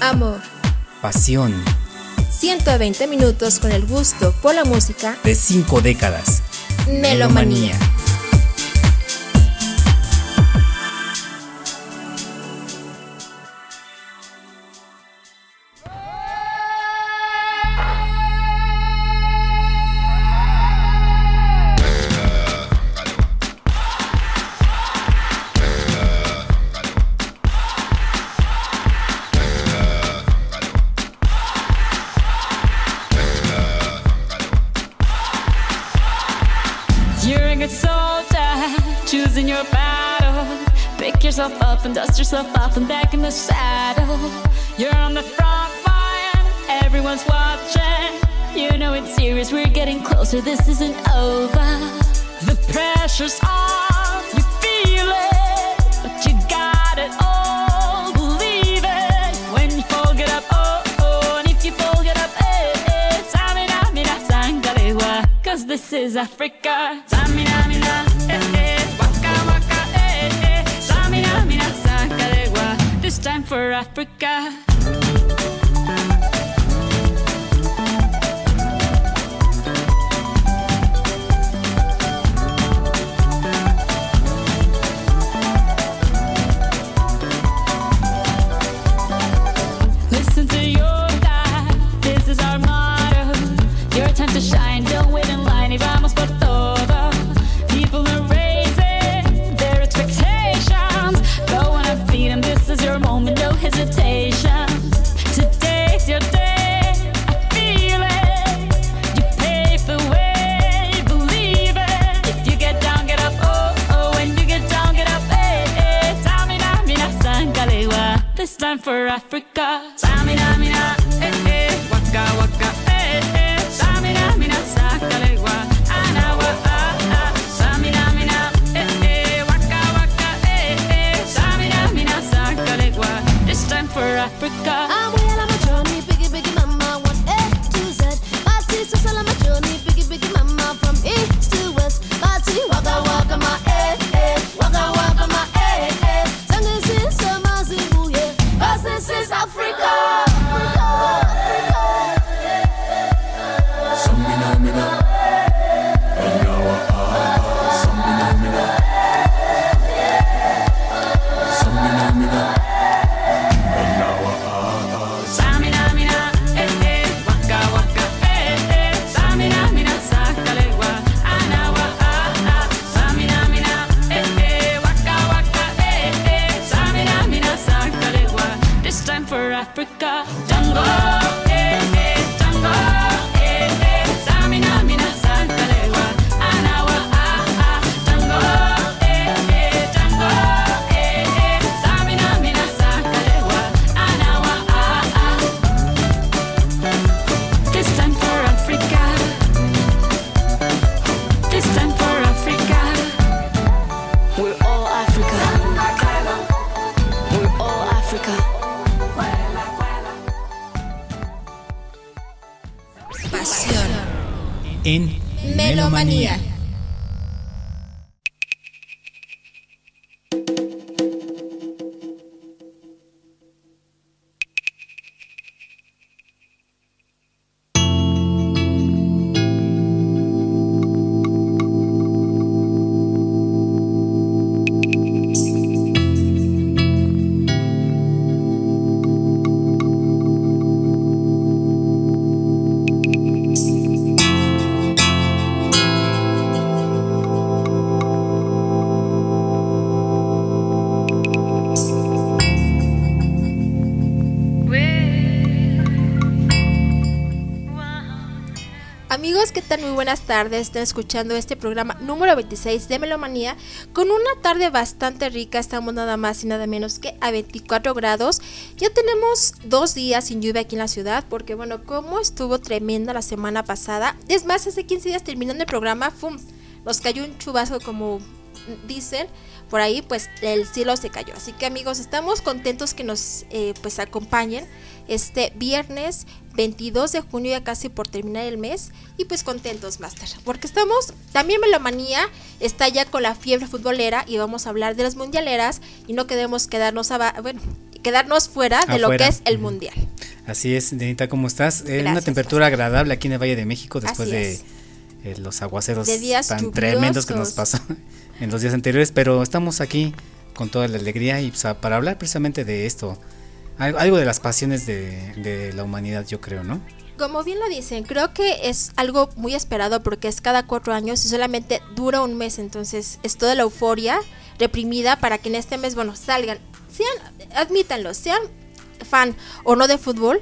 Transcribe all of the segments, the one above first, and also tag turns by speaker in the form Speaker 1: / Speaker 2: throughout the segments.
Speaker 1: Amor.
Speaker 2: Pasión.
Speaker 1: 120 minutos con el gusto por la música
Speaker 2: de cinco décadas.
Speaker 1: Melomanía.
Speaker 3: This isn't over. The pressure's on, you feel it, but you got it all. Believe it when you fall, get up, oh, oh, and if you fall, get up, eh, eh. Tamina, mina, sangalewa, cause this is Africa. Tamina, mina, eh, eh, waka, waka, eh, eh. Samina, mina, sangalewa, this time for Africa.
Speaker 1: Muy buenas tardes. Están escuchando este programa número 26 de Melomanía con una tarde bastante rica. Estamos nada más y nada menos que a 24 grados. Ya tenemos dos días sin lluvia aquí en la ciudad porque, bueno, como estuvo tremenda la semana pasada. Es más, hace 15 días terminando el programa, ¡fum! Nos cayó un chubasco como dicen por ahí pues el cielo se cayó. Así que amigos estamos contentos que nos eh, pues acompañen este viernes 22 de junio ya casi por terminar el mes y pues contentos Master porque estamos también Melomanía está ya con la fiebre futbolera y vamos a hablar de las mundialeras y no queremos quedarnos abajo bueno quedarnos fuera de lo que es el mundial.
Speaker 2: Así es, Denita, ¿cómo estás? Eh, una temperatura agradable aquí en el Valle de México después de eh, los aguaceros
Speaker 1: De días
Speaker 2: tan tremendos que nos pasó en los días anteriores, pero estamos aquí con toda la alegría y pues, para hablar precisamente de esto, al- algo de las pasiones de, de la humanidad, yo creo, ¿no?
Speaker 1: Como bien lo dicen, creo que es algo muy esperado porque es cada cuatro años y solamente dura un mes, entonces es toda la euforia reprimida para que en este mes, bueno, salgan, sean, admítanlo, sean fan o no de fútbol,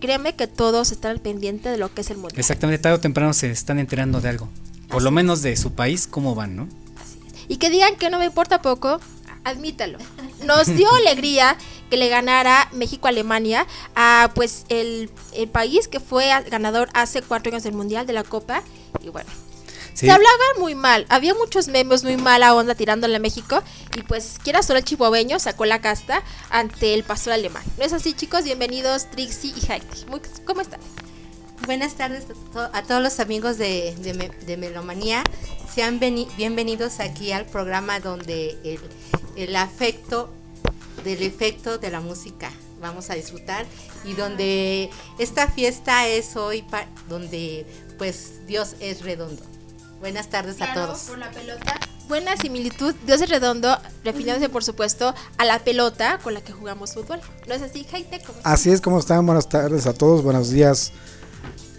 Speaker 1: créeme que todos están al pendiente de lo que es el mundial.
Speaker 2: Exactamente, tarde o temprano se están enterando de algo, por lo menos de su país, cómo van, ¿no?
Speaker 1: Y que digan que no me importa poco, admítalo. Nos dio alegría que le ganara México a Alemania a pues el, el país que fue ganador hace cuatro años del Mundial de la Copa. Y bueno,
Speaker 2: Sí.
Speaker 1: se hablaba muy mal. Había muchos memes muy mala onda tirándole a México. Y pues quiera solo el chihuahueño sacó la casta ante el pastor alemán. ¿No es así chicos? Bienvenidos Trixie y Heidi. Muy- ¿Cómo están?
Speaker 4: Buenas tardes a, to- a todos los amigos de, de, Me- de Melomanía. Sean bienvenidos aquí al programa donde el, el afecto del efecto de la música vamos a disfrutar y donde esta fiesta es hoy donde pues Dios es redondo. Buenas tardes a todos.
Speaker 1: por la pelota. Buena similitud, Dios es redondo, refiriéndose por supuesto a la pelota con la que jugamos fútbol. ¿No es así, estás?
Speaker 5: Así es como están. Buenas tardes a todos. Buenos días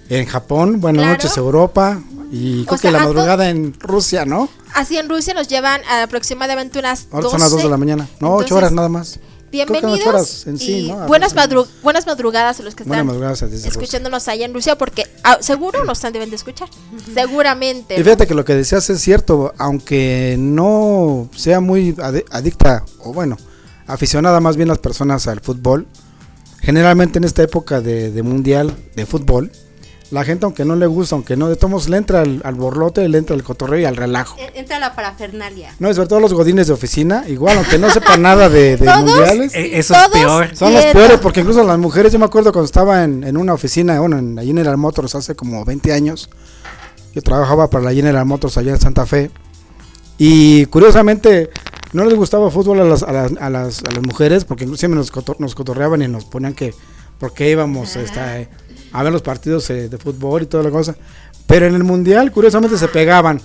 Speaker 5: en Japón. Buenas
Speaker 1: Claro.
Speaker 5: noches Europa. Y creo
Speaker 1: sea,
Speaker 5: que la madrugada en Rusia, ¿no?
Speaker 1: Así en Rusia nos llevan a aproximadamente unas
Speaker 5: Ahora
Speaker 1: 12.
Speaker 5: son las 2 de la mañana. No, 8
Speaker 1: Entonces,
Speaker 5: horas nada más.
Speaker 1: Bienvenidos
Speaker 5: horas en sí,
Speaker 1: y
Speaker 5: ¿no?
Speaker 1: buenas, madru- buenas madrugadas a los que están escuchándonos allá en Rusia porque ah, seguro nos están deben de escuchar. Seguramente.
Speaker 5: Y
Speaker 1: ¿no?
Speaker 5: fíjate que lo que decías es cierto, aunque no sea muy adicta, o bueno, aficionada más bien las personas al fútbol, generalmente en esta época de, de mundial de fútbol, la gente aunque no le gusta, aunque no de tomos, le entra al, al borlote, le entra al cotorreo y al relajo.
Speaker 4: E- Entra la parafernalia.
Speaker 5: No, sobre todo los godines de oficina, igual, aunque no sepan nada de, de
Speaker 1: Todos,
Speaker 5: mundiales.
Speaker 2: Eh, eso es
Speaker 1: Todos
Speaker 2: peor.
Speaker 5: Son los peores, porque incluso las mujeres, yo me acuerdo cuando estaba en, en una oficina, bueno, en la General Motors hace como 20 años, yo trabajaba para la General Motors allá en Santa Fe, y curiosamente no les gustaba fútbol a las, a las, a las, a las mujeres, porque inclusive nos, cotor- nos cotorreaban y nos ponían que, por qué íbamos esta, eh, a ver los partidos eh, de fútbol y toda la cosa, pero en el Mundial curiosamente se pegaban.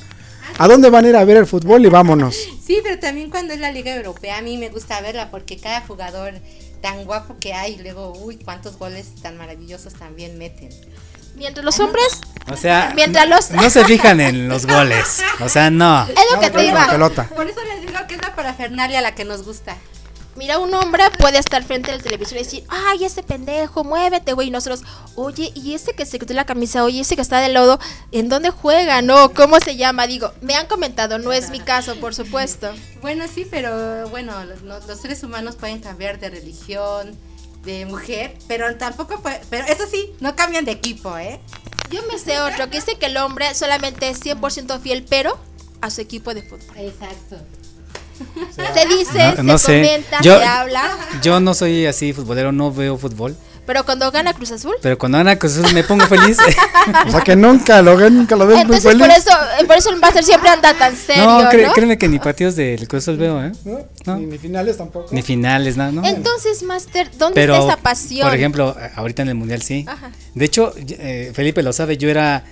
Speaker 5: ¿A dónde van a ir a ver el fútbol y vámonos?
Speaker 4: Sí, pero también cuando es la Liga Europea a mí me gusta verla porque cada jugador tan guapo que hay, y luego, uy, cuántos goles tan maravillosos también meten.
Speaker 1: Mientras los hombres,
Speaker 2: O sea,
Speaker 1: Mientras los-
Speaker 2: no se fijan en los goles. O sea, no.
Speaker 1: es lo que te iba.
Speaker 5: pelota.
Speaker 4: Por eso les digo que es la parafernalia la que nos gusta.
Speaker 1: Mira, un hombre puede estar frente al televisor y decir, ay, ese pendejo, muévete, güey. Y nosotros, oye, y ese que se quitó la camisa, oye, ese que está de lodo, ¿en dónde juega? No, ¿cómo se llama? Digo, me han comentado, no es mi caso, por supuesto.
Speaker 4: Bueno, sí, pero bueno, los, los seres humanos pueden cambiar de religión, de mujer, pero tampoco, puede- pero eso sí, no cambian de equipo, ¿eh?
Speaker 1: Yo me sé otro que dice que el hombre solamente es 100% fiel, pero a su equipo de fútbol.
Speaker 4: Exacto.
Speaker 1: Se dice,
Speaker 2: No, no
Speaker 1: se
Speaker 2: sé.
Speaker 1: comenta,
Speaker 2: Yo-
Speaker 1: se habla,
Speaker 2: Yo no soy así futbolero, no veo fútbol.
Speaker 1: pero cuando gana Cruz Azul,
Speaker 2: Pero cuando Ana Cruz Azul me pongo feliz.
Speaker 5: O sea que nunca lo ven, nunca lo ven muy
Speaker 1: entonces
Speaker 5: feliz.
Speaker 1: por eso, por eso el máster siempre anda tan serio,
Speaker 2: no,
Speaker 1: ¿no?
Speaker 2: cre- créeme que ni partidos del Cruz Azul veo, ¿eh?
Speaker 5: ¿No?
Speaker 2: No.
Speaker 5: Ni, ni finales tampoco.
Speaker 2: Ni finales, nada, ¿no?
Speaker 1: Entonces, máster, ¿dónde
Speaker 2: Pero,
Speaker 1: está esa pasión?
Speaker 2: por ejemplo, ahorita en el Mundial sí.
Speaker 1: Ajá.
Speaker 2: De hecho, eh, Felipe lo sabe, yo era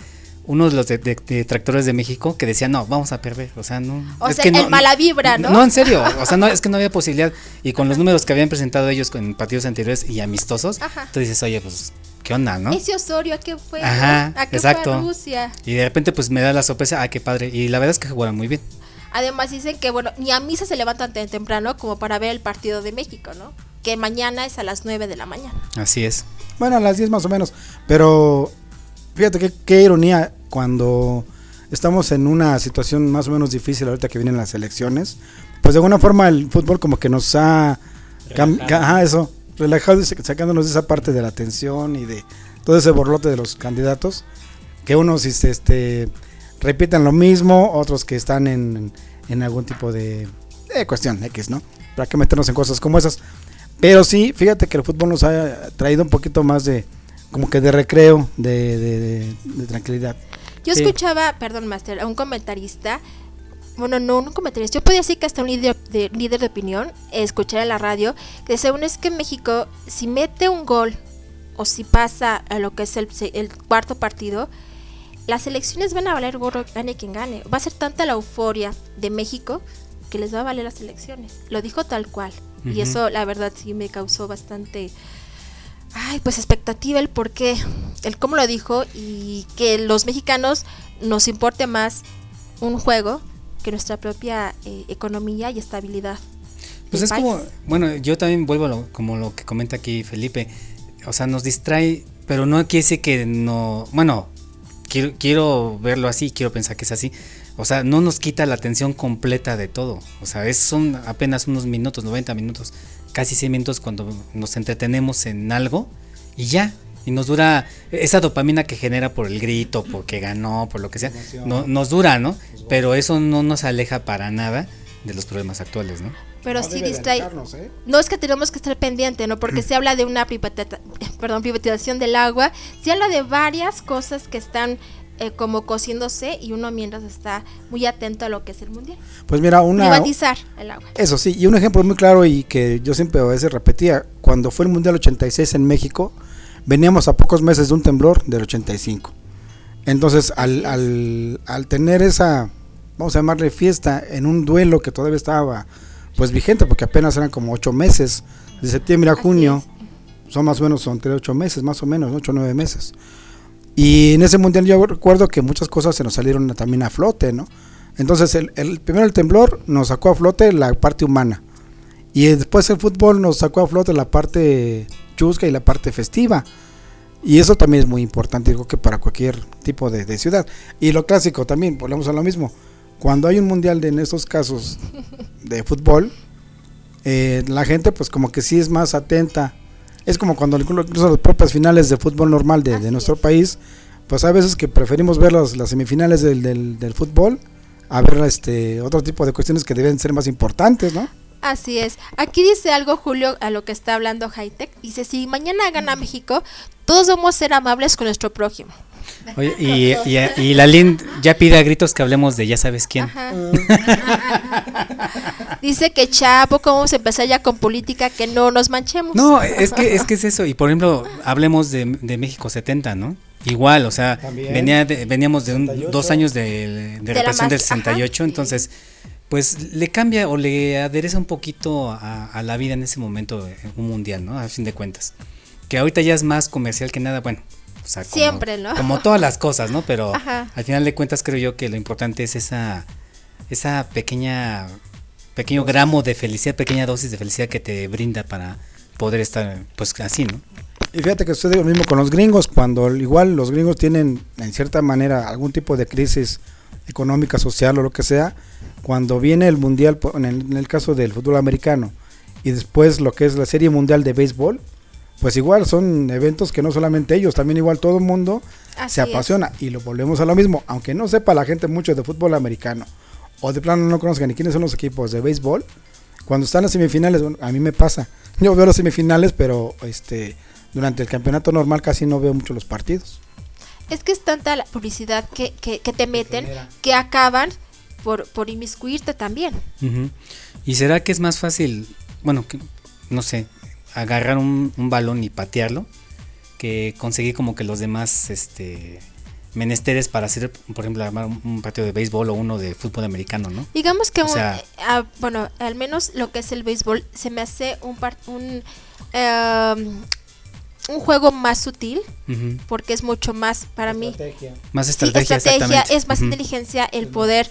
Speaker 2: uno de los de- de- detractores de México que decía, no, vamos a perder. O sea, no.
Speaker 1: O
Speaker 2: es
Speaker 1: sea,
Speaker 2: que no,
Speaker 1: el mala vibra, ¿no?
Speaker 2: No, en serio. O sea, no, es que no había posibilidad. Y con los números que habían presentado ellos con partidos anteriores y amistosos,
Speaker 1: Ajá.
Speaker 2: tú dices, oye, pues, ¿qué onda, no?
Speaker 1: Ese Osorio, ¿a qué fue?
Speaker 2: Ajá,
Speaker 1: ¿A qué
Speaker 2: exacto.
Speaker 1: fue a Rusia?
Speaker 2: Y de repente, pues me da la sorpresa, ah, qué padre. Y la verdad es que jugaron muy bien.
Speaker 1: Además dicen que, bueno, ni a misa se levantan tan temprano como para ver el partido de México, ¿no? Que mañana es a las 9 de la mañana.
Speaker 2: Así es.
Speaker 5: Bueno, a las 10 más o menos. Pero fíjate qué, qué ironía cuando estamos en una situación más o menos difícil ahorita que vienen las elecciones. Pues de alguna forma el fútbol como que nos ha... ajá, eso. Relajado y sa- sacándonos de esa parte de la tensión y de todo ese borlote de los candidatos. Que unos este, este, repiten lo mismo, otros que están en, en algún tipo de, de cuestión X, ¿no? Para qué meternos en cosas como esas. Pero sí, fíjate que el fútbol nos ha traído un poquito más de, como que de recreo, de- de tranquilidad.
Speaker 1: Yo
Speaker 2: Sí.
Speaker 1: escuchaba, perdón, Master, a un comentarista bueno, no, un comentarista, yo podría decir que hasta un líder de, líder de opinión, escuchar en la radio, que según es que México, si mete un gol o si pasa a lo que es el, el cuarto partido, las elecciones van a valer gorro, gane quien gane. Va a ser tanta la euforia de México que les va a valer las elecciones. Lo dijo tal cual. Y eso, la verdad, sí me causó bastante ay, pues expectativa el por qué, el cómo lo dijo y que los mexicanos nos importe más un juego que nuestra propia eh, economía y estabilidad.
Speaker 2: Pues es
Speaker 1: país.
Speaker 2: como, bueno, yo también vuelvo a lo, como lo que comenta aquí Felipe, o sea, nos distrae, pero no quiere decir que no, bueno, quiero, quiero verlo así, quiero pensar que es así, o sea, no nos quita la atención completa de todo, o sea, es, son apenas unos minutos, 90 minutos, casi 100 minutos cuando nos entretenemos en algo y ya, y nos dura esa dopamina que genera por el grito, porque ganó, por lo que sea, no, nos dura, ¿no? Pero eso no nos aleja para nada de los problemas actuales, ¿no?
Speaker 1: Pero
Speaker 5: No
Speaker 1: sí distrae.
Speaker 5: ¿eh?
Speaker 1: No es que tenemos que estar pendiente, ¿no? Porque se habla de una privatización del agua, se habla de varias cosas que están eh, como cociéndose y uno mientras está muy atento a lo que es el mundial.
Speaker 5: Pues mira, una,
Speaker 1: Privatizar el agua.
Speaker 5: Eso sí, y un ejemplo muy claro y que yo siempre a veces repetía, cuando fue el Mundial 86 en México, veníamos a pocos meses de un temblor del 85. Entonces, al, al, al tener esa, vamos a llamarle fiesta, en un duelo que todavía estaba pues vigente, porque apenas eran como ocho meses, de septiembre a junio, son más o menos, son entre ocho meses, más o menos, ocho o nueve meses. Y en ese mundial yo recuerdo que muchas cosas se nos salieron también a flote, ¿no? Entonces, el, el- primero el temblor nos sacó a flote la parte humana. Y después el fútbol nos sacó a flote la parte chusca y la parte festiva. Y eso también es muy importante, digo que para cualquier tipo de, de ciudad. Y lo clásico también, volvemos a lo mismo. Cuando hay un mundial de, en estos casos de fútbol, eh, la gente pues como que sí es más atenta. Es como cuando incluso las propias finales de fútbol normal de, nuestro
Speaker 1: es.
Speaker 5: país, pues a veces que preferimos ver las, las semifinales del, del, del fútbol a ver este otro tipo de cuestiones que deben ser más importantes, ¿no?
Speaker 1: Así es. Aquí dice algo Julio a lo que está hablando Hightech. Dice, si mañana gana México, todos vamos a ser amables con nuestro prójimo.
Speaker 2: Oye, y, y, y la Lin ya pide a gritos que hablemos de ya sabes quién.
Speaker 1: Ajá. Dice que Chapo, ¿cómo vamos a empezar ya con política? Que no nos manchemos.
Speaker 2: No, es que es que es eso. Y por ejemplo, hablemos de, de México 70, ¿no? Igual, o sea, venía de- veníamos de un-
Speaker 5: 68.
Speaker 2: dos años de, de
Speaker 1: la
Speaker 2: represión del
Speaker 1: mas- ajá.
Speaker 2: 68, entonces, pues le cambia o le adereza un poquito a, a la vida en ese momento eh, un mundial, ¿no? A fin de cuentas. Que ahorita ya es más comercial que nada, bueno. O sea, como-
Speaker 1: Siempre, ¿no?
Speaker 2: Como todas las cosas, ¿no? Pero
Speaker 1: Ajá.
Speaker 2: al final de cuentas creo yo que lo importante es esa, esa pequeña, pequeño gramo de felicidad, pequeña dosis de felicidad que te brinda para poder estar, pues así, ¿no?
Speaker 5: Y fíjate que sucede lo mismo con los gringos, cuando igual los gringos tienen en cierta manera algún tipo de crisis económica, social o lo que sea, cuando viene el mundial, po- en el, en el caso del fútbol americano, y después lo que es la serie mundial de béisbol, pues igual son eventos que no solamente ellos, también igual todo el mundo
Speaker 1: Así
Speaker 5: se
Speaker 1: es.
Speaker 5: apasiona. Y lo volvemos a lo mismo, aunque no sepa la gente mucho de fútbol americano, o de plano no conozcan ni quiénes son los equipos de béisbol, cuando están las semifinales, bueno, a mí me pasa. Yo veo las semifinales, pero este durante el campeonato normal casi no veo mucho los partidos.
Speaker 1: Es que es tanta la publicidad que, que, que te meten
Speaker 5: genera.
Speaker 1: que acaban por, por inmiscuirte también.
Speaker 2: ¿Y será que es más fácil, bueno, que, no sé, agarrar un, un balón y patearlo que conseguir como que los demás este menesteres para hacer, por ejemplo, armar un, un partido de béisbol o uno de fútbol americano, ¿no?
Speaker 1: Digamos que,
Speaker 2: O
Speaker 1: un-
Speaker 2: sea-
Speaker 1: eh, ah, bueno, al menos lo que es el béisbol se me hace un, par- un, em, un juego más sutil porque es mucho más para mí.
Speaker 2: Más
Speaker 1: Sí,
Speaker 2: estrategia,
Speaker 1: estrategia, es más inteligencia el poder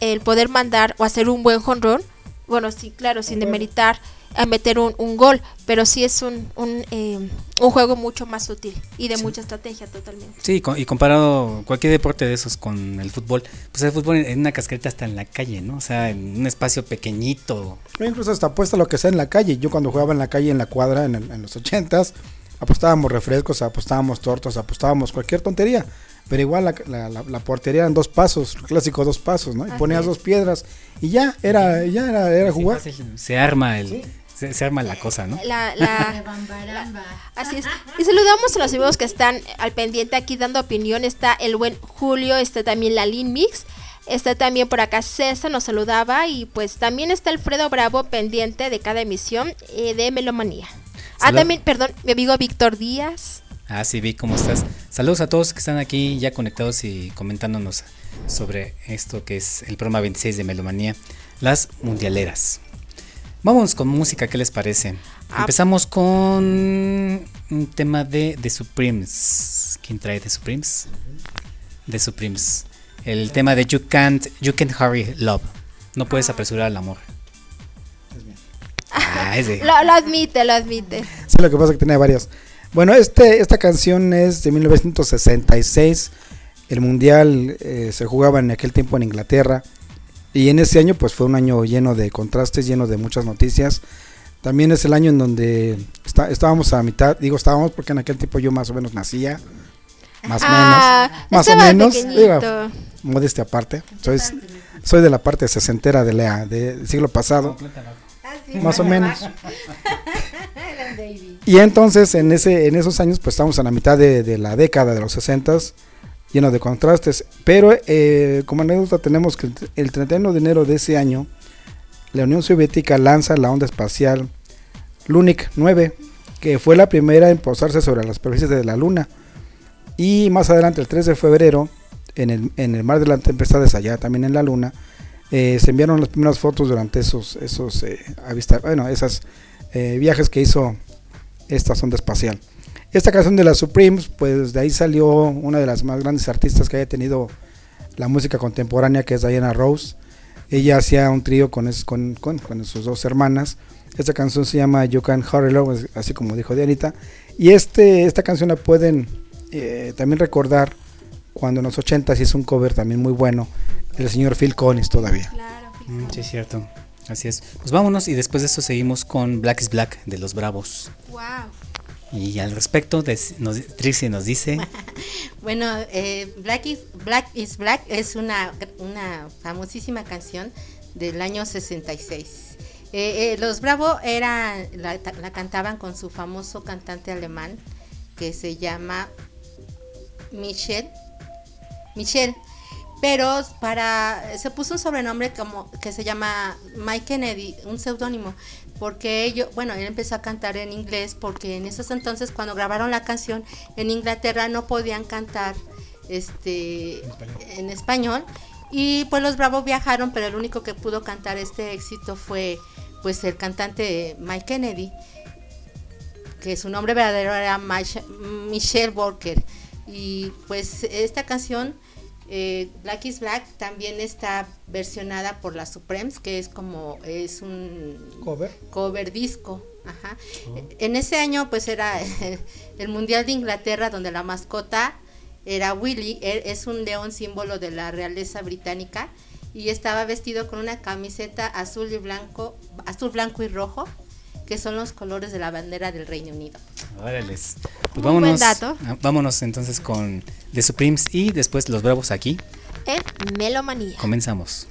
Speaker 1: el poder mandar o hacer un buen jonrón. Bueno, sí, claro, sin demeritar a meter un, un gol, pero sí es un, un, eh, un juego mucho más sutil y de mucha estrategia totalmente.
Speaker 2: Sí, co- y comparado cualquier deporte de esos con el fútbol, pues el fútbol en una cascarita está en la calle, ¿no? O sea, en un espacio pequeñito.
Speaker 5: Yo incluso hasta apuesta lo que sea en la calle. Yo cuando jugaba en la calle, en la cuadra, en, el- en los ochentas, apostábamos refrescos, apostábamos tortas, apostábamos cualquier tontería. Pero igual la, la, la- la portería eran dos pasos, clásico dos pasos, ¿no? Y
Speaker 1: Así
Speaker 5: ponías
Speaker 1: es.
Speaker 5: dos piedras y ya, era, ya era, era jugar.
Speaker 2: Se arma el, se, se arma la cosa, ¿no?
Speaker 1: La, la, así es. Y saludamos a los amigos que están al pendiente aquí dando opinión. Está el buen Julio, está también la Lin Mix. Está también por acá César nos saludaba y pues también está Alfredo Bravo pendiente de cada emisión eh, de Melomanía. Ah, también, perdón, mi amigo Víctor Díaz.
Speaker 2: Ah, sí, vi cómo estás. Saludos a todos que están aquí ya conectados y comentándonos sobre esto que es el programa 26 de Melomanía, las mundialeras. Vamos con música, ¿qué les parece?
Speaker 1: Ah.
Speaker 2: Empezamos con un tema de The Supremes. ¿Quién trae The Supremes? The Supremes. El tema de You Can't, you can't Hurry Love. No puedes apresurar el amor. Ah, ese.
Speaker 1: Lo, lo admite, lo admite.
Speaker 5: Sí, lo que pasa es que tiene varias. Bueno, este, esta canción es de 1966. El mundial eh, se jugaba en aquel tiempo en Inglaterra. Y en ese año, pues fue un año lleno de contrastes, lleno de muchas noticias. También es el año en donde está- estábamos a mitad, digo estábamos porque en aquel tiempo yo más o menos nacía. Más o
Speaker 1: Ah,
Speaker 5: menos. Más o menos. digo, modestia aparte. Soy, soy de la parte sesentera de la, del siglo pasado. Más o menos. Y entonces en ese en esos años pues estamos a la mitad de, de la década de los 60 lleno de contrastes. Pero eh, como anécdota tenemos que el, el 31 de enero de ese año la Unión Soviética lanza la onda espacial Lunik 9 que fue la primera en posarse sobre la superficie de la Luna. Y más adelante el 3 de febrero en el, en el mar de las tempestades allá también en la Luna eh, se enviaron las primeras fotos durante esos esos eh, bueno esas eh, viajes que hizo esta sonda espacial. Esta canción de las Supremes, pues de ahí salió una de las más grandes artistas que haya tenido la música contemporánea, que es Diana Rose. Ella hacía un trío con, con, con sus dos hermanas. Esta canción se llama You Can Hurry Love, así como dijo Dianita. Y este, esta canción la pueden eh, también recordar cuando en los 80 hizo un cover también muy bueno, el señor Phil Collins todavía.
Speaker 1: Claro.
Speaker 2: Mm, sí, es cierto. Así es. Pues vámonos y después de eso seguimos con Black is Black de los Bravos.
Speaker 1: Wow.
Speaker 2: Y al respecto, nos, Trixie nos dice,
Speaker 4: Bueno, eh, Black, is, Black is Black es una, una famosísima canción del año 66. Eh, eh, los Bravo era, la, la cantaban con su famoso cantante alemán que se llama Michel. Michel. Pero para se puso un sobrenombre como que se llama Mike Kennedy, un seudónimo, porque ellos, bueno, él empezó a cantar en inglés porque en esos entonces cuando grabaron la canción en Inglaterra no podían cantar este en español y pues los Bravos viajaron, pero el único que pudo cantar este éxito fue pues el cantante Mike Kennedy, que su nombre verdadero era Michelle Walker. Y pues esta canción, eh, Black is Black, también está versionada por las Supremes, que es como, es un
Speaker 5: Cover.
Speaker 4: cover disco. Ajá. En ese año pues era el Mundial de Inglaterra donde la mascota era Willy, e- es un león símbolo de la realeza británica y estaba vestido con una camiseta azul y blanco, azul, blanco y rojo, que son los colores de la bandera del Reino Unido.
Speaker 2: órales. Pues
Speaker 1: Muy
Speaker 2: vámonos,
Speaker 1: buen dato.
Speaker 2: vámonos entonces con The Supremes y después los Bravos aquí.
Speaker 1: En Melomanía.
Speaker 2: Comenzamos.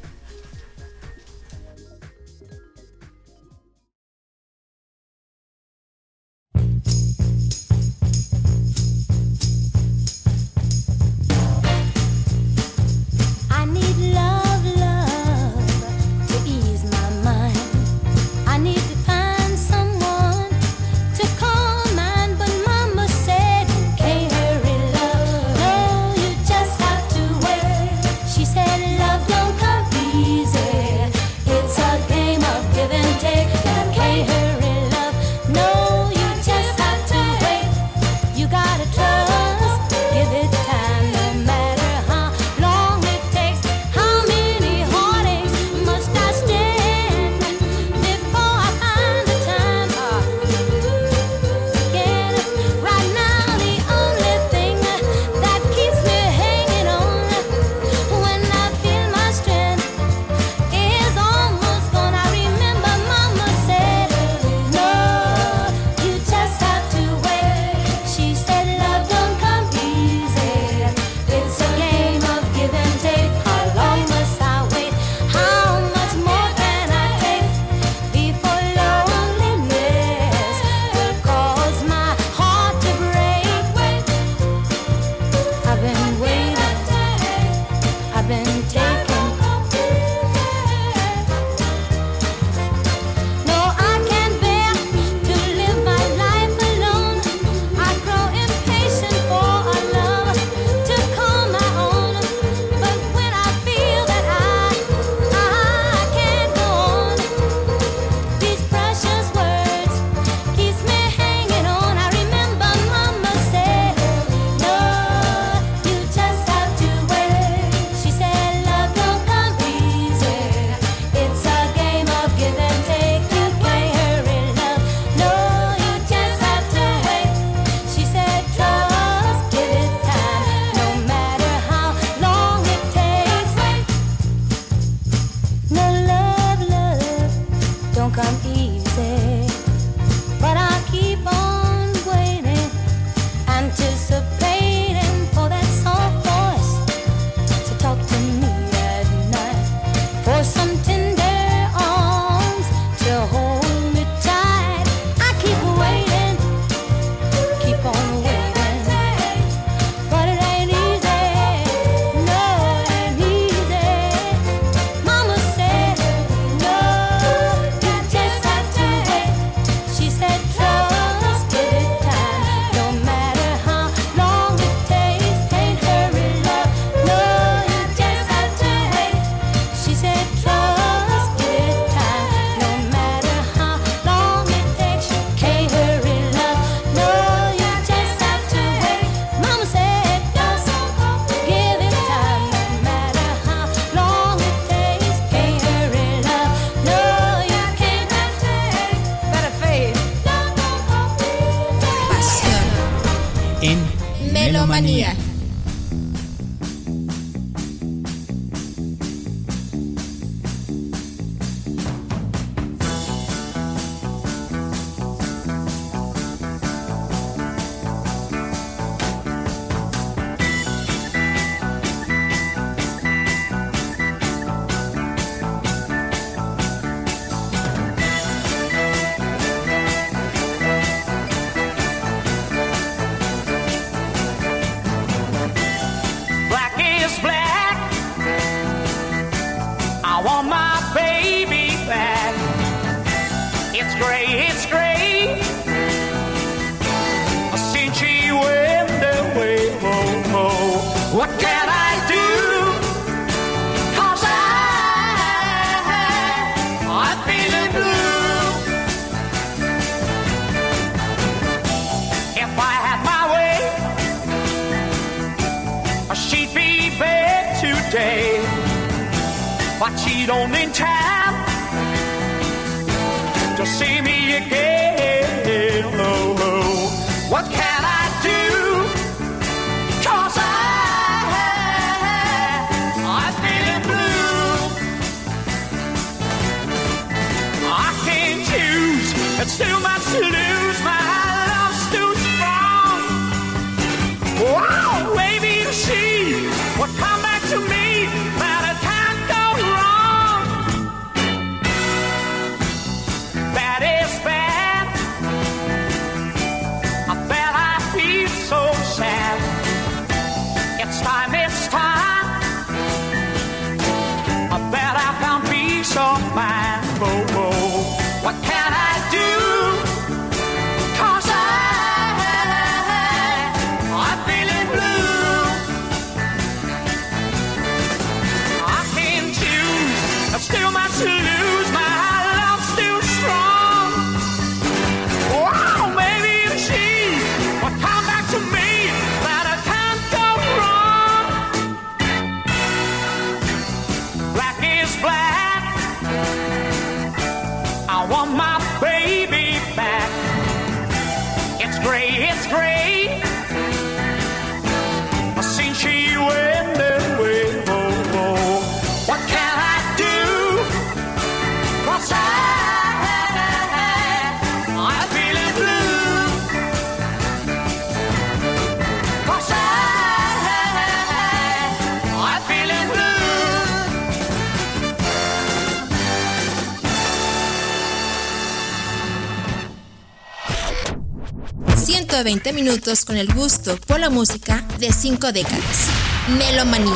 Speaker 1: ...120 minutos con el gusto por la música de 5 décadas. Melomanía.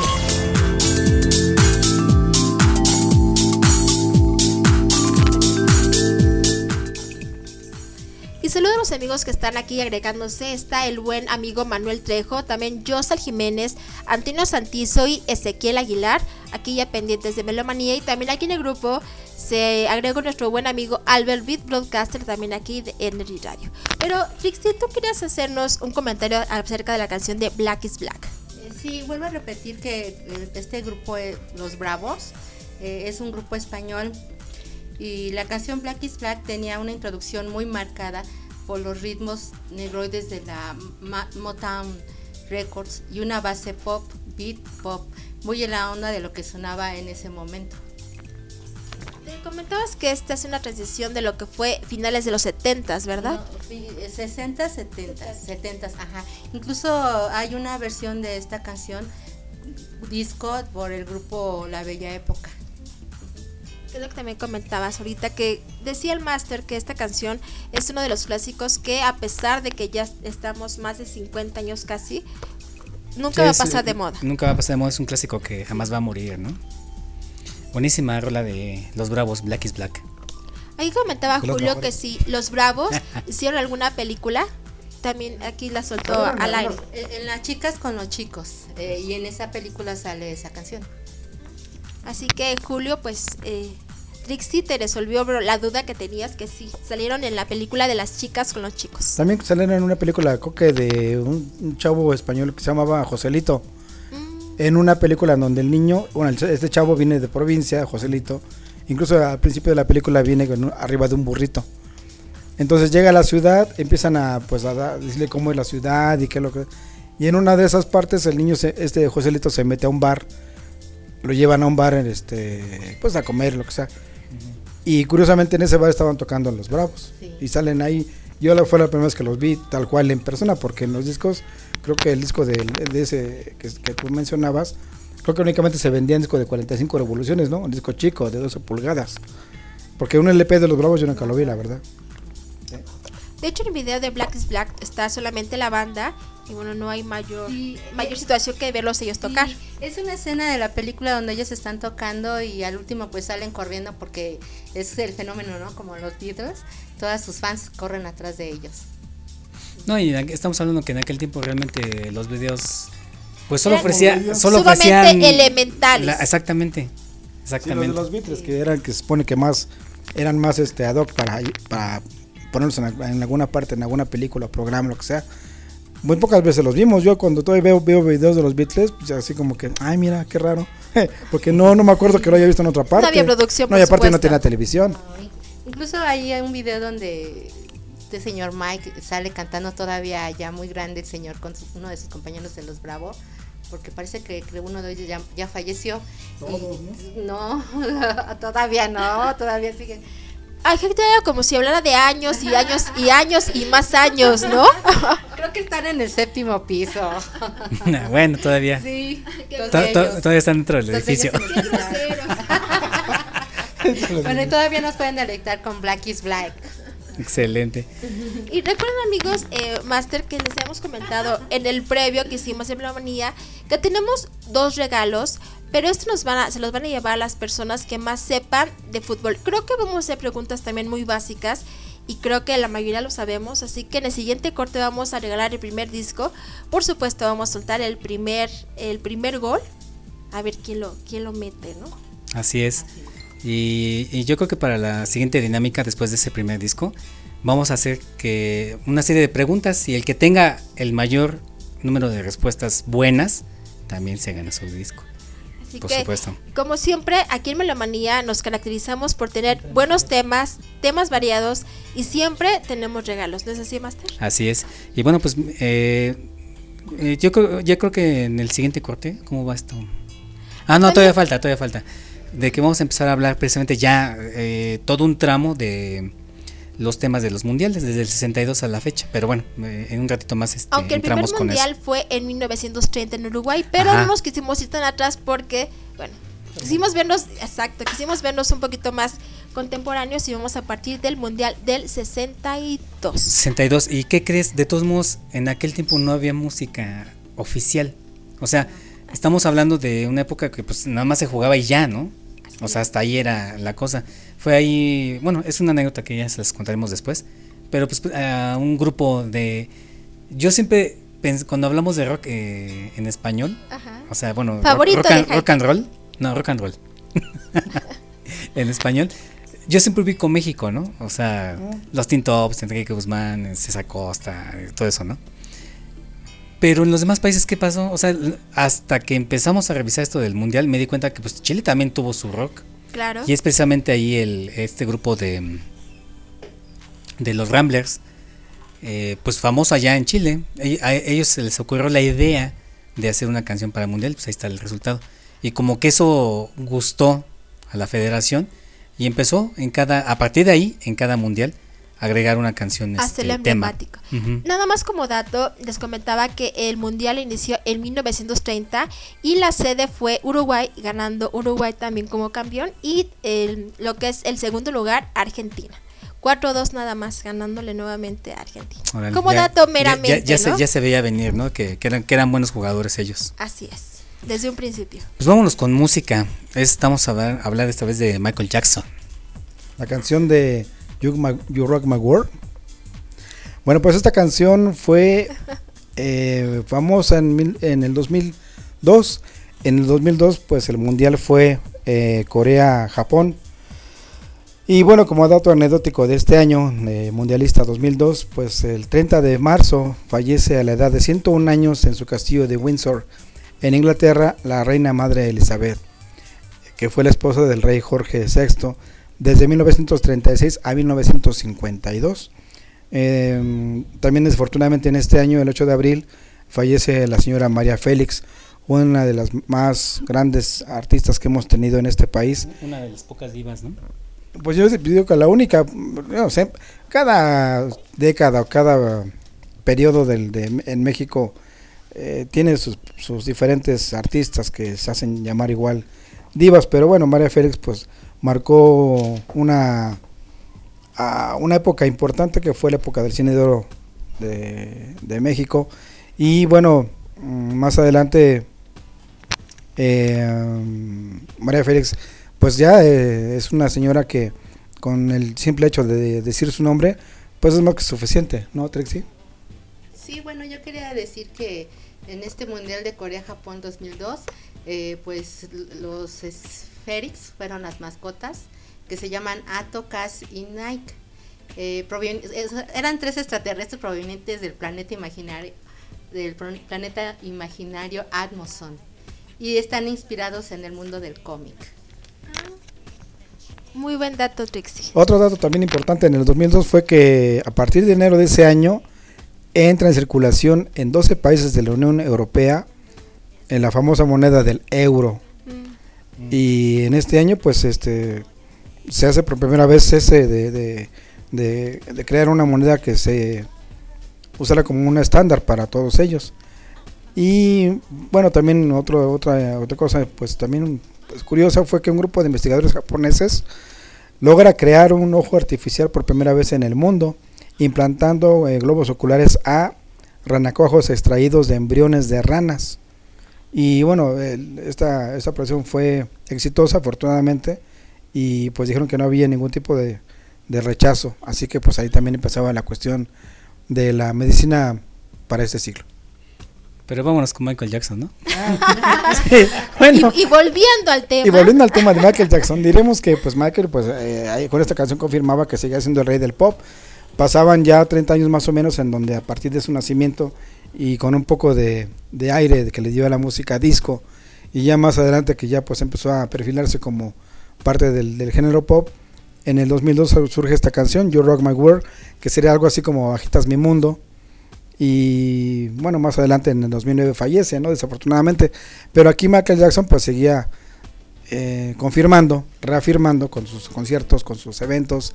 Speaker 1: Y saludos a los amigos que están aquí agregándose. Está el buen amigo Manuel Trejo, también Josal Jiménez, Antonio Santizo y Ezequiel Aguilar, aquí ya pendientes de Melomanía. Y también aquí en el grupo se agregó nuestro buen amigo Albert Beat Broadcaster, también aquí de Energy Radio. Pero, Rixi, tú querías hacernos un comentario acerca de la canción de Black is Black.
Speaker 4: Eh, Sí, vuelvo a repetir que eh, este grupo, Los Bravos, eh, es un grupo español y la canción Black is Black tenía una introducción muy marcada por los ritmos negroides de la Motown Records y una base pop, beat pop, muy en la onda de lo que sonaba en ese momento.
Speaker 1: Comentabas que esta es una transición de lo que fue finales de los 70s, ¿verdad?
Speaker 4: No, fi- 60, 70, 70, ajá. Incluso hay una versión de esta canción disco por el grupo La Bella Época.
Speaker 1: Que es lo que también comentabas ahorita, que decía el máster que esta canción es uno de los clásicos que a pesar de que ya estamos más de 50 años casi, nunca va a pasar de moda.
Speaker 2: Nunca va a pasar de moda, es un clásico que jamás va a morir, ¿no? Buenísima rola de Los Bravos, Black is Black.
Speaker 1: Ahí comentaba Julio
Speaker 5: mejores.
Speaker 1: que si los Bravos hicieron alguna película, también aquí la soltó al aire.
Speaker 4: En, en Las chicas con los chicos eh, y en esa película sale esa canción.
Speaker 1: Así que Julio, pues eh, Trixie te resolvió bro, la duda que tenías que sí, salieron en la película de las chicas con los chicos.
Speaker 5: También salieron en una película coque de un, un chavo español que se llamaba Joselito. En una película en donde el niño, bueno, este chavo viene de provincia, Joselito. Incluso al principio de la película viene con arriba de un burrito. Entonces llega a la ciudad, empiezan a pues a decirle cómo es la ciudad y qué es lo que Y en una de esas partes el niño, se- este Joselito se mete a un bar, lo llevan a un bar, este, pues a comer, lo que sea. Y curiosamente en ese bar estaban tocando los Bravos.
Speaker 4: Sí.
Speaker 5: Y salen ahí. Yo fue la primera vez que los vi tal cual en persona, porque en los discos, creo que el disco de, de ese que, que tú mencionabas, creo que únicamente se vendía en disco de 45 revoluciones, ¿no? Un disco chico, de 12 pulgadas. Porque un LP de los Bravos yo nunca lo vi, la verdad.
Speaker 1: De hecho, en el video de Black is Black está solamente la banda y bueno, no hay mayor,
Speaker 4: Sí,
Speaker 1: mayor
Speaker 4: eh,
Speaker 1: situación que verlos ellos tocar.
Speaker 4: Sí, es una escena de la película donde ellos están tocando y al último pues salen corriendo porque es el fenómeno, ¿no? Como los Beatles, todas sus fans corren atrás de ellos.
Speaker 2: No, y estamos hablando que en aquel tiempo realmente los videos pues solo ofrecía solo
Speaker 1: sumamente
Speaker 2: ofrecían
Speaker 1: elementales.
Speaker 2: la- exactamente.
Speaker 5: Sí, los
Speaker 2: Exactamente.
Speaker 5: de los Beatles que eran que se supone que más eran más este ad hoc para, para ponerlos en, en alguna parte, en alguna película, programa, lo que sea. Muy pocas veces los vimos. Yo cuando todavía veo, veo videos de los Beatles, pues así como que, ay mira, qué raro. Porque no, no me acuerdo que lo haya visto en otra parte.
Speaker 1: había producción,
Speaker 5: No, y aparte no
Speaker 1: supuesto.
Speaker 5: tenía televisión.
Speaker 4: Ay, Incluso hay un video donde este señor Mike sale cantando todavía ya muy grande el señor con su- uno de sus compañeros de los Bravo, porque parece que, que uno de ellos ya, ya falleció. Y- no, todavía no, todavía siguen.
Speaker 1: Hay gente como si hablara de años y años y años y más años, ¿no?
Speaker 4: Creo que están en el séptimo piso.
Speaker 2: bueno, todavía.
Speaker 4: Sí,
Speaker 2: To- to- todavía están dentro del edificio.
Speaker 4: bueno, y todavía nos pueden deleitar con Black is Black.
Speaker 2: Excelente.
Speaker 1: Y recuerden amigos, eh, Master, que les habíamos comentado en el previo que hicimos en Blomanía, que tenemos dos regalos, pero esto nos van a, se los van a llevar a las personas que más sepan de fútbol. Creo que vamos a hacer preguntas también muy básicas y creo que la mayoría lo sabemos, así que en el siguiente corte vamos a regalar el primer disco. Por supuesto vamos a soltar el primer, el primer gol. A ver quién lo, quién lo mete, ¿no?
Speaker 2: Así es. Y, y yo creo que para la siguiente dinámica, después de ese primer disco, vamos a hacer que una serie de preguntas y el que tenga el mayor número de respuestas buenas, también se gana su disco.
Speaker 1: Así
Speaker 2: Por
Speaker 1: que,
Speaker 2: supuesto.
Speaker 1: como siempre, aquí en Melomanía nos caracterizamos por tener buenos temas, temas variados y siempre tenemos regalos. ¿No es así, Master?
Speaker 2: Así es. Y bueno, pues eh, eh, yo ya creo que en el siguiente corte, ¿cómo va esto? Ah, no, todavía falta, todavía falta. De que vamos a empezar a hablar precisamente ya eh, todo un tramo de los temas de los mundiales desde el 62 a la fecha. Pero bueno, eh, en un ratito más este,
Speaker 1: Aunque el primer mundial fue en 1930 en Uruguay, pero
Speaker 2: Ajá.
Speaker 1: no nos quisimos ir tan atrás porque, bueno, quisimos vernos, exacto, quisimos vernos un poquito más contemporáneos y vamos a partir del mundial del 62.
Speaker 2: 62. ¿Y qué crees? De todos modos, en aquel tiempo no había música oficial. O sea, estamos hablando de una época que pues nada más se jugaba y ya, ¿no? O sea, hasta ahí era la cosa. Fue ahí, bueno, es una anécdota que ya se las contaremos después. Pero pues a un grupo de... Yo siempre, cuando hablamos de rock eh, en español,
Speaker 1: Ajá.
Speaker 2: o sea, bueno, rock-
Speaker 1: Favorito
Speaker 2: rock, and, rock and roll. No, rock and roll. en español. Yo siempre ubico México, ¿no? O sea, los Teen Tops, Enrique Guzmán, César Costa, todo eso, ¿no? Pero en los demás países, ¿qué pasó? O sea, hasta que empezamos a revisar esto del mundial, me di cuenta que pues Chile también tuvo su rock.
Speaker 1: Claro.
Speaker 2: Y es precisamente ahí el, este grupo de, de los Ramblers, eh, pues famoso allá en Chile. A ellos se les ocurrió la idea de hacer una canción para el Mundial, pues ahí está el resultado. Y como que eso gustó a la federación y empezó en cada, a partir de ahí, en cada Mundial, agregar una canción
Speaker 1: Hacerlo
Speaker 2: este, tema.
Speaker 1: emblemático.
Speaker 2: Ujú.
Speaker 1: Nada más como dato, les comentaba que el mundial inició en 1930 y la sede fue Uruguay, ganando Uruguay también como campeón y el- lo que es el segundo lugar, Argentina. 4-2 nada más, ganándole nuevamente a Argentina. Como
Speaker 2: ya-
Speaker 1: dato
Speaker 2: ya-
Speaker 1: meramente,
Speaker 2: Ya, ya
Speaker 1: ¿no?
Speaker 2: se, ya se veía venir, ¿no? Que, que eran, que eran buenos jugadores ellos.
Speaker 1: Así es, desde un principio.
Speaker 2: Pues vámonos con música. Estamos a hablar, a hablar esta vez de Michael Jackson.
Speaker 5: La canción de You, Ma- You Rock My World. Bueno, pues esta canción fue eh, famosa en, mil- en el 2002. En el 2002, pues el mundial fue eh, Corea-Japón. Y bueno, como dato anecdótico de este año, eh, mundialista 2002, pues el 30 de marzo fallece a la edad de 101 años en su castillo de Windsor, en Inglaterra, la reina madre Elizabeth, que fue la esposa del rey Jorge VI desde 1936 a 1952. Eh, también desafortunadamente en este año, el 8 de abril, fallece la señora María Félix, una de las más grandes artistas que hemos tenido en este país.
Speaker 2: Una de las pocas divas, ¿no?
Speaker 5: Pues yo digo que la única, no sé, cada década o cada periodo del, de, en México eh, tiene sus, sus diferentes artistas que se hacen llamar igual divas, pero bueno, María Félix pues marcó una, una época importante que fue la época del cine de oro de, México y bueno, mm, más adelante eh, María Félix pues ya eh, es una señora que con el simple hecho de decir su nombre pues es más que suficiente, ¿no, Trixie?
Speaker 4: Sí, bueno, yo quería decir que en este Mundial de Corea-Japón 2002, eh, pues los Fueron las mascotas que se llaman Ato, Kaz y Nike. Eh, eran tres extraterrestres provenientes del planeta imaginario del planeta imaginario Atmoson y están inspirados en el mundo del cómic.
Speaker 1: Muy buen dato, Trixie.
Speaker 5: Otro dato también importante en el 2002 fue que a partir de enero de ese año entra en circulación en 12 países de la Unión Europea en la famosa moneda del euro. Y en este año pues este se hace por primera vez ese de, de- crear una moneda que se usara como un estándar para todos ellos. Y bueno, también otro, otra, otra cosa pues también pues, curiosa fue que un grupo de investigadores japoneses logra crear un ojo artificial por primera vez en el mundo, implantando eh, globos oculares a ranacuajos extraídos de embriones de ranas. Y bueno, el- esta, esta operación fue exitosa afortunadamente y pues dijeron que no había ningún tipo de, de rechazo, así que pues ahí también empezaba la cuestión de la medicina para este siglo.
Speaker 2: Pero vámonos con Michael Jackson, ¿no?
Speaker 5: bueno.
Speaker 1: Y, y volviendo al tema.
Speaker 5: Y volviendo al tema de Michael Jackson, diremos que pues Michael pues eh, con esta canción confirmaba que seguía siendo el rey del pop. Pasaban ya 30 años más o menos en donde a partir de su nacimiento y con un poco de, de aire que le dio a la música disco y ya más adelante que ya pues empezó a perfilarse como parte del, del género pop, en el 2002 surge esta canción, You Rock My World, que sería algo así como Agitas mi mundo. Y bueno, más adelante en el 2009 fallece, ¿no? Desafortunadamente. Pero aquí Michael Jackson pues seguía eh, confirmando, reafirmando con sus conciertos, con sus eventos,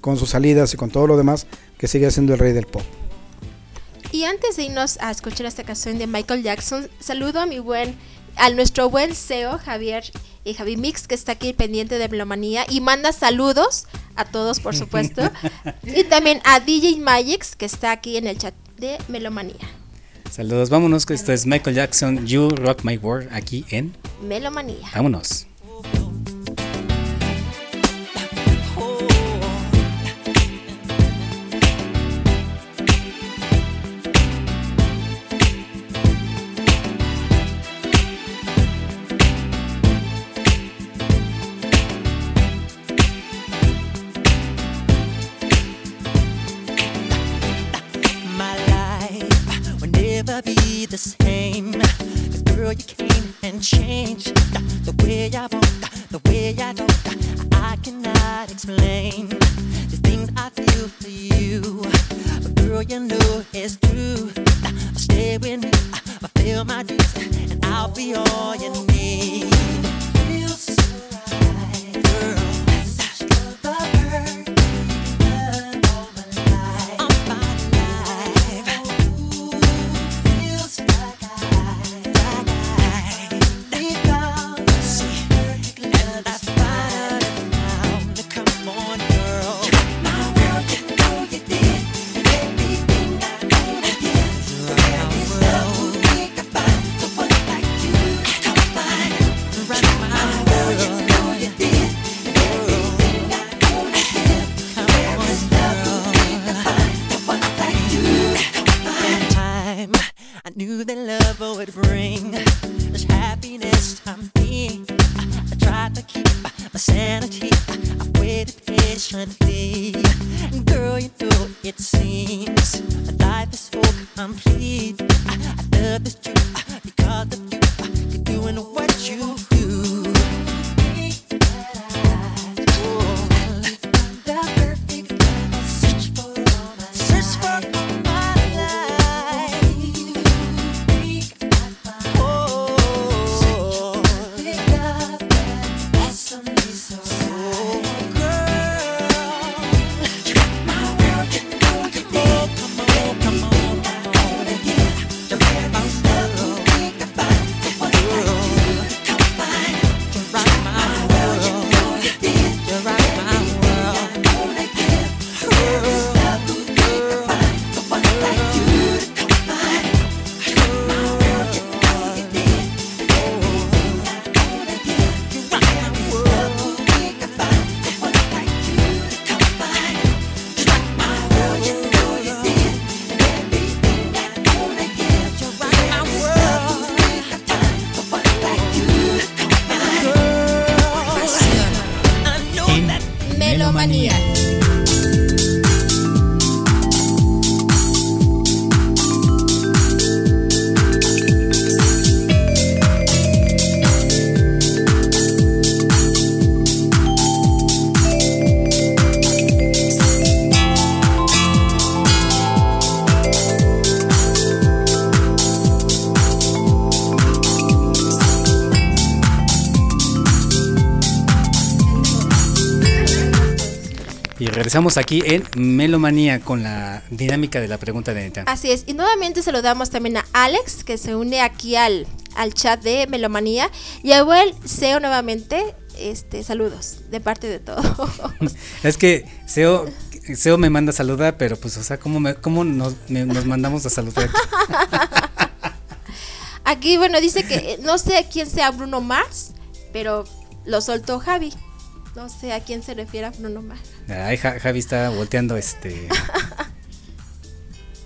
Speaker 5: con sus salidas y con todo lo demás, que sigue siendo el rey del pop.
Speaker 1: Y antes de irnos a escuchar esta canción de Michael Jackson, saludo a mi buen, a nuestro buen CEO Javier y Javi Mix que está aquí pendiente de Melomanía y manda saludos a todos por supuesto y también a DJ Magix que está aquí en el chat de Melomanía.
Speaker 2: Saludos, vámonos, que esto es Michael Jackson, You Rock My World, aquí en
Speaker 1: Melomanía.
Speaker 2: Vámonos.
Speaker 6: The same. 'Cause girl, you came and changed the way I walk, the way I talk. I cannot explain the things I feel for you. But girl, you know it's true. Stay with me, fulfill my dreams, and I'll be all you need.
Speaker 2: Regresamos aquí en Melomanía con la dinámica de la pregunta de Anita.
Speaker 1: Así es, y nuevamente saludamos también a Alex, que se une aquí al, al chat de Melomanía, y a Abuel Seo nuevamente, este, saludos de parte de todos.
Speaker 2: Es que Seo, Seo me manda a saludar, pero pues, o sea, ¿cómo, me- cómo nos, me- nos mandamos a saludar?
Speaker 1: Aquí, bueno, dice que eh, no sé quién sea Bruno Mars, pero lo soltó Javi. No sé a quién se refiere a Bruno Mars.
Speaker 2: Ay, Ja- Javi está volteando este.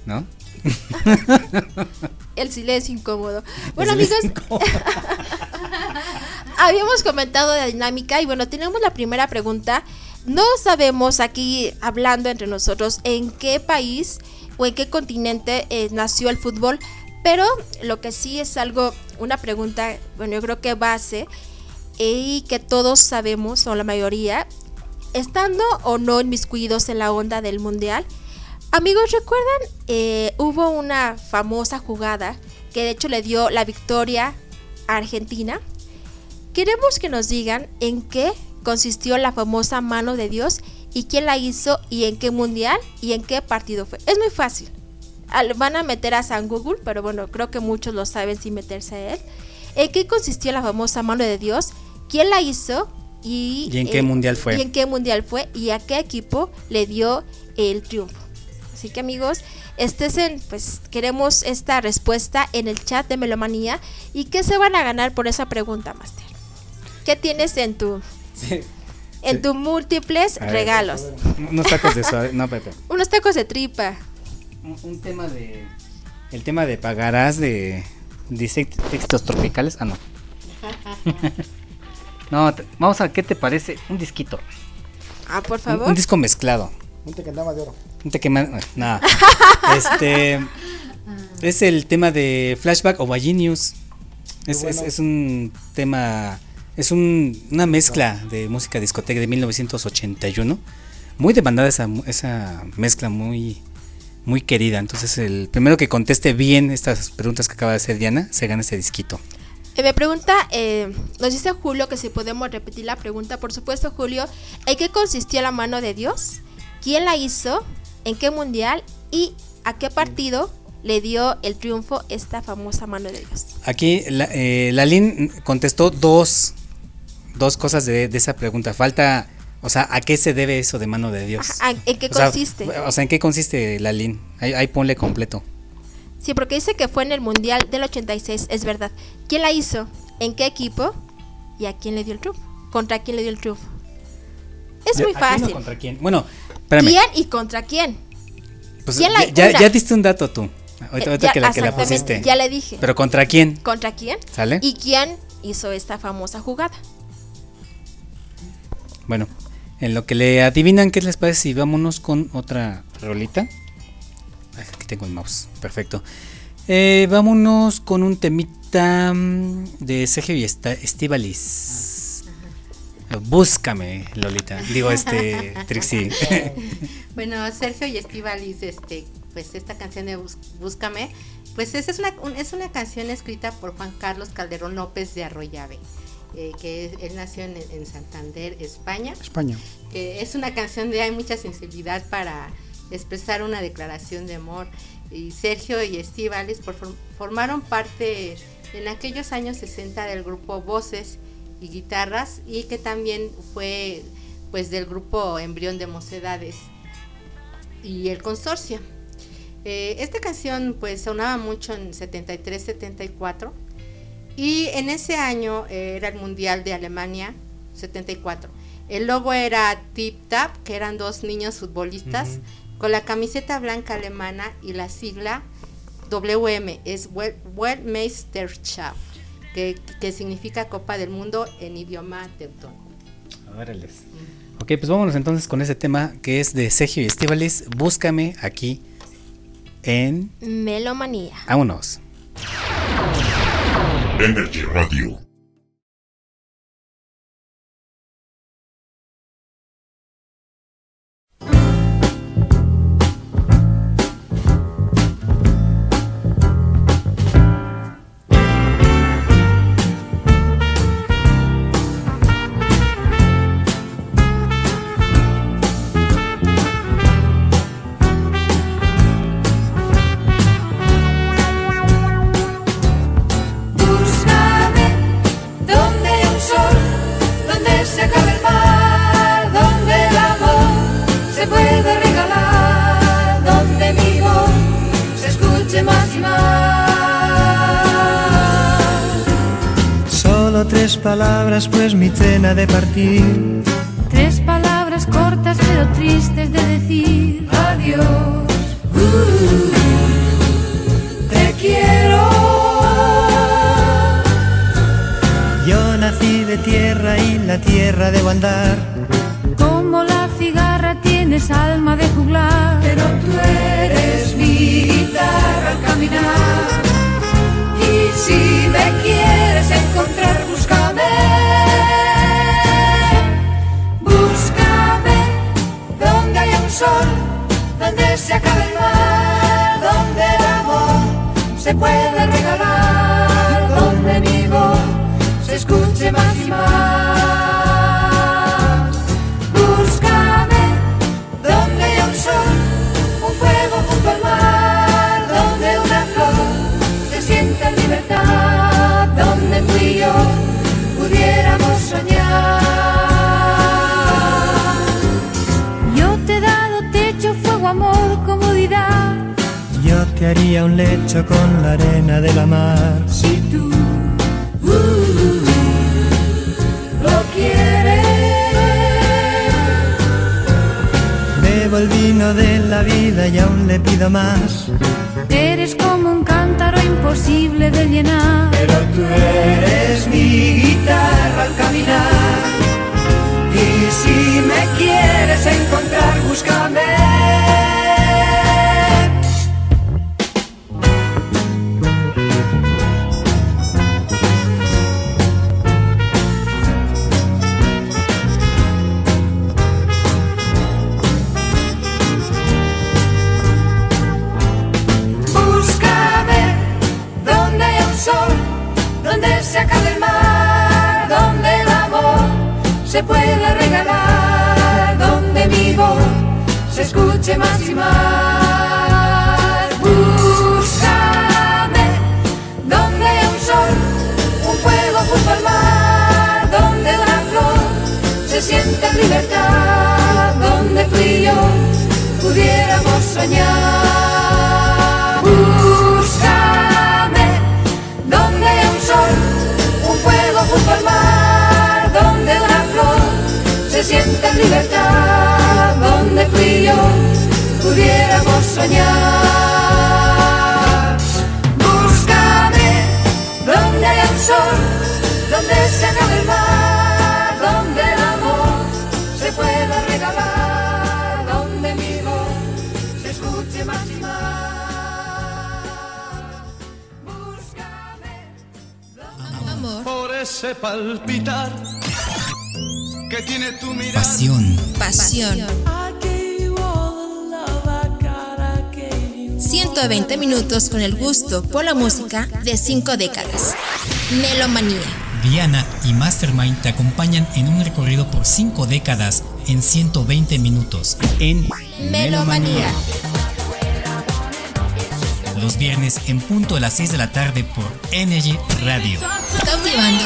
Speaker 2: ¿No?
Speaker 1: El silencio incómodo. Bueno, amigos, habíamos comentado de dinámica y bueno, tenemos la primera pregunta. No sabemos aquí, hablando entre nosotros, en qué país o en qué continente eh, nació el fútbol, pero lo que sí es algo, una pregunta, bueno, yo creo que base y que todos sabemos, o la mayoría, estando o no inmiscuidos en la onda del mundial. Amigos, ¿recuerdan? Eh, hubo una famosa jugada que de hecho le dio la victoria a Argentina. Queremos que nos digan en qué consistió la famosa mano de Dios y quién la hizo y en qué mundial y en qué partido fue. Es muy fácil. Van a meter a San Google, pero bueno, creo que muchos lo saben sin meterse a él. ¿En qué consistió la famosa mano de Dios? ¿Quién la hizo? Y,
Speaker 2: ¿Y en qué mundial fue?
Speaker 1: ¿Y en qué mundial fue? ¿Y a qué equipo le dio el triunfo? Así que amigos, estén, pues queremos esta respuesta en el chat de Melomanía. ¿Y qué se van a ganar por esa pregunta, Master? ¿Qué tienes en tu, en
Speaker 2: Sí.
Speaker 1: tus múltiples
Speaker 2: ver,
Speaker 1: regalos?
Speaker 2: Unos tacos de suave. No, Pepe.
Speaker 1: Unos tacos de tripa.
Speaker 2: Un, un tema de. El tema de pagarás de. Dice éxitos tropicales. Ah, no. no, te- vamos a ver qué te parece. Un disquito.
Speaker 1: Ah, por favor.
Speaker 2: un disco mezclado.
Speaker 5: Un tequendama de oro.
Speaker 2: Un te quema- Nada. este. Es el tema de Flashback o News. Es, es, es un tema. Es un- una mezcla de música discoteca de 1981. Muy demandada esa, mu- esa mezcla, muy, muy querida. Entonces, el primero que conteste bien estas preguntas que acaba de hacer Diana, se gana ese disquito.
Speaker 1: Eh, me pregunta, eh, nos dice Julio que si podemos repetir la pregunta. Por supuesto, Julio, ¿en qué consistió la mano de Dios? ¿Quién la hizo? ¿En qué mundial? ¿Y a qué partido le dio el triunfo esta famosa mano de Dios?
Speaker 2: Aquí la, eh, Lalín contestó dos, dos cosas de, de esa pregunta. Falta, o sea, ¿a qué se debe eso de mano de Dios?
Speaker 1: Ajá, ¿En qué
Speaker 2: O sea,
Speaker 1: consiste?
Speaker 2: O sea, ¿en qué consiste Lalín? Ahí, ahí ponle completo.
Speaker 1: Sí, porque dice que fue en el mundial del 86, es verdad. ¿Quién la hizo? ¿En qué equipo? ¿Y a quién le dio el triunfo? ¿Contra quién le dio el triunfo? Es
Speaker 2: ¿De-
Speaker 1: muy
Speaker 2: a quién
Speaker 1: fácil.
Speaker 2: ¿Contra quién? Bueno, espérame.
Speaker 1: ¿Quién y contra quién?
Speaker 2: Pues,
Speaker 1: ¿Quién la-
Speaker 2: ya, ya- diste un dato tú. Ahorita,
Speaker 1: Eh,
Speaker 2: ahorita
Speaker 1: ya,
Speaker 2: que, la, que la pusiste.
Speaker 1: ya le dije.
Speaker 2: Pero ¿contra quién?
Speaker 1: ¿Contra quién?
Speaker 2: ¿Sale?
Speaker 1: ¿Y quién hizo esta famosa jugada?
Speaker 2: Bueno, en lo que le adivinan, ¿qué les parece si vámonos con otra rolita? Aquí tengo el mouse, perfecto. Eh, vámonos con un temita mm, de Sergio y Esta- Estivalis. Búscame, Lolita. Digo, este, Trixie.
Speaker 4: Bueno, Sergio y Estivalis, este, pues esta canción de Búscame, pues esa es una, un- es una canción escrita por Juan Carlos Calderón López de Arroyave, eh, que es- él nació en, en Santander, España.
Speaker 5: España.
Speaker 4: que es una canción de hay mucha sensibilidad para expresar una declaración de amor. Y Sergio y Estivales formaron parte en aquellos años 60 del grupo Voces y Guitarras y que también fue pues del grupo Embrión de Mocedades y el consorcio. Eh, esta canción pues sonaba mucho en 73-74 y en ese año eh, era el Mundial de Alemania 74. El logo era Tip Tap, que eran dos niños futbolistas, con la camiseta blanca alemana y la sigla WM, es Wel- Weltmeisterschaft, que, que significa Copa del Mundo en idioma teutón.
Speaker 2: Órales. Ok, pues vámonos entonces con ese tema que es de Sergio y Estivalis. Búscame aquí en.
Speaker 1: Melomanía.
Speaker 2: Vámonos.
Speaker 7: Energy Radio.
Speaker 8: Palabras, pues mi cena de partir.
Speaker 9: Tres palabras cortas pero tristes de decir adiós. Uh, te quiero.
Speaker 8: Yo nací de tierra y la tierra debo andar.
Speaker 9: Como la cigarra tienes alma de juglar, pero tú eres mi guitarra al caminar. Si me quieres encontrar, búscame. Búscame donde haya un sol, donde se acabe el mar, donde el amor se puede regalar, donde mi voz se escuche más y más. Tú y yo pudiéramos soñar. Yo te he dado techo, fuego, amor, comodidad.
Speaker 8: Yo te haría un lecho con la arena de la mar.
Speaker 9: Si tú
Speaker 8: Bebo el vino de la vida y aún le pido más.
Speaker 9: Eres como un cántaro imposible de llenar.
Speaker 8: Pero tú eres mi guitarra al caminar.
Speaker 9: Y si me quieres encontrar, búscame. Donde hay un sol, un fuego junto al mar, donde una flor se sienta en libertad, donde tú y yo pudiéramos soñar. Búscame donde un sol, un fuego junto al mar, donde una flor se sienta en libertad, donde y yo pudiéramos soñar. Búscame donde hay un sol, donde se acabe el mar, donde el amor se pueda regalar, donde mi voz se escuche más y más.
Speaker 1: Amor.
Speaker 10: Por ese palpitar que tiene tu mirada.
Speaker 11: Pasión.
Speaker 1: Pasión. 120 minutos con el gusto por la música de 5 décadas. Melomanía.
Speaker 11: Diana y Mastermind te acompañan en un recorrido por 5 décadas en 120 minutos en
Speaker 1: Melomanía.
Speaker 11: Los viernes en punto de las 6 de la tarde por Energy Radio.
Speaker 1: Cautivando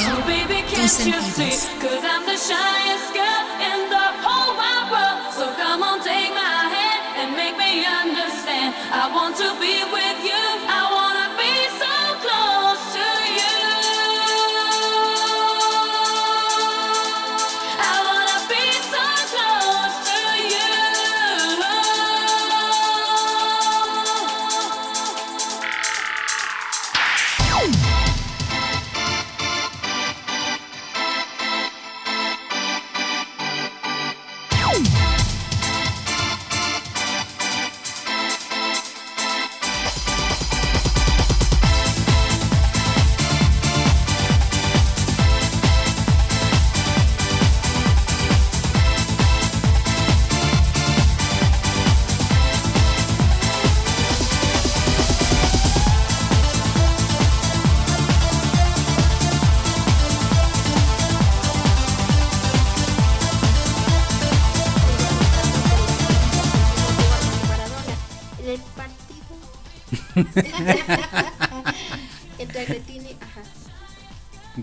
Speaker 1: tus sentidos.
Speaker 3: I want to be with you.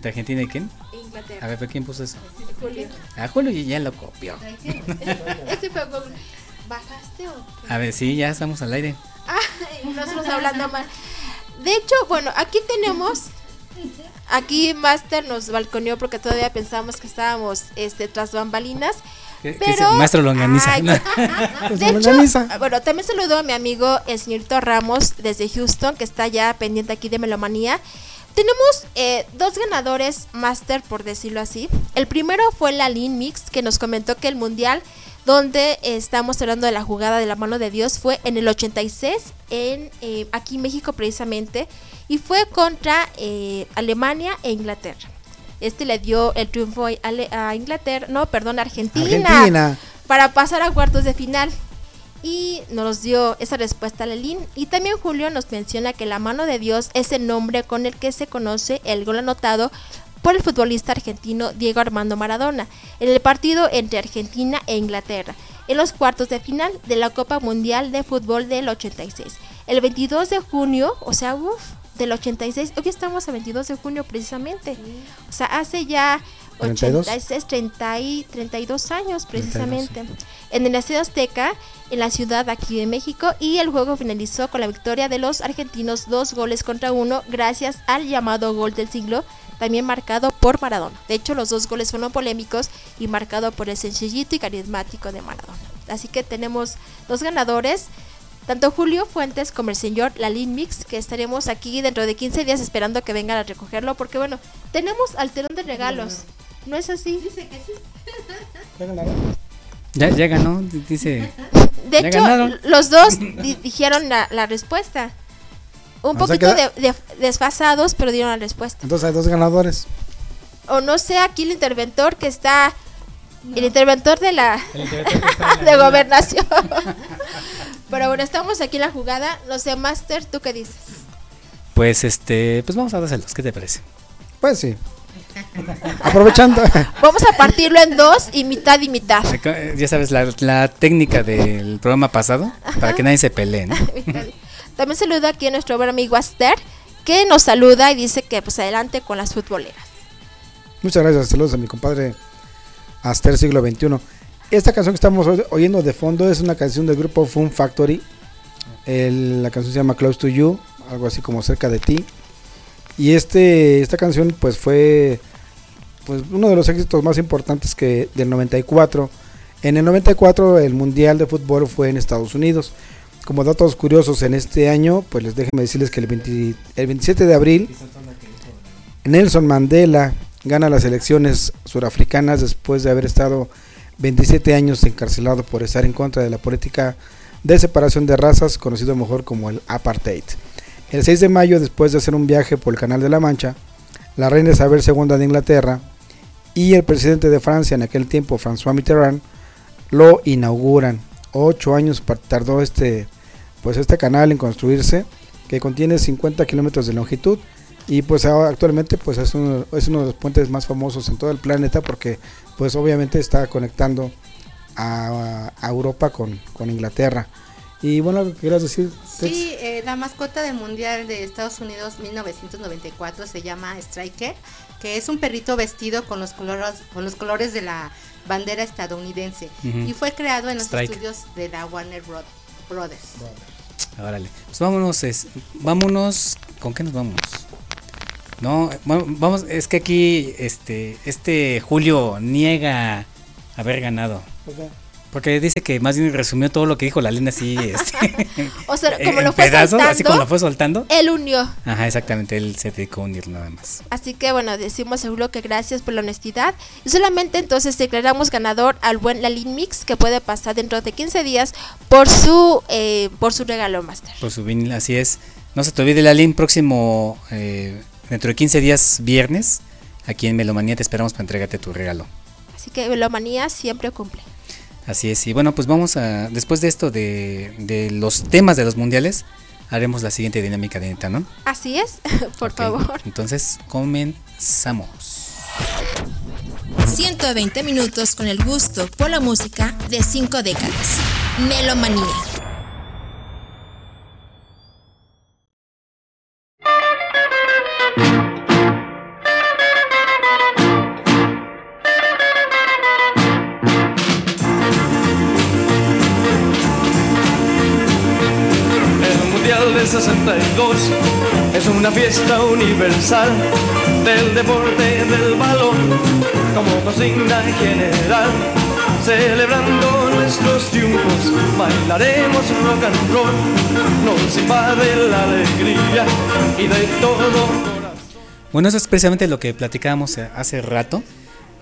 Speaker 2: ¿De Argentina y quién?
Speaker 1: Inglaterra.
Speaker 2: A ver, ¿pero quién puso eso?
Speaker 1: Julio.
Speaker 2: A Julio ya lo copió.
Speaker 1: Este fue. ¿Bajaste o qué?
Speaker 2: A ver, sí, ya estamos al aire.
Speaker 1: Ay, nosotros hablando mal. De hecho, bueno, aquí tenemos. Aquí Master nos balconeó porque todavía pensamos que estábamos este, tras bambalinas.
Speaker 2: ¿Qué- qué
Speaker 1: Pero.
Speaker 2: Maestro Longaniza.
Speaker 1: Ay,
Speaker 5: Pues
Speaker 1: de
Speaker 5: no,
Speaker 1: hecho,
Speaker 5: Longaniza.
Speaker 1: bueno, también saludo a mi amigo el señorito Ramos desde Houston, que está ya pendiente aquí de Melomanía. Tenemos eh, dos ganadores Master, por decirlo así. El primero fue la Lean Mix, que nos comentó que el mundial donde eh, estamos hablando de la jugada de la mano de Dios fue en el 86 en eh, aquí en México precisamente y fue contra eh, Alemania e Inglaterra. Este le dio el triunfo a, Inglaterra, no, perdón, a Argentina,
Speaker 5: Argentina.
Speaker 1: para pasar a cuartos de final. Y nos dio esa respuesta a Lelín. Y también Julio nos menciona que la mano de Dios es el nombre con el que se conoce el gol anotado por el futbolista argentino Diego Armando Maradona en el partido entre Argentina e Inglaterra en los cuartos de final de la Copa Mundial de Fútbol del 86. El 22 de junio, o sea, uff, del 86, hoy estamos a 22 de junio precisamente. O sea, hace ya
Speaker 5: 32.
Speaker 1: 86, 30 y 32 años precisamente. En el Estadio Azteca, en la ciudad aquí de México, y el juego finalizó con la victoria de los argentinos, dos goles contra uno, gracias al llamado gol del siglo, también marcado por Maradona. De hecho, los dos goles fueron polémicos y marcado por el sencillito y carismático de Maradona. Así que tenemos dos ganadores. Tanto Julio Fuentes como el señor Lalín Mix, que estaremos aquí dentro de 15 días esperando que vengan a recogerlo, porque bueno, tenemos al telón de regalos. ¿No es así? Dice que sí.
Speaker 2: Ya, ya ganó, di- dice.
Speaker 1: De
Speaker 2: Ya
Speaker 1: hecho,
Speaker 2: ganaron.
Speaker 1: los dos di- dijeron la, la respuesta. Un
Speaker 5: O
Speaker 1: poquito de- desfasados, pero dieron la respuesta.
Speaker 5: Entonces hay dos ganadores.
Speaker 1: O no sé, aquí el interventor que está... El interventor de la... de gobernación. pero bueno, estamos aquí en la jugada. No sé, Master, ¿tú qué dices?
Speaker 2: Pues este, pues vamos a dárselos, ¿qué te parece?
Speaker 5: Pues sí. Aprovechando.
Speaker 1: Vamos a partirlo en dos y mitad y mitad.
Speaker 2: Eh, Ya sabes, la, la técnica del programa pasado, para que nadie se pelee, ¿no?
Speaker 1: También saludo aquí a nuestro buen amigo Aster, que nos saluda y dice que pues adelante con las futboleras.
Speaker 5: Muchas gracias. Saludos a mi compadre Aster Siglo XXI. Esta canción que estamos oy- oyendo de fondo es una canción del grupo Fun Factory. La canción se llama Close to You, algo así como cerca de ti. Y este, esta canción pues fue pues, uno de los éxitos más importantes que del 94. En el 94 el Mundial de Fútbol fue en Estados Unidos. Como datos curiosos en este año, pues les déjenme decirles que el, 20 el 27 de abril Nelson Mandela gana las elecciones surafricanas después de haber estado 27 años encarcelado por estar en contra de la política de separación de razas, conocido mejor como el apartheid. El 6 de mayo, después de hacer un viaje por el Canal de la Mancha, la reina Isabel II de Inglaterra y el presidente de Francia en aquel tiempo, François Mitterrand, lo inauguran. Ocho años tardó este, pues este canal en construirse, que contiene 50 kilómetros de longitud y pues actualmente pues es uno, es uno de los puentes más famosos en todo el planeta porque pues obviamente está conectando a, a Europa con, con Inglaterra. Y bueno, ¿algo que quieras decir? Tex?
Speaker 4: Sí, eh, la mascota del Mundial de Estados Unidos 1994 se llama Striker, que es un perrito vestido con los colores, con los colores de la bandera estadounidense y fue creado en los
Speaker 2: Strike.
Speaker 4: estudios de la Warner Bro- Brothers.
Speaker 2: Órale. Pues vámonos, es, vámonos. ¿Con qué nos vamos? No, va- vamos, es que aquí este este Julio niega haber ganado. Porque dice que más bien resumió todo lo que dijo la Lina así, este,
Speaker 1: O sea, como lo fue
Speaker 2: pedazos, así
Speaker 1: soltando,
Speaker 2: como lo fue soltando.
Speaker 1: él unió.
Speaker 2: Ajá, exactamente, él se dedicó a unir nada más.
Speaker 1: Así que bueno, decimos seguro que gracias por la honestidad. Y solamente entonces declaramos ganador al buen Lalin Mix que puede pasar dentro de 15 días por su eh, por su regalo master.
Speaker 2: Por su vinil, así es. No se te olvide la link próximo, eh, dentro de 15 días, viernes, aquí en Melomanía te esperamos para entregarte tu regalo.
Speaker 1: Así que Velomanía siempre cumple.
Speaker 2: Así es, y bueno, pues vamos a, después de esto de, de los temas de los mundiales, haremos la siguiente dinámica de neta, ¿no?
Speaker 1: Así es, por favor.
Speaker 2: Entonces, comenzamos.
Speaker 7: 120 minutos con el gusto por la música de 5 décadas. Melomanía.
Speaker 10: Del 62 es una fiesta universal del deporte del balón como consigna general. Celebrando nuestros triunfos, bailaremos rock and roll, nos invade la alegría y de todo
Speaker 2: Bueno, eso es precisamente lo que platicábamos hace rato.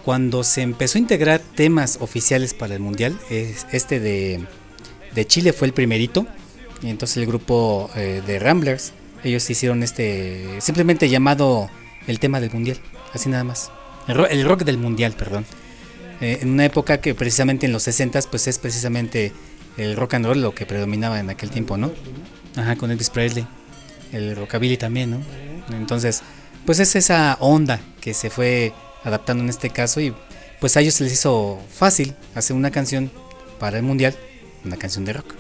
Speaker 2: Cuando se empezó a integrar temas oficiales para el mundial, es- este de, de Chile fue el primerito. Y entonces el grupo eh, de Ramblers, ellos hicieron este simplemente llamado el tema del mundial, así nada más. El, ro- el rock del mundial, perdón. Eh, en una época que precisamente en los 60 pues es precisamente el rock and roll lo que predominaba en aquel tiempo, ¿no? Ajá, con Elvis Presley. El rockabilly también, ¿no? Entonces, pues es esa onda que se fue adaptando en este caso y pues a ellos se les hizo fácil hacer una canción para el mundial, una canción de rock.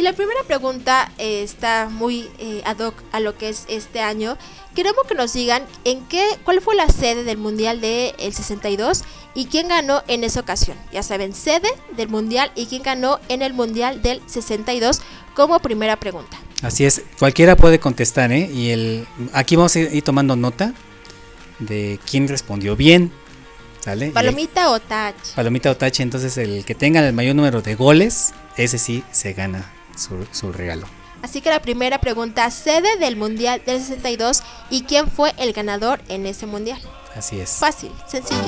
Speaker 1: Y la primera pregunta eh, está muy eh, ad hoc a lo que es este año. Queremos que nos digan en qué, cuál fue la sede del Mundial del 62 y quién ganó en esa ocasión. Ya saben, sede del Mundial y quién ganó en el Mundial del 62 como primera pregunta.
Speaker 2: Así es, cualquiera puede contestar, ¿eh? Y el, aquí vamos a ir tomando nota de quién respondió bien, ¿sale? Y el-
Speaker 1: Palomita o touch.
Speaker 2: Palomita o tache, entonces el que tenga el mayor número de goles, ese sí se gana su, su regalo.
Speaker 1: Así que la primera pregunta, sede del Mundial del 62 y quién fue el ganador en ese Mundial.
Speaker 2: Así es.
Speaker 1: Fácil, sencillo.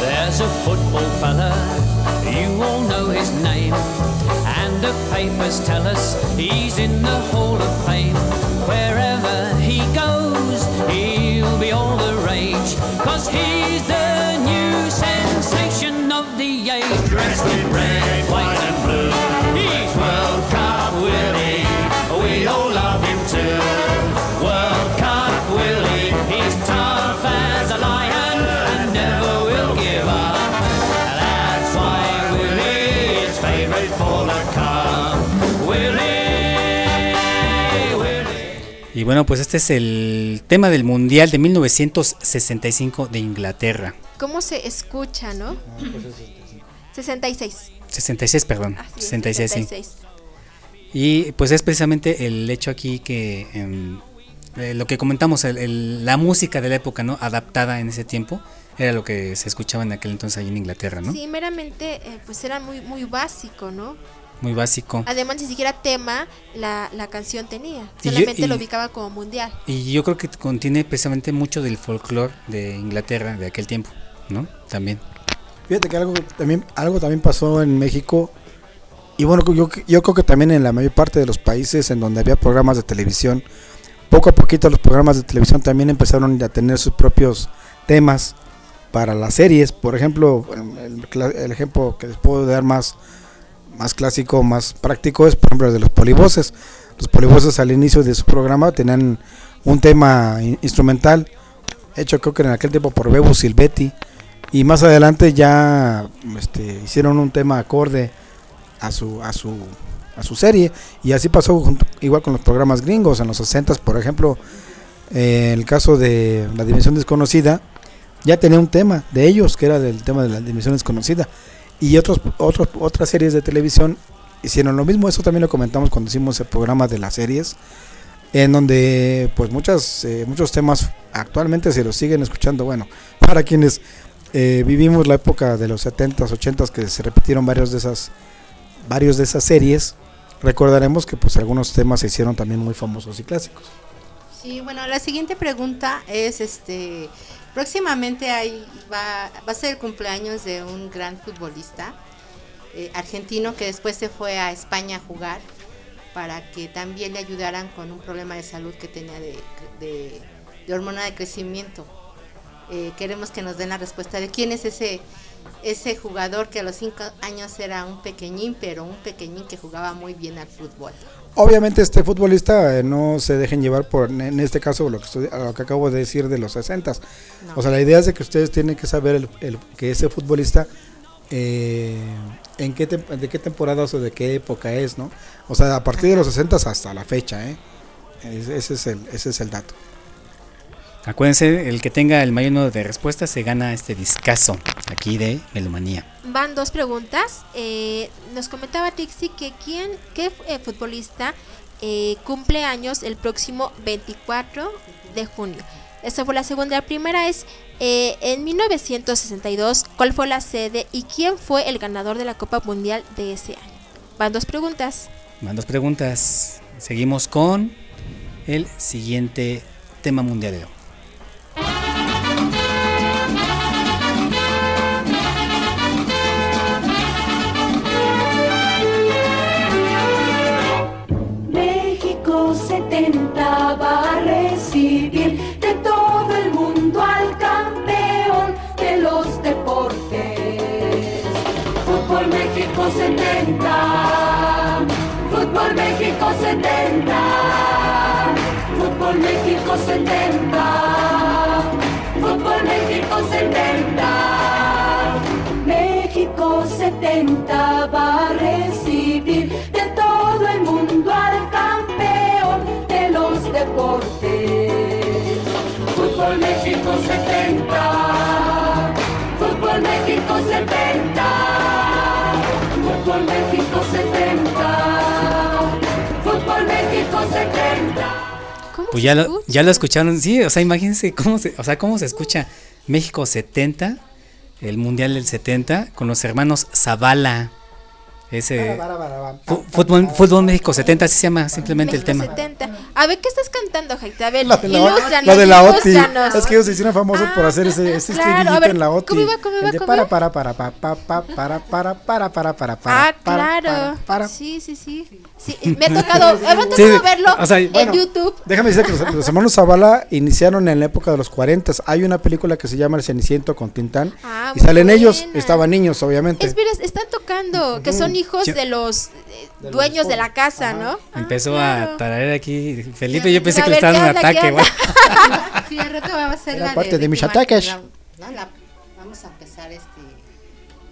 Speaker 12: There's a football fella, you all know his name. And the papers tell us he's in the Hall
Speaker 2: Y bueno, pues este es el tema del Mundial de 1965 de Inglaterra.
Speaker 1: ¿Cómo se escucha, no? 66.
Speaker 2: 66, perdón.
Speaker 1: Así es,
Speaker 2: 66, sí.
Speaker 1: 66.
Speaker 2: Y pues es precisamente el hecho aquí que em, eh, lo que comentamos, el- el- la música de la época, ¿no? Adaptada en ese tiempo, era lo que se escuchaba en aquel entonces allí en Inglaterra, ¿no?
Speaker 1: Sí, meramente, eh, pues era muy, muy básico, ¿no?
Speaker 2: Muy básico.
Speaker 1: Además, ni siquiera tema la, la canción tenía.
Speaker 2: Y yo-
Speaker 1: Solamente
Speaker 2: y-
Speaker 1: lo ubicaba como mundial.
Speaker 2: Y yo creo que contiene precisamente mucho del folclore de Inglaterra de aquel tiempo, ¿no? También.
Speaker 5: Fíjate que algo también, algo también pasó en México. Y bueno, yo, yo creo que también en la mayor parte de los países en donde había programas de televisión, poco a poquito los programas de televisión también empezaron a tener sus propios temas para las series. Por ejemplo, el, el ejemplo que les puedo dar más, más clásico, más práctico es, por ejemplo, el de los polivoces. Los polivoces al inicio de su programa tenían un tema in- instrumental, hecho creo que en aquel tiempo por Bebo Silvetti. Y más adelante ya este, hicieron un tema acorde a su, a su, a su serie. Y así pasó junto- igual con los programas gringos. En los 60 por ejemplo, eh, el caso de La Dimensión Desconocida, ya tenía un tema de ellos, que era del tema de la Dimensión Desconocida. Y otros, otros, otras series de televisión hicieron lo mismo. Eso también lo comentamos cuando hicimos el programa de las series. En donde pues muchas, eh, muchos temas actualmente se los siguen escuchando. Bueno, para quienes eh, vivimos la época de los 70s, 80s que se repitieron varios de esas varios de esas series, recordaremos que pues algunos temas se hicieron también muy famosos y clásicos.
Speaker 4: Sí, bueno, la siguiente pregunta es, este, próximamente hay, va, va a ser el cumpleaños de un gran futbolista eh, argentino que después se fue a España a jugar para que también le ayudaran con un problema de salud que tenía de, de- hormona de crecimiento. Eh, queremos que nos den la respuesta de quién es ese ese jugador que a los cinco años era un pequeñín, pero un pequeñín que jugaba muy bien al fútbol.
Speaker 5: Obviamente este futbolista eh, no se dejen llevar por, en este caso, lo que, estoy- lo que acabo de decir de los 60
Speaker 4: No.
Speaker 5: O sea, la idea es de que ustedes tienen que saber el, el- que ese futbolista, eh, en qué de qué temporadas o de qué época es, ¿no? O sea, a partir de los 60 hasta la fecha, ¿eh? Es- Ese es el, ese es el dato.
Speaker 3: Acuérdense, el que tenga el mayor número de respuestas se gana este discazo aquí de Melomanía.
Speaker 1: Van dos preguntas. Eh, nos comentaba Tixi que quién, qué eh, futbolista eh, cumple años el próximo 24 de junio. Esa fue la segunda. La primera es eh, en 1962, ¿cuál fue la sede y quién fue el ganador de la Copa Mundial de ese año? Van dos preguntas.
Speaker 3: Van dos preguntas. Seguimos con el siguiente tema mundialero.
Speaker 9: México 70 va a recibir de todo el mundo al campeón de los deportes. Fútbol México 70. Fútbol México 70. 70 va a recibir de todo el mundo al campeón de los deportes. Fútbol México 70. Fútbol México 70. Fútbol México 70. Fútbol México 70.
Speaker 3: Pues ya lo, ya lo escucharon, sí, o sea, imagínense cómo se, o sea, cómo se escucha México 70, el Mundial del 70, con los hermanos Zavala. Ese fútbol, fútbol México 70, así se llama simplemente el tema.
Speaker 1: 70. A ver, ¿qué estás cantando, Jaita? A ver,
Speaker 5: La de la,
Speaker 1: ilústranos,
Speaker 5: la de la OTI.
Speaker 1: ilústranos.
Speaker 5: Es que ellos se hicieron famosos por hacer ese, ese
Speaker 1: claro, ver,
Speaker 5: en la OTI.
Speaker 1: ¿cómo iba, cómo iba,
Speaker 5: El de
Speaker 1: cómo
Speaker 5: para, para, para, para, para, para, para, para, para, para, para,
Speaker 1: Ah,
Speaker 5: para,
Speaker 1: claro.
Speaker 5: para.
Speaker 1: Sí, sí, sí. Sí, me ha tocado, me ha tocado
Speaker 5: Sí,
Speaker 1: verlo
Speaker 5: o sea,
Speaker 1: en
Speaker 5: bueno,
Speaker 1: YouTube.
Speaker 5: Déjame decir que los, los hermanos Zavala iniciaron en la época de los 40. Hay una película que se llama El Ceniciento con Tintán.
Speaker 1: Ah,
Speaker 5: y salen ellos,
Speaker 1: buena.
Speaker 5: estaban niños, obviamente.
Speaker 1: Es están tocando, que son hijos
Speaker 3: Yo-
Speaker 1: de los eh, dueños de la casa, ¿no?
Speaker 3: Empezó a tararear aquí Felipe, yo pensé que le estaba dando un
Speaker 1: ¿qué onda,
Speaker 3: ataque, güey.
Speaker 4: Sí, al rato va a ser la
Speaker 5: parte
Speaker 4: de,
Speaker 5: de mis
Speaker 4: Ricky Martin,
Speaker 5: ataques.
Speaker 4: la- no, la- vamos a empezar este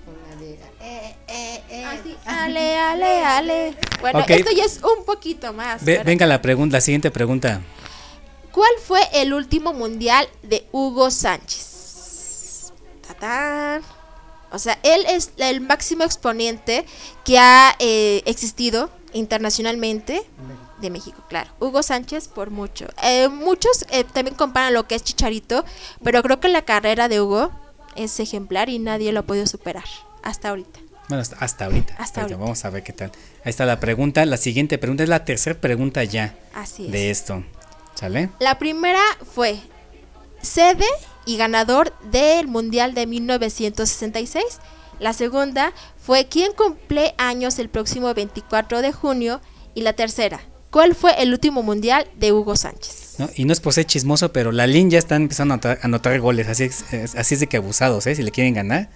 Speaker 4: con la de eh, eh, eh.
Speaker 1: Ale, ale, ale. Bueno, esto ya es un poquito más.
Speaker 3: Ve-
Speaker 1: pero-
Speaker 3: venga la pregunta, la siguiente pregunta.
Speaker 1: ¿Cuál fue el último mundial de Hugo Sánchez? Tatán. O sea, él es el máximo exponente que ha eh, existido internacionalmente de México, claro. Hugo Sánchez por mucho. Eh, muchos eh, también comparan lo que es Chicharito, pero creo que la carrera de Hugo es ejemplar y nadie lo ha podido superar hasta ahorita.
Speaker 3: Bueno, hasta, hasta ahorita.
Speaker 1: Hasta Ahorita.
Speaker 3: Vamos a ver qué tal. Ahí está la pregunta. La siguiente pregunta es la tercera pregunta ya
Speaker 1: Así es.
Speaker 3: de esto. ¿Sale?
Speaker 1: La primera fue sede y ganador del Mundial de 1966. La segunda fue quién cumple años el próximo 24 de junio. Y la tercera, ¿cuál fue el último Mundial de Hugo Sánchez?
Speaker 3: ¿No? Y no es por ser chismoso, pero la LIN ya está empezando a anotar, a anotar goles. Así es, es- así es de que abusados, ¿eh? Si le quieren ganar.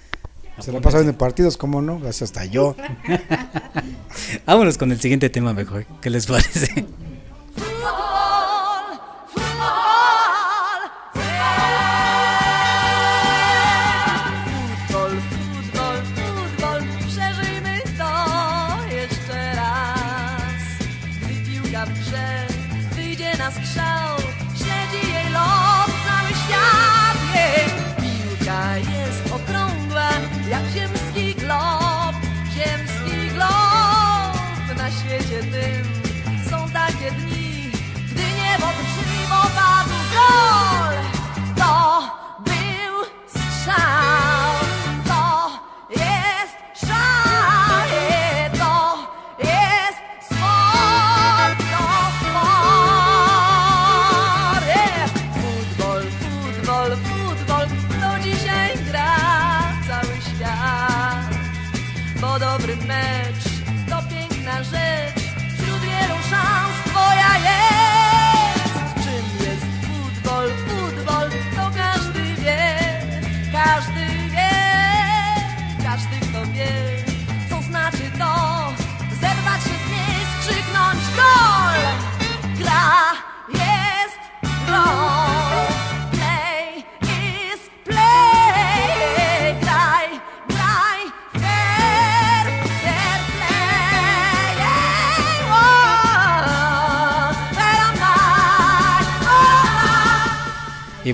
Speaker 5: Se la pasaron en partidos, ¿cómo no? Gracias hasta yo.
Speaker 3: Vámonos con el siguiente tema mejor. ¿Qué les parece?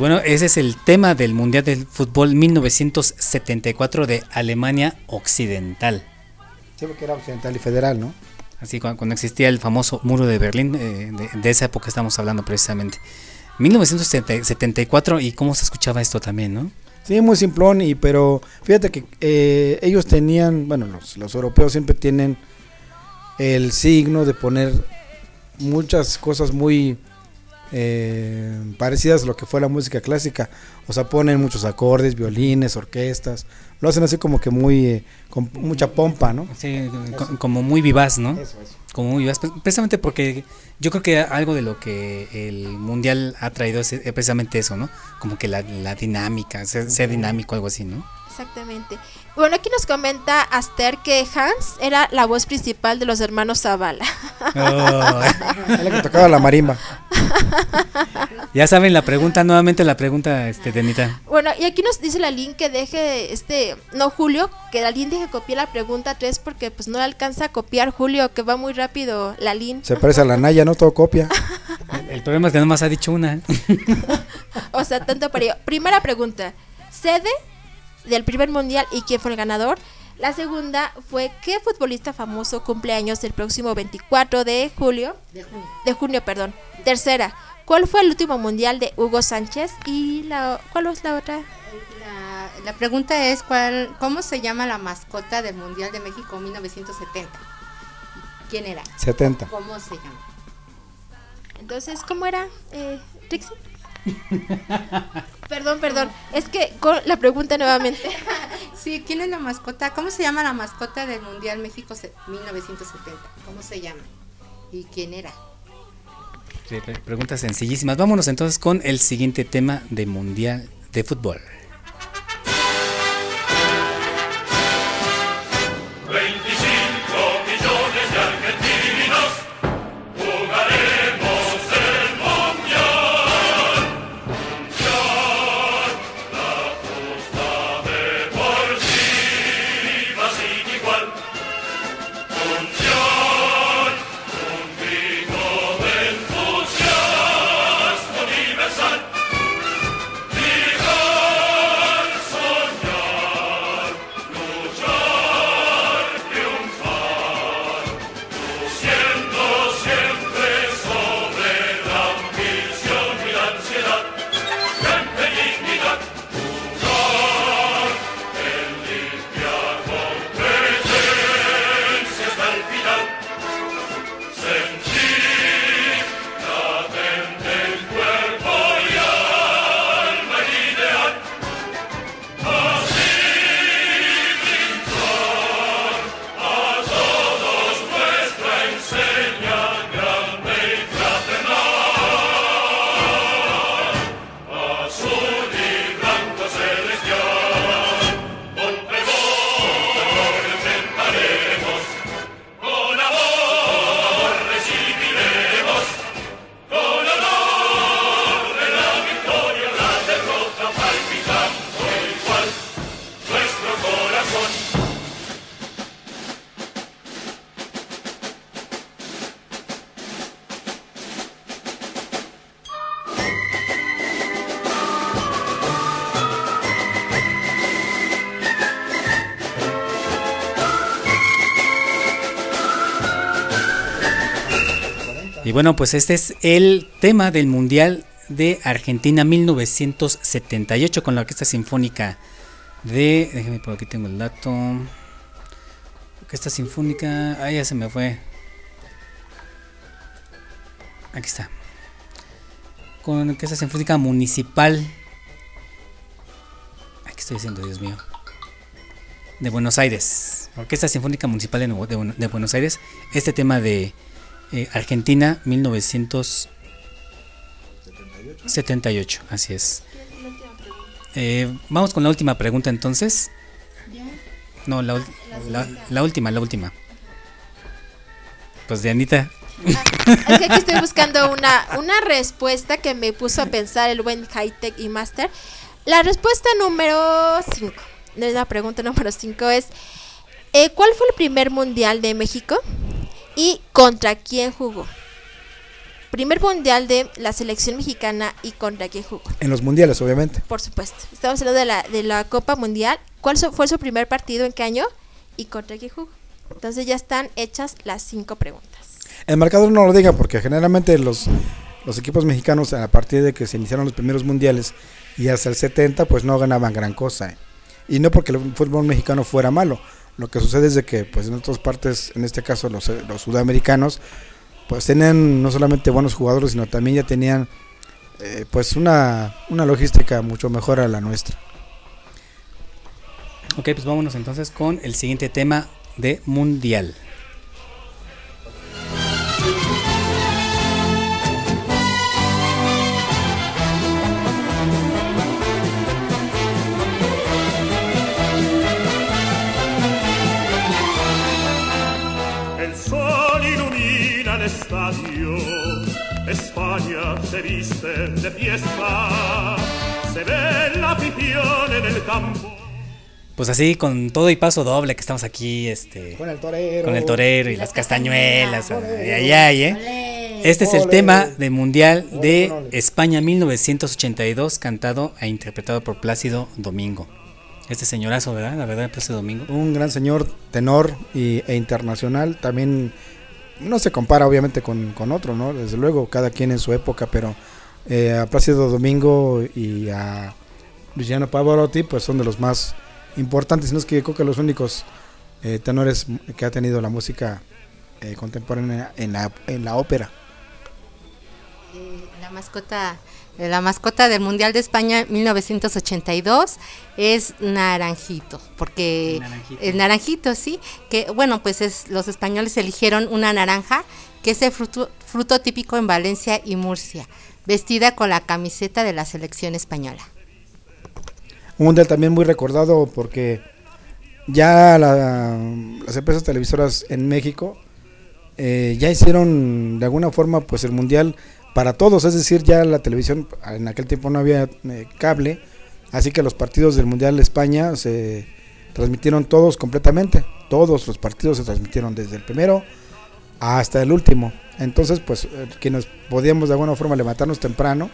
Speaker 2: bueno, ese es el tema del Mundial del Fútbol 1974 de Alemania Occidental.
Speaker 5: Sí, porque era occidental y federal, ¿no?
Speaker 2: Así cuando, cuando existía el famoso muro de Berlín, eh, de, de esa época estamos hablando precisamente. 1974 y cómo se escuchaba esto también, ¿no?
Speaker 5: Sí, muy simplón, y, pero fíjate que eh, ellos tenían, bueno, los, los europeos siempre tienen el signo de poner muchas cosas muy eh, parecidas a lo que fue la música clásica. O sea, ponen muchos acordes, violines, orquestas. Lo hacen así como que muy, eh, con mucha pompa, ¿no?
Speaker 2: Sí, co- como muy vivaz, ¿no? Como muy vivaz, pre- precisamente porque yo creo que algo de lo que el mundial ha traído es, es precisamente eso, ¿no? Como que la, la dinámica, ser, ser dinámico, algo así, ¿no?
Speaker 1: Exactamente. Bueno, aquí nos comenta Aster que Hans era la voz principal de los hermanos Zavala.
Speaker 5: Es la que tocaba la marimba.
Speaker 2: Ya saben la pregunta, nuevamente la pregunta, este, Denita.
Speaker 1: Bueno, y aquí nos dice la Lin que deje, este, no Julio, que la Lin deje copiar la pregunta 3 porque pues no le alcanza a copiar Julio, que va muy rápido la Lin.
Speaker 5: Se parece a la Naya, ¿no? Todo copia.
Speaker 2: El problema es que nomás ha dicho una.
Speaker 1: O sea, tanto para ello. Primera pregunta, sede del primer mundial y quién fue el ganador. La segunda fue qué futbolista famoso cumple años el próximo 24 de julio.
Speaker 4: De junio.
Speaker 1: De junio, perdón. Tercera, ¿cuál fue el último mundial de Hugo Sánchez? Y la ¿cuál es la otra?
Speaker 4: La, la pregunta es cuál, ¿cómo se llama la mascota del Mundial de México 1970? ¿Quién era?
Speaker 5: 70.
Speaker 4: ¿Cómo se llama?
Speaker 1: Entonces, ¿cómo era? Eh, Trixie. Perdón, perdón. Es que con la pregunta nuevamente.
Speaker 4: Sí, ¿quién es la mascota? ¿Cómo se llama la mascota del Mundial México se- 1970? ¿Cómo se llama? ¿Y quién era?
Speaker 2: Preguntas sencillísimas. Vámonos entonces con el siguiente tema de Mundial de Fútbol.
Speaker 13: Y
Speaker 2: bueno, pues este es el tema del Mundial de Argentina 1978 con la Orquesta Sinfónica de... Déjenme por aquí tengo el dato. Orquesta Sinfónica... Ah, ya se me fue. Aquí está. Con Orquesta Sinfónica Municipal. Aquí estoy diciendo, Dios mío. De Buenos Aires. Orquesta Sinfónica Municipal de, Nuevo- de Buenos Aires. Este tema de eh, Argentina 1978. Así es. Eh, vamos con la última pregunta entonces. No, la, ul- la- la última, la última. Pues de Anita.
Speaker 1: Es que aquí estoy buscando una, una respuesta que me puso a pensar el buen Hightech y Master. La respuesta número 5, la pregunta número 5 es, eh, ¿cuál fue el primer mundial de México y contra quién jugó? primer mundial de la selección mexicana y contra quién jugó.
Speaker 5: En los mundiales, obviamente.
Speaker 1: Por supuesto. Estamos hablando de la, de la Copa Mundial. ¿Cuál fue su primer partido? ¿En qué año? ¿Y contra quién jugó? Entonces ya están hechas las cinco preguntas.
Speaker 5: El marcador no lo diga porque generalmente los, los equipos mexicanos a partir de que se iniciaron los primeros mundiales y hasta el 70 pues no ganaban gran cosa. ¿eh? Y no porque el fútbol mexicano fuera malo. Lo que sucede es de que pues en otras partes, en este caso los, eh, sudamericanos, pues tenían no solamente buenos jugadores, sino también ya tenían eh, pues una, una logística mucho mejor a la nuestra.
Speaker 2: Ok, pues vámonos entonces con el siguiente tema de mundial.
Speaker 14: Se viste de fiesta, se ve la afición en el campo.
Speaker 2: Pues así, con todo y paso doble que estamos aquí, este...
Speaker 5: Con el torero.
Speaker 2: Con el torero y las castañuelas. Ay, ay, ay, ¿eh? Este es el
Speaker 5: Ole.
Speaker 2: tema de mundial de España 1982, cantado e interpretado por Plácido Domingo. Este señorazo, ¿verdad? La verdad, Plácido Domingo.
Speaker 5: Un gran señor tenor y, e internacional. También no se compara obviamente con, con otro, ¿no? Desde luego, cada quien en su época, pero eh, a Plácido Domingo y a Luciano Pavarotti pues son de los más importantes, no es que yo creo que los únicos eh, tenores que ha tenido la música eh, contemporánea en la, en la ópera.
Speaker 4: La mascota eh, la mascota del Mundial de España 1982 es Naranjito, porque
Speaker 2: Naranjito.
Speaker 4: el naranjito, sí, que bueno, pues es los españoles eligieron una naranja, que es el fruto, fruto típico en Valencia y Murcia, vestida con la camiseta de la selección española.
Speaker 5: Un mundial también muy recordado porque ya la- las empresas televisoras en México eh, ya hicieron de alguna forma pues el mundial para todos, es decir, ya la televisión en aquel tiempo no había eh, cable, así que los partidos del mundial de España se transmitieron todos completamente, todos los partidos se transmitieron desde el primero hasta el último. Entonces, pues eh, quienes podíamos de alguna forma levantarnos temprano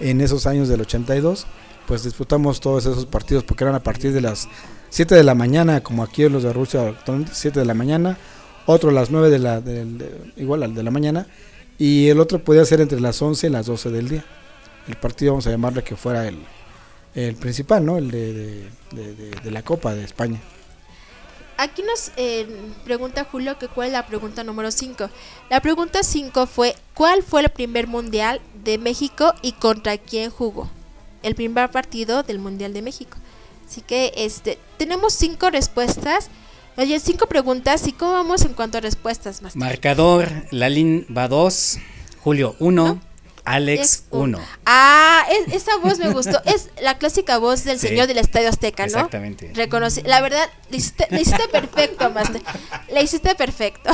Speaker 5: en esos años del 82, pues disfrutamos todos esos partidos porque eran a partir de las 7 de la mañana, como aquí los de Rusia, actualmente, 7 de la mañana, otro a las 9 de la, de- igual al de la mañana, y el otro podía ser entre las 11 y las 12 del día. El partido, vamos a llamarle que fuera el, el principal, ¿no? El de, de- la Copa de España.
Speaker 1: Aquí nos eh, pregunta Julio que cuál es la pregunta número 5. La pregunta 5 fue, ¿cuál fue el primer mundial de México y contra quién jugó? El primer partido del Mundial de México. Así que este tenemos cinco respuestas. Oye, cinco preguntas. ¿Y cómo vamos en cuanto a respuestas? Más
Speaker 2: Marcador, Lalin va 2, Julio 1, Alex 1.
Speaker 1: Ah, es- esa voz me gustó. Es la clásica voz del
Speaker 2: Sí.
Speaker 1: señor del Estadio Azteca, ¿no?
Speaker 2: Exactamente.
Speaker 1: Reconocí. La verdad, le hiciste, le hiciste perfecto, Master. Le hiciste perfecto.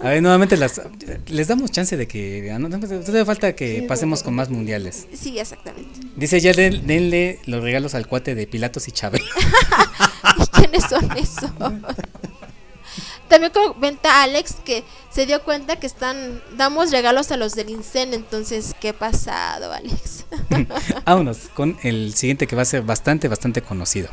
Speaker 2: A ver, nuevamente las, les damos chance de que... ah, No, todavía falta que pasemos con más mundiales.
Speaker 1: sí, exactamente.
Speaker 2: Dice ya den- denle los regalos al cuate de Pilatos y Chávez.
Speaker 1: ¿Y quiénes son esos? También comenta Alex que se dio cuenta que están damos regalos a los del INSEN, entonces qué pasado, Alex.
Speaker 2: Vámonos con el siguiente que va a ser bastante, bastante conocido.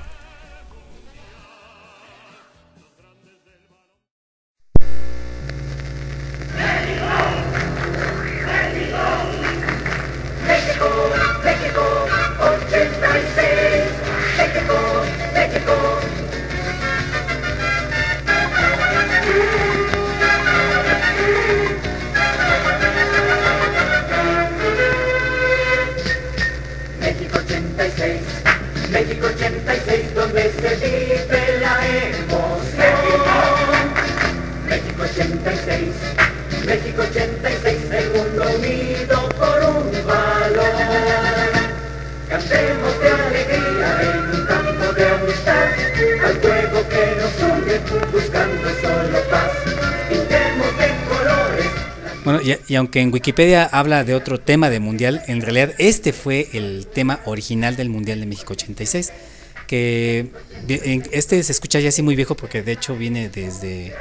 Speaker 2: Y, aunque en Wikipedia habla de otro tema de mundial, en realidad este fue el tema original del Mundial de México 86. Que este se escucha ya así muy viejo porque de hecho viene desde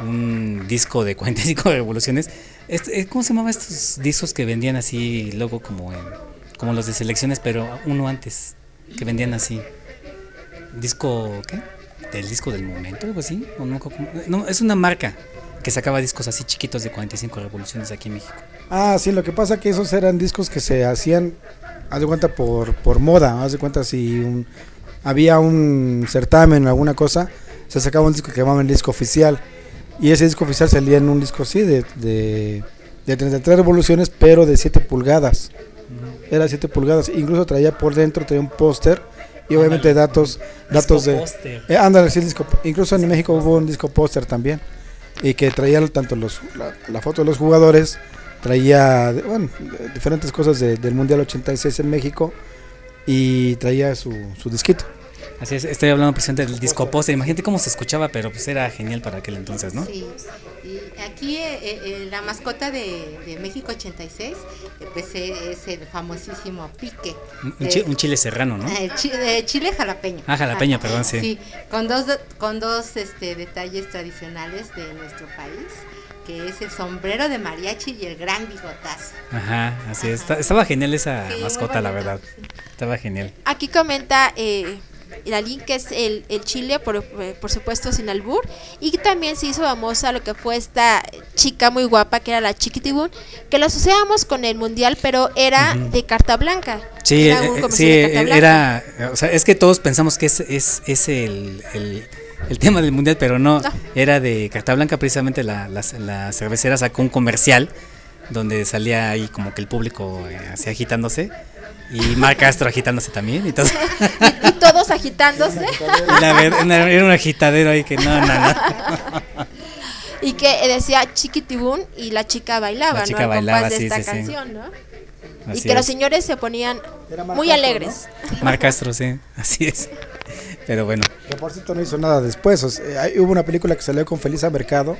Speaker 2: un disco de 45 revoluciones Este, eh, ¿Cómo se llamaban estos discos que vendían así, luego como en- como los de selecciones, pero uno antes, que vendían así? ¿Disco qué? ¿Del disco del momento, algo así? ¿O no. No, es una marca que sacaba discos así chiquitos de 45 revoluciones aquí en México.
Speaker 5: Ah, sí, lo que pasa que esos eran discos que se hacían, haz de cuenta, por, por moda, haz de cuenta si un- había un certamen o alguna cosa, se sacaba un disco que llamaban disco oficial, y ese disco oficial salía en un disco así de, de, de 33 revoluciones, pero de 7 pulgadas. Era 7 pulgadas, incluso traía por dentro, traía un póster, y obviamente datos, datos
Speaker 2: Disco
Speaker 5: de...
Speaker 2: póster.
Speaker 5: Eh, ándale, sí, el disco, incluso en México hubo un disco póster también, y que traía tanto los, la, la foto de los jugadores, traía diferentes cosas de- del Mundial 86 en México y traía su, su disquito.
Speaker 2: Así es, estoy hablando precisamente del disco póster. Imagínate cómo se escuchaba, pero pues era genial para aquel entonces, ¿no?
Speaker 4: Sí, y aquí eh, eh, la mascota de, de México 86 eh, pues eh, es el famosísimo pique.
Speaker 2: Un, chi- chile serrano, ¿no?
Speaker 4: Eh, chi- eh, chile jalapeño.
Speaker 2: Ah, jalapeño, perdón, sí.
Speaker 4: con dos, con dos este, detalles tradicionales de nuestro país, que es el sombrero de mariachi y el gran bigotazo.
Speaker 2: Ajá, así es. Esta- Estaba genial esa
Speaker 4: Sí,
Speaker 2: mascota, la verdad. Estaba genial.
Speaker 1: Aquí comenta eh, la link que es el, el chile, por, por supuesto, sin albur. Y también se hizo famosa lo que fue esta chica muy guapa, que era la Chiquitibún, que la asociábamos con el mundial, pero era de carta blanca.
Speaker 2: Sí,
Speaker 1: Era
Speaker 2: eh,
Speaker 1: un
Speaker 2: eh, sí,
Speaker 1: de carta blanca.
Speaker 2: era, o sea, es que todos pensamos que es, es, es el, el, el tema del mundial, pero no,
Speaker 1: No.
Speaker 2: era de Carta Blanca, precisamente la, la, la cervecera sacó un comercial donde salía ahí como que el público eh, así agitándose y Mar Castro agitándose también y todo.
Speaker 1: Y todos agitándose.
Speaker 2: Y la ver- una- era un agitadero ahí que no, no, no.
Speaker 1: y que decía Chiquitibún y la chica bailaba,
Speaker 2: La chica
Speaker 1: ¿no?
Speaker 2: Bailaba,
Speaker 1: compás de
Speaker 2: sí,
Speaker 1: esta
Speaker 2: sí, sí.
Speaker 1: canción, ¿no? y
Speaker 2: Así
Speaker 1: que los
Speaker 2: es.
Speaker 1: señores se ponían muy
Speaker 5: Castro,
Speaker 1: alegres.
Speaker 2: Mar Castro, sí, así es. Pero bueno,
Speaker 5: Que por cierto no hizo nada después. o sea, hubo una película que salió con Felisa Mercado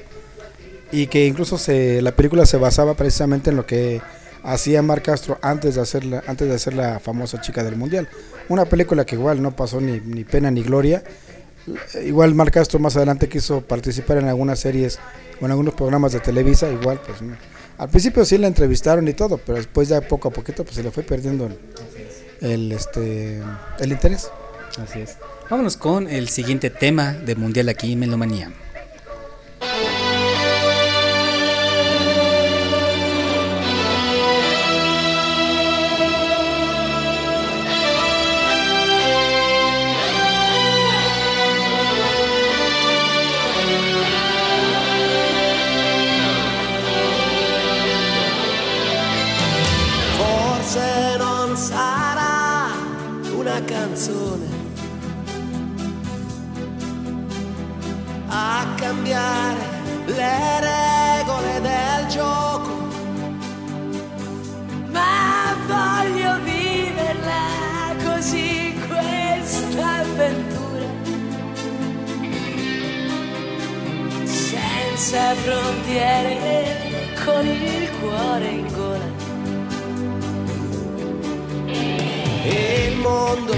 Speaker 5: y que incluso se, la película se basaba precisamente en lo que hacía Mar Castro antes de hacer la, antes de hacer la famosa chica del mundial. Una película que igual no pasó ni, ni pena ni gloria. Igual Mar Castro más adelante quiso participar en algunas series o en algunos programas de Televisa, igual pues. Al principio sí la entrevistaron y todo, pero después ya poco a poquito pues se le fue perdiendo el, el, este el interés.
Speaker 2: así es. Vámonos con el siguiente tema de mundial aquí en Melomanía.
Speaker 15: Cambiare le regole del gioco,
Speaker 16: Ma voglio viverla così questa avventura. Senza frontiere, con il cuore in gola.
Speaker 15: e il mondo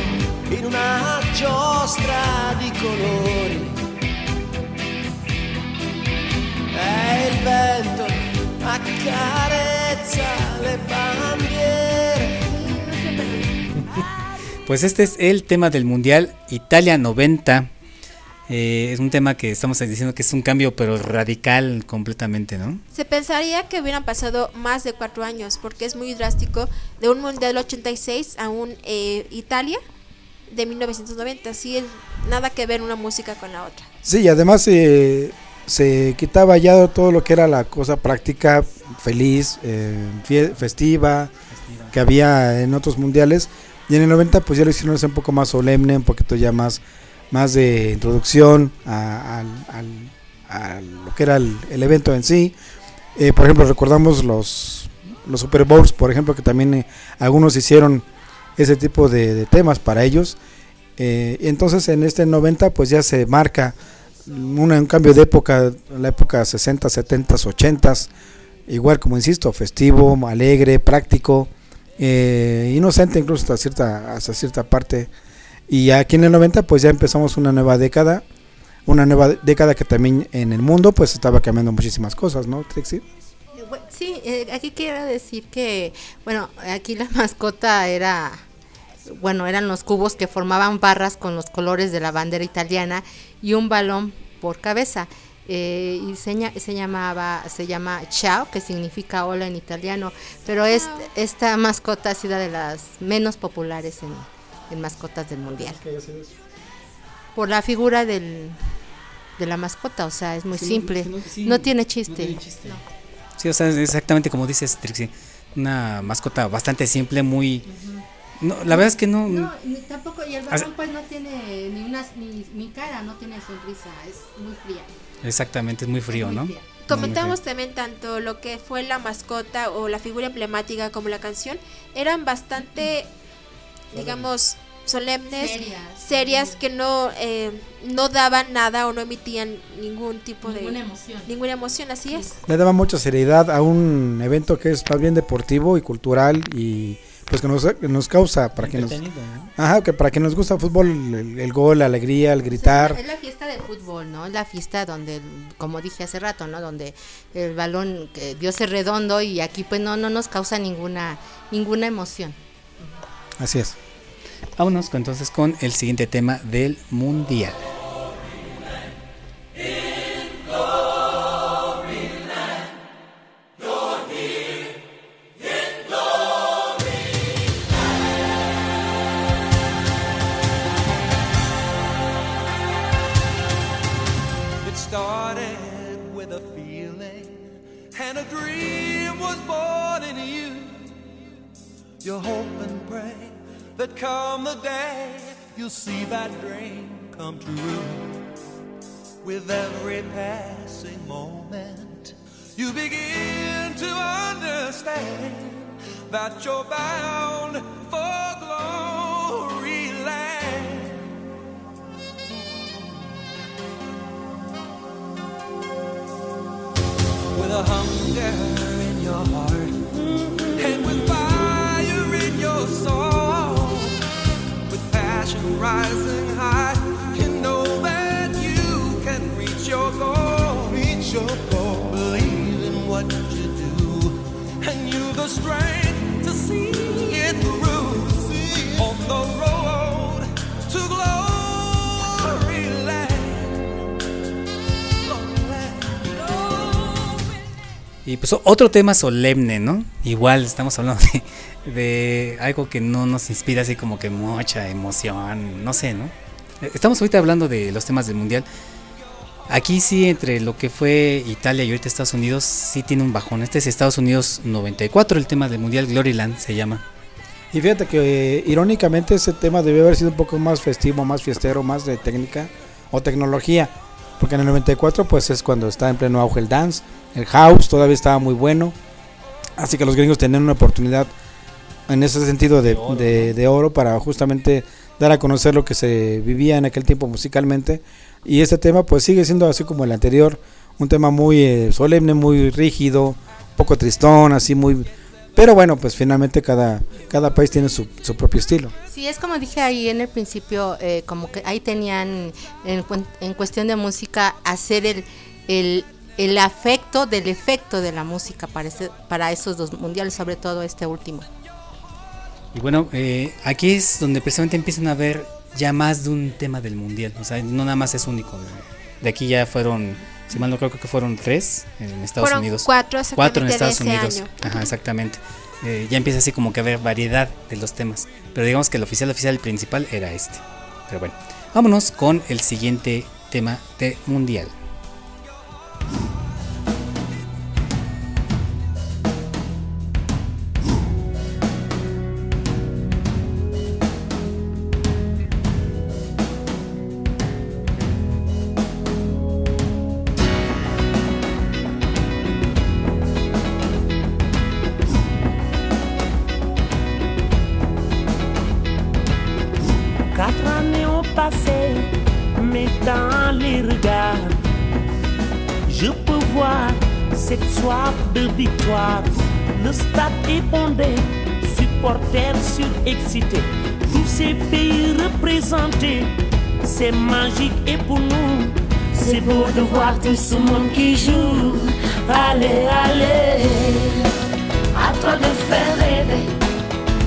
Speaker 15: in una giostra di colori. E il vento accarezza le bandiere.
Speaker 2: Pues este es el tema del Mundial Italia 90. Eh, es un tema que estamos diciendo que es un cambio, pero radical completamente, ¿no?
Speaker 1: Se pensaría que hubieran pasado más de cuatro años, porque es muy drástico de un Mundial 86 a un eh, Italia de 1990. Sí, es nada que ver una música con la otra.
Speaker 5: Sí, y además eh, se quitaba ya todo lo que era la cosa práctica, feliz, eh, festiva, que había en otros mundiales. Y en el 90 pues ya lo hicieron un poco más solemne, un poquito ya más, más de introducción a, lo que era el, el evento en sí. Eh, por ejemplo, recordamos los, los Super Bowls, por ejemplo, que también eh, algunos hicieron ese tipo de, de temas para ellos. Eh, entonces en este 90 pues ya se marca una- un cambio de época, la época 60, 70, 80, igual como insisto, festivo, alegre, práctico, eh, inocente incluso hasta cierta, hasta cierta parte. Y aquí en el 90 pues ya empezamos una nueva década, una nueva década que también en el mundo pues estaba cambiando muchísimas cosas, ¿no, Trixie?
Speaker 4: bu- sí, eh, aquí quiero decir que, bueno, aquí la mascota era, bueno, eran los cubos que formaban barras con los colores de la bandera italiana y un balón por cabeza. Eh, y se, se llamaba, se llama Ciao, que significa hola en italiano, pero es- esta mascota ha sido de las menos populares en, en mascotas del mundial. Por la figura del, de la mascota, o sea, es muy
Speaker 2: Sí,
Speaker 4: simple,
Speaker 2: sí, no- sí,
Speaker 4: no tiene chiste.
Speaker 2: tiene chiste. Sí, o sea, es exactamente como dices, Trixie. Una mascota bastante simple, muy... No, la verdad es que no...
Speaker 4: No, ni tampoco, y el balón pues no tiene ni una ni, ni cara, no tiene sonrisa, es muy fría.
Speaker 2: Exactamente, es muy frío, ¿no?
Speaker 1: Comentamos también tanto lo que fue la mascota o la figura emblemática como la canción eran bastante, digamos, solemnes,
Speaker 4: Serias.
Speaker 1: serias, que no eh, no daban nada o no emitían ningún tipo
Speaker 4: Ninguna
Speaker 1: de
Speaker 4: emoción.
Speaker 1: ninguna emoción, así es.
Speaker 5: Le daba mucha seriedad a un evento que es más bien deportivo y cultural y pues que nos, que nos causa para que nos Ajá, que para quien nos gusta el fútbol, el, el gol, la alegría, el gritar.
Speaker 4: Es la fiesta de fútbol, ¿no? Es la fiesta donde, como dije hace rato, ¿no? Donde el balón que Dios es redondo y aquí pues no no nos causa ninguna ninguna emoción.
Speaker 5: Así es.
Speaker 2: Vámonos con- entonces con el siguiente tema del Mundial.
Speaker 15: You hope and pray that come the day you'll see that dream come true. With every passing moment, you begin to understand that you're bound for glory land. with a hunger in your heart rising high. You know that you can reach your goal. Reach your goal. Believe in what you do. And you've the strength to see it through. Road to glory
Speaker 2: Y pues otro tema solemne, ¿no? Igual estamos hablando de, de algo que no nos inspira así como que mucha emoción, no sé, ¿no? Eh, Estamos ahorita hablando de los temas del mundial. Aquí sí, entre lo que fue Italia y ahorita Estados Unidos, sí tiene un bajón. Este es Estados Unidos 94, el tema del mundial, Gloryland se llama.
Speaker 5: Y fíjate que eh, irónicamente ese tema debió haber sido un poco más festivo, más fiestero, más de técnica o tecnología. Porque en el 94 pues es cuando está en pleno auge el dance, el house todavía estaba muy bueno. Así que los gringos tenían una oportunidad en ese sentido de, de- de oro para justamente dar a conocer lo que se vivía en aquel tiempo musicalmente. Y este tema pues sigue siendo así como el anterior, un tema muy eh, solemne, muy rígido, un poco tristón, así muy... Pero bueno, pues finalmente cada, cada país tiene su, su propio estilo.
Speaker 4: Sí, es como dije ahí en el principio, eh, como que ahí tenían en, cuen- en cuestión de música hacer el, el, el afecto del efecto de la música para, ese- para esos dos mundiales, sobre todo este último.
Speaker 2: Y bueno, eh, aquí es donde precisamente empiezan a ver ya más de un tema del mundial. O sea, no nada más es único. De aquí ya fueron, si mal no creo, creo que fueron tres en Estados
Speaker 1: Fueron
Speaker 2: Unidos.
Speaker 1: cuatro
Speaker 2: Cuatro en Estados Unidos.
Speaker 1: año.
Speaker 2: Ajá, exactamente. Eh, ya empieza así como que a haber variedad de los temas. Pero digamos que el oficial oficial el principal era este. Pero bueno, vámonos con el siguiente tema de mundial.
Speaker 17: De victoire. Le stade est bondé, supporters surexcités, tous ces pays représentés, c'est magique et pour nous, c'est beau de voir tout ce monde qui joue. Allez, allez.
Speaker 16: toi de faire rêver,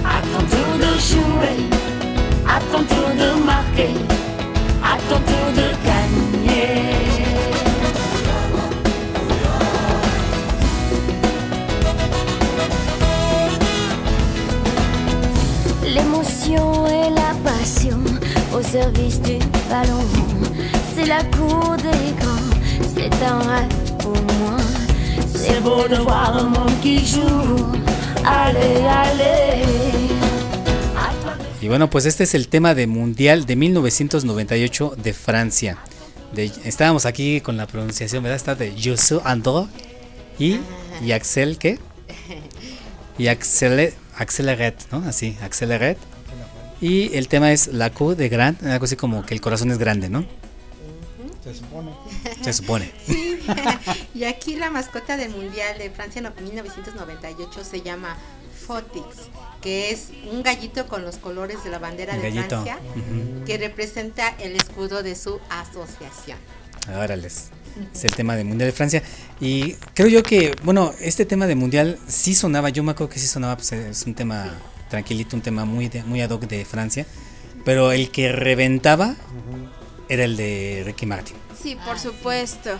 Speaker 16: à ton tour de jouer, à ton tour de marquer, à ton tour de
Speaker 18: service du ballon. C'est la cour des grands, c'est un rêve pour moi. C'est beau de voir un monde qui joue. Allez, allez.
Speaker 2: Y bueno, pues este es el tema de Mundial de 1998 de Francia. De- estábamos aquí con la pronunciación, ¿verdad? Está de Youssou Ando y, y Axel, ¿qué? Y Axel, Acceleret, ¿no? Así, Acceleret. Y el tema es la Q de Grand, algo así como que el corazón es grande, ¿no?
Speaker 5: Se supone.
Speaker 2: Se supone.
Speaker 4: Sí. y aquí la mascota del Mundial de Francia no- 1998 se llama Fotix, que es un gallito con los colores de la bandera de
Speaker 2: gallito.
Speaker 4: Francia,
Speaker 2: Ujú.
Speaker 4: que representa el escudo de su asociación.
Speaker 2: Árales. Es el tema de Mundial de Francia. Y creo yo que, bueno, este tema de Mundial sí sonaba, yo me acuerdo que sí sonaba, pues es un tema tranquilito, un tema muy, de- muy ad hoc de Francia. Pero el que reventaba era el de Ricky Martin.
Speaker 1: Sí, por supuesto.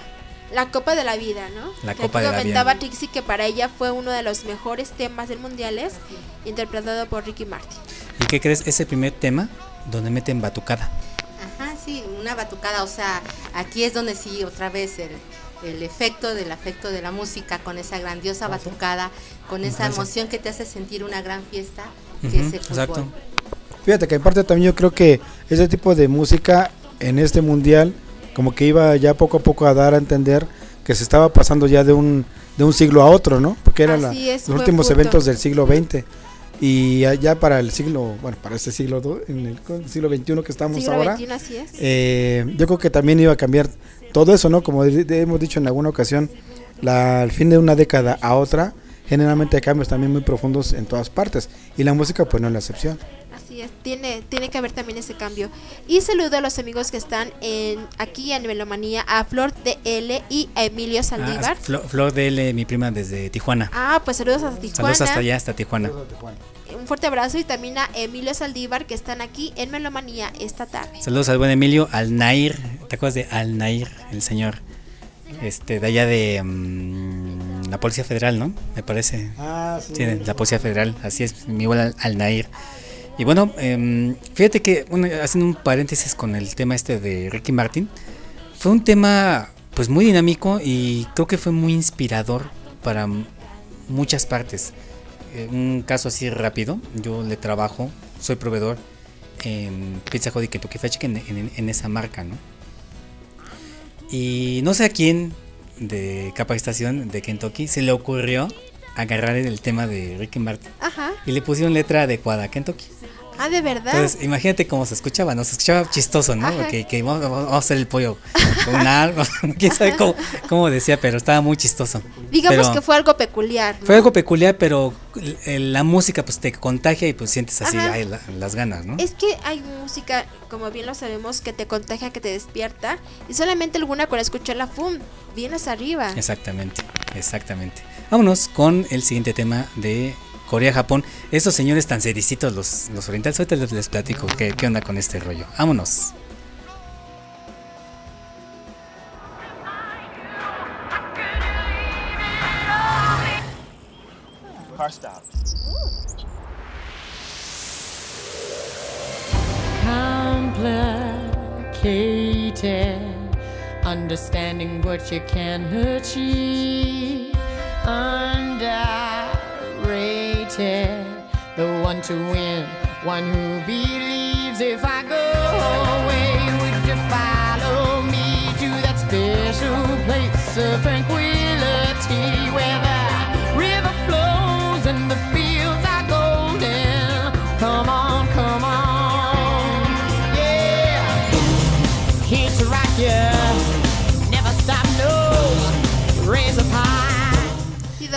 Speaker 1: La Copa de la Vida, ¿no?
Speaker 2: La
Speaker 1: Que
Speaker 2: Copa de la
Speaker 1: comentaba
Speaker 2: Vida.
Speaker 1: Trixie que para ella fue uno de los mejores temas del mundiales, interpretado por Ricky Martin.
Speaker 2: ¿Y qué crees? Ese primer tema donde meten batucada.
Speaker 4: Ajá, sí, una batucada, o sea, aquí es donde sí otra vez el, el efecto del afecto de la música con esa grandiosa batucada, con esa emoción que te hace sentir una gran fiesta, que es el fútbol.
Speaker 2: exacto.
Speaker 5: Fíjate que en parte también yo creo que ese tipo de música en este mundial como que iba ya poco a poco a dar a entender que se estaba pasando ya de un de un siglo a otro, ¿no? Porque eran los últimos
Speaker 1: punto.
Speaker 5: eventos del siglo XX y ya- para el siglo, bueno, para este siglo en el siglo XXI que estamos
Speaker 1: Siglo
Speaker 5: ahora,
Speaker 1: XXI, así es.
Speaker 5: eh, yo creo que también iba a cambiar todo eso, ¿no? Como hemos dicho en alguna ocasión, la, al fin de una década a otra, generalmente hay cambios también muy profundos en todas partes y la música pues no es la excepción.
Speaker 1: Así es, tiene, tiene que haber también ese cambio. Y saludo a los amigos que están en aquí en Melomanía, a Flor de L y a Emilio Saldívar.
Speaker 2: Ah, Flo- Flor de L, mi prima desde Tijuana.
Speaker 1: Ah, pues saludos a Tijuana.
Speaker 2: Saludos hasta allá, hasta Tijuana.
Speaker 1: Un fuerte abrazo y también a Emilio Saldívar que están aquí en Melomanía esta tarde.
Speaker 2: Saludos al buen Emilio, al Nair. ¿Te acuerdas de Al Nair, el señor? Este, de allá de mm, la Policía Federal, ¿no? Me parece.
Speaker 5: Ah, sí.
Speaker 2: de la Policía Federal, así es, mi igual al, al Nair. Y bueno, em, fíjate que, bueno, haciendo un paréntesis con el tema este de Ricky Martin, fue un tema pues muy dinámico y creo que fue muy inspirador para muchas partes. Eh, un caso así rápido, yo le trabajo, soy proveedor en Pizza Hut y Kentucky Fried Chicken en, en- en esa marca, ¿no? Y no sé a quién de capacitación de Kentucky se le ocurrió agarrar el tema de Ricky Martin
Speaker 1: Ajá.
Speaker 2: y le pusieron letra adecuada a Kentucky.
Speaker 1: Ah, de verdad.
Speaker 2: Entonces, imagínate cómo se escuchaba, ¿no? Se escuchaba chistoso, ¿no? Que, que vamos, vamos a hacer el pollo con algo, quién sabe cómo, cómo decía, pero estaba muy chistoso.
Speaker 1: Digamos
Speaker 2: Pero
Speaker 1: que fue algo peculiar. ¿no?
Speaker 2: fue algo peculiar, pero eh, la música pues te contagia y pues sientes así
Speaker 1: Ajá.
Speaker 2: ay, la- las ganas, ¿no?
Speaker 1: Es que hay música, como bien lo sabemos, que te contagia, que te despierta. Y solamente alguna con escucharla, ¡pum! Vienes arriba.
Speaker 2: Exactamente, exactamente. Vámonos con el siguiente tema de Corea-Japón. Estos señores tan sericitos, los, los orientales, ahorita les, platico qué, qué onda con este rollo. Vámonos.
Speaker 19: Car.
Speaker 20: Understanding what you can achieve. The one to win, one who believes. If I go away, would you follow me to that special place of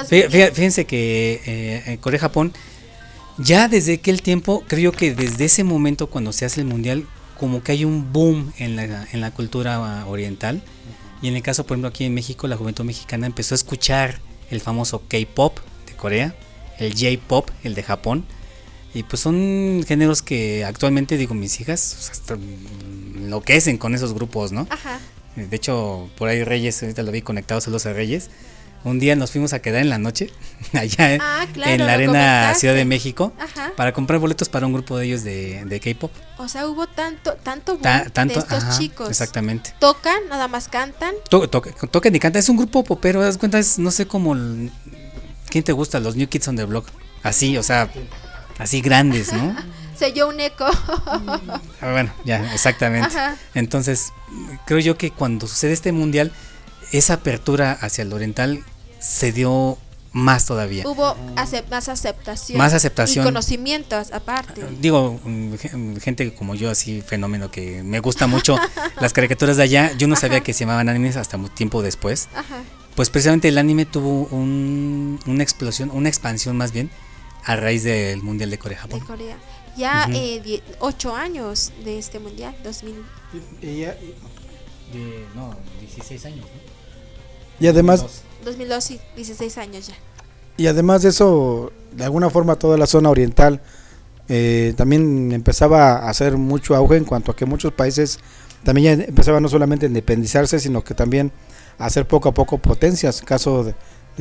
Speaker 2: Fí- fí- Fíjense que eh, en Corea-Japón, ya desde aquel tiempo, creo que desde ese momento cuando se hace el mundial, como que hay un boom en la, en la cultura oriental. Y en el caso, por ejemplo, aquí en México, la juventud mexicana empezó a escuchar el famoso K-pop de Corea el J-pop, el de Japón. Y pues son géneros que actualmente, digo, mis hijas o sea, hasta, enloquecen con esos grupos, ¿no?
Speaker 1: Ajá.
Speaker 2: De hecho, por ahí Reyes, ahorita lo vi conectado, saludos a Reyes. Un día nos fuimos a quedar en la noche, allá en-
Speaker 1: Ah, claro,
Speaker 2: en
Speaker 1: lo
Speaker 2: la Arena. Ciudad de México,
Speaker 1: Ajá.
Speaker 2: para comprar boletos para un grupo de ellos de, de K-pop.
Speaker 1: O sea, hubo tanto, tanto
Speaker 2: Ta- tanto,
Speaker 1: de estos
Speaker 2: ajá,
Speaker 1: chicos.
Speaker 2: Exactamente.
Speaker 1: Tocan, nada más cantan.
Speaker 2: To- to- tocan y cantan. Es un grupo popero, das cuenta, es no sé cómo. ¿Quién te gusta? Los New Kids on the Block. Así, o sea, así grandes, ¿no?
Speaker 1: Se oyó un eco.
Speaker 2: Ah, Bueno, ya, exactamente.
Speaker 1: Ajá.
Speaker 2: Entonces, creo yo que cuando sucede este mundial, esa apertura hacia el oriental se dio más todavía.
Speaker 1: Hubo acep- más aceptación.
Speaker 2: Más aceptación.
Speaker 1: Y conocimientos aparte.
Speaker 2: Digo, mm, gen- gente como yo, así fenómeno que me gusta mucho las caricaturas de allá. Yo no sabía que se llamaban animes hasta mu- tiempo después.
Speaker 1: Ajá.
Speaker 2: Pues precisamente el anime tuvo un- una explosión, una expansión más bien, a raíz del Mundial de
Speaker 1: de
Speaker 2: Corea-Japón.
Speaker 1: Corea. Ya eh, die- ocho años de este mundial, 2000.
Speaker 2: no, 16 años.
Speaker 5: Y además,
Speaker 1: 2002 y 16 años ya.
Speaker 5: y además de eso, de alguna forma toda la zona oriental eh, también empezaba a hacer mucho auge en cuanto a que muchos países también ya empezaban no solamente a independizarse, sino que también a hacer poco a poco potencias. Caso de,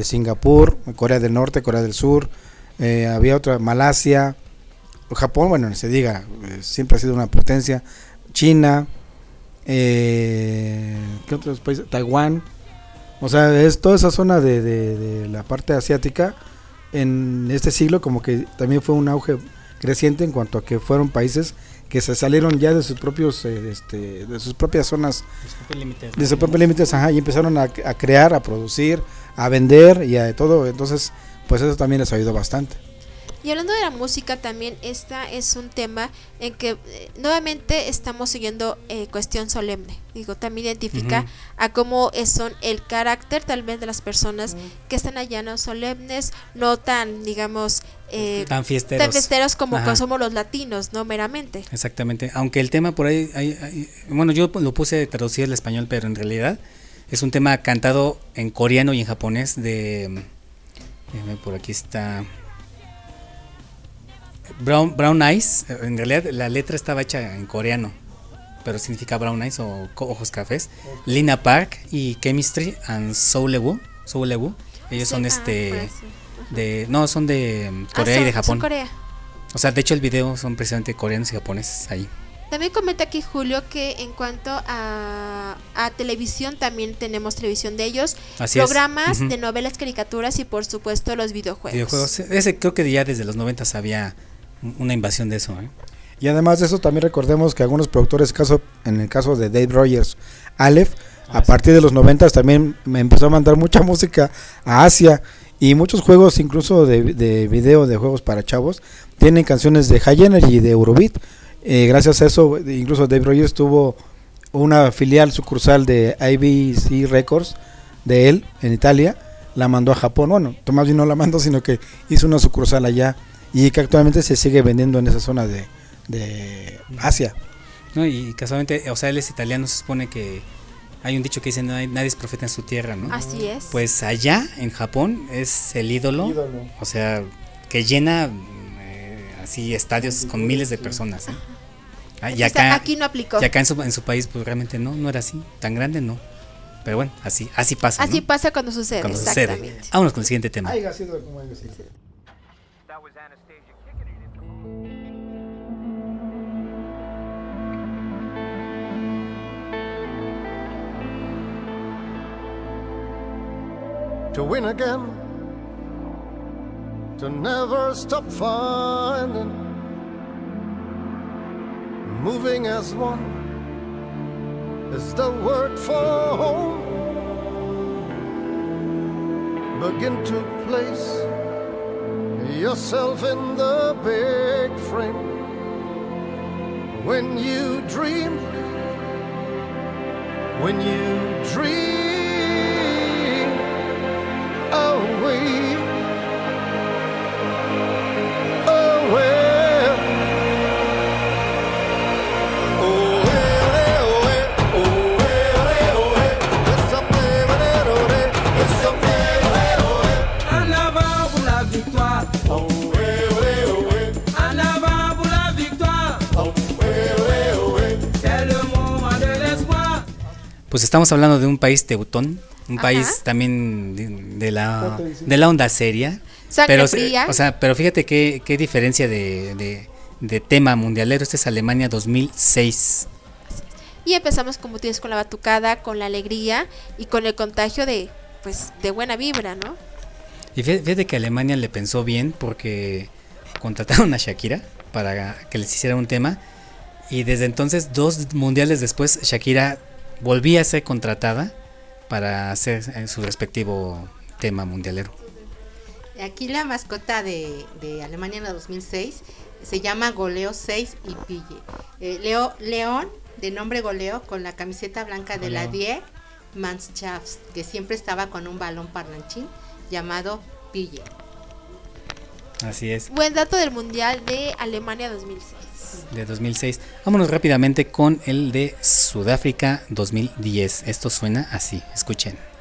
Speaker 5: Singapur, Corea del Norte, Corea del Sur, eh, había otra, Malasia, Japón, bueno, se diga, eh, siempre ha sido una potencia. China, eh, ¿qué otros países? Taiwán. O sea, es toda esa zona de, de- de la parte asiática en este siglo como que también fue un auge creciente en cuanto a que fueron países que se salieron ya de sus propios eh, este, de sus propias zonas de sus propios límites ajá, y empezaron a, a crear a producir a vender y a todo. Entonces pues eso también les ayudó bastante
Speaker 1: Y hablando de la música también, esta es un tema en que eh, nuevamente estamos siguiendo eh, cuestión solemne. Digo, también identifica a cómo es- son el carácter tal vez de las personas que están allá no solemnes, no tan, digamos, eh,
Speaker 2: Tan fiesteros.
Speaker 1: tan fiesteros como
Speaker 2: Ajá.
Speaker 1: somos los latinos, no meramente.
Speaker 2: Exactamente. Aunque el tema por ahí, hay- hay- bueno, yo lo puse traducido al español, pero en realidad es un tema cantado en coreano y en japonés de... por aquí está... Brown, Brown Eyes, eh, en realidad la letra estaba hecha en coreano, pero significa Brown Eyes o ojos cafés. Lina Park y Chemistry and Soulewu, Soulewu, ellos
Speaker 1: Sí,
Speaker 2: son
Speaker 1: ah,
Speaker 2: este
Speaker 1: por eso.
Speaker 2: de no, son de
Speaker 1: Ah,
Speaker 2: Corea y de
Speaker 1: son
Speaker 2: Japón.
Speaker 1: Corea.
Speaker 2: O sea, de hecho el video son precisamente coreanos y japoneses ahí.
Speaker 1: También comenta aquí Julio que en cuanto a, a televisión también tenemos televisión de ellos,
Speaker 2: Así es.
Speaker 1: programas de novelas, caricaturas y por supuesto los videojuegos.
Speaker 2: Videojuegos. Ese creo que ya desde los 90 había una invasión de eso. ¿eh?
Speaker 5: Y además de eso también recordemos que algunos productores, caso, en el caso de Dave Rogers, Aleph, a partir de los 90 también me empezó a mandar mucha música a Asia y muchos juegos incluso de, de video de juegos para chavos tienen canciones de High Energy y de Eurobeat. Eh, gracias a eso incluso Dave Rogers tuvo una filial sucursal de IBC Records de él en Italia, la mandó a Japón, bueno, Tomás no la mandó, sino que hizo una sucursal allá y que actualmente se sigue vendiendo en esa zona de, de Asia.
Speaker 2: No, y casualmente, o sea, él es italiano, se supone que hay un dicho que dice no hay, nadie es profeta en su tierra, ¿no?
Speaker 1: Así es.
Speaker 2: Pues allá en Japón es el ídolo,
Speaker 5: Ídolo.
Speaker 2: o sea, que llena eh, así estadios con miles de personas. ¿eh? Ah, y
Speaker 1: O sea,
Speaker 2: acá,
Speaker 1: aquí no aplicó.
Speaker 2: Y acá en su, en su país pues realmente no, no era así, tan grande no. Pero bueno, así, así pasa.
Speaker 1: Así
Speaker 2: ¿no?
Speaker 1: pasa cuando sucede,
Speaker 2: Cuando sucede.
Speaker 1: exactamente.
Speaker 2: Vámonos con el siguiente tema.
Speaker 5: Haya sido como
Speaker 19: to win again, to never stop finding, moving as one is the word for home. Begin to place yourself in the big frame when you dream, when you dream
Speaker 2: Pues estamos hablando de un país teutón un
Speaker 1: Ajá.
Speaker 2: país también de, de la, de la onda seria.
Speaker 1: Sangre
Speaker 2: pero,
Speaker 1: fría.
Speaker 2: o sea, pero fíjate qué, qué diferencia de, de- de tema mundialero. Este es Alemania 2006.
Speaker 1: Y empezamos como tú dices con la batucada, con la alegría y con el contagio de pues de buena vibra, ¿no?
Speaker 2: Y fí- fíjate que Alemania le pensó bien porque contrataron a Shakira para que les hiciera un tema. Y desde entonces, dos mundiales después, Shakira volvía a ser contratada para hacer eh, su respectivo tema mundialero.
Speaker 4: Aquí la mascota de, de Alemania en la 2006 se llama Goleo 6 y Pille. Eh, Leo, León, de nombre Goleo, con la camiseta blanca de la. Die Mannschaft, que siempre estaba con un balón parlanchín llamado Pille.
Speaker 2: Así es,
Speaker 1: Buen dato del Mundial de Alemania 2006.
Speaker 2: De 2006. Vámonos rápidamente con el de Sudáfrica 2010. Esto suena así, escuchen.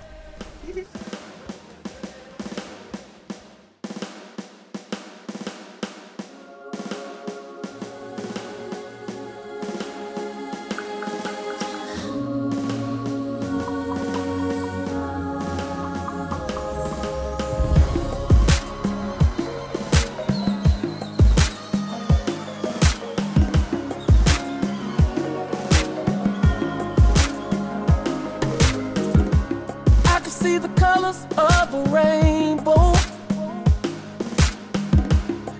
Speaker 17: See the colors of a rainbow.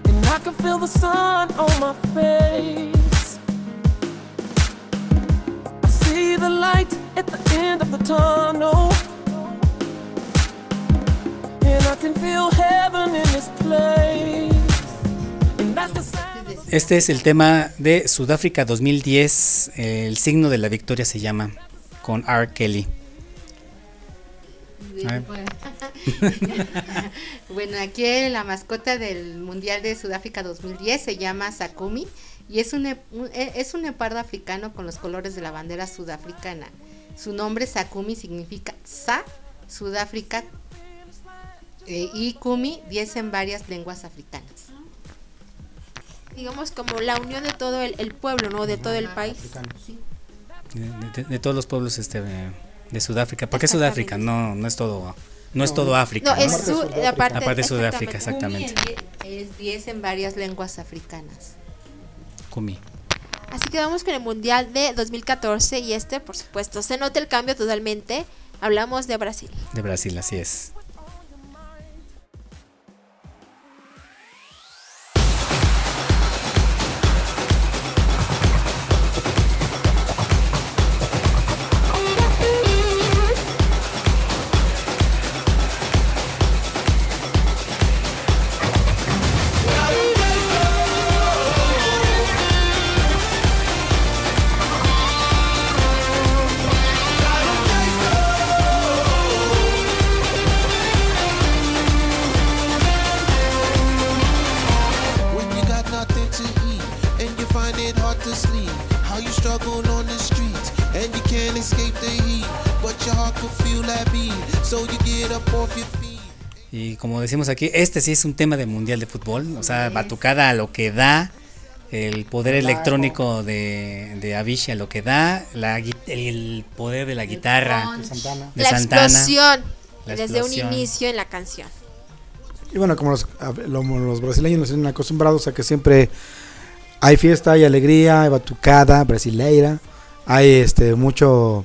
Speaker 17: And I can feel the sun on my face. I see the light at the end of the tunnel. And I can feel heaven in this place. And that's the sound.
Speaker 2: Este es el tema de Sudáfrica 2010. El signo de la victoria se llama con R. Kelly.
Speaker 4: Bueno, aquí la mascota del Mundial de Sudáfrica 2010 se llama Sakumi y es un, un- e- es un leopardo africano con los colores de la bandera sudafricana. Su nombre Sakumi significa Sa, Sudáfrica, eh, y Kumi, 10 en varias lenguas africanas.
Speaker 1: Digamos como la unión de todo el, el pueblo, ¿no? De todo el país.
Speaker 2: De, de- de todos los pueblos este, de, de Sudáfrica. ¿Por qué Sudáfrica? No, no es todo, no es todo África.
Speaker 1: No, es su- la parte-
Speaker 2: de Sudáfrica, exactamente.
Speaker 4: Es 10 en varias lenguas africanas.
Speaker 2: Kumi.
Speaker 1: Así que vamos con el Mundial de 2014 y este, por supuesto, se nota el cambio totalmente. Hablamos de Brasil.
Speaker 2: De Brasil, así es. Como decimos aquí, este sí es un tema de mundial de fútbol. O sea, batucada a lo que da, el poder electrónico de, de Avicii a lo que da, la, el poder de la guitarra
Speaker 5: De Santana.
Speaker 2: de
Speaker 1: la
Speaker 2: Santana.
Speaker 1: explosión
Speaker 2: La
Speaker 1: desde
Speaker 2: explosión.
Speaker 1: un inicio en la canción.
Speaker 5: Y bueno, como los, brasileños nos tienen acostumbrados a que siempre hay fiesta, hay alegría, hay batucada brasileira, hay este mucho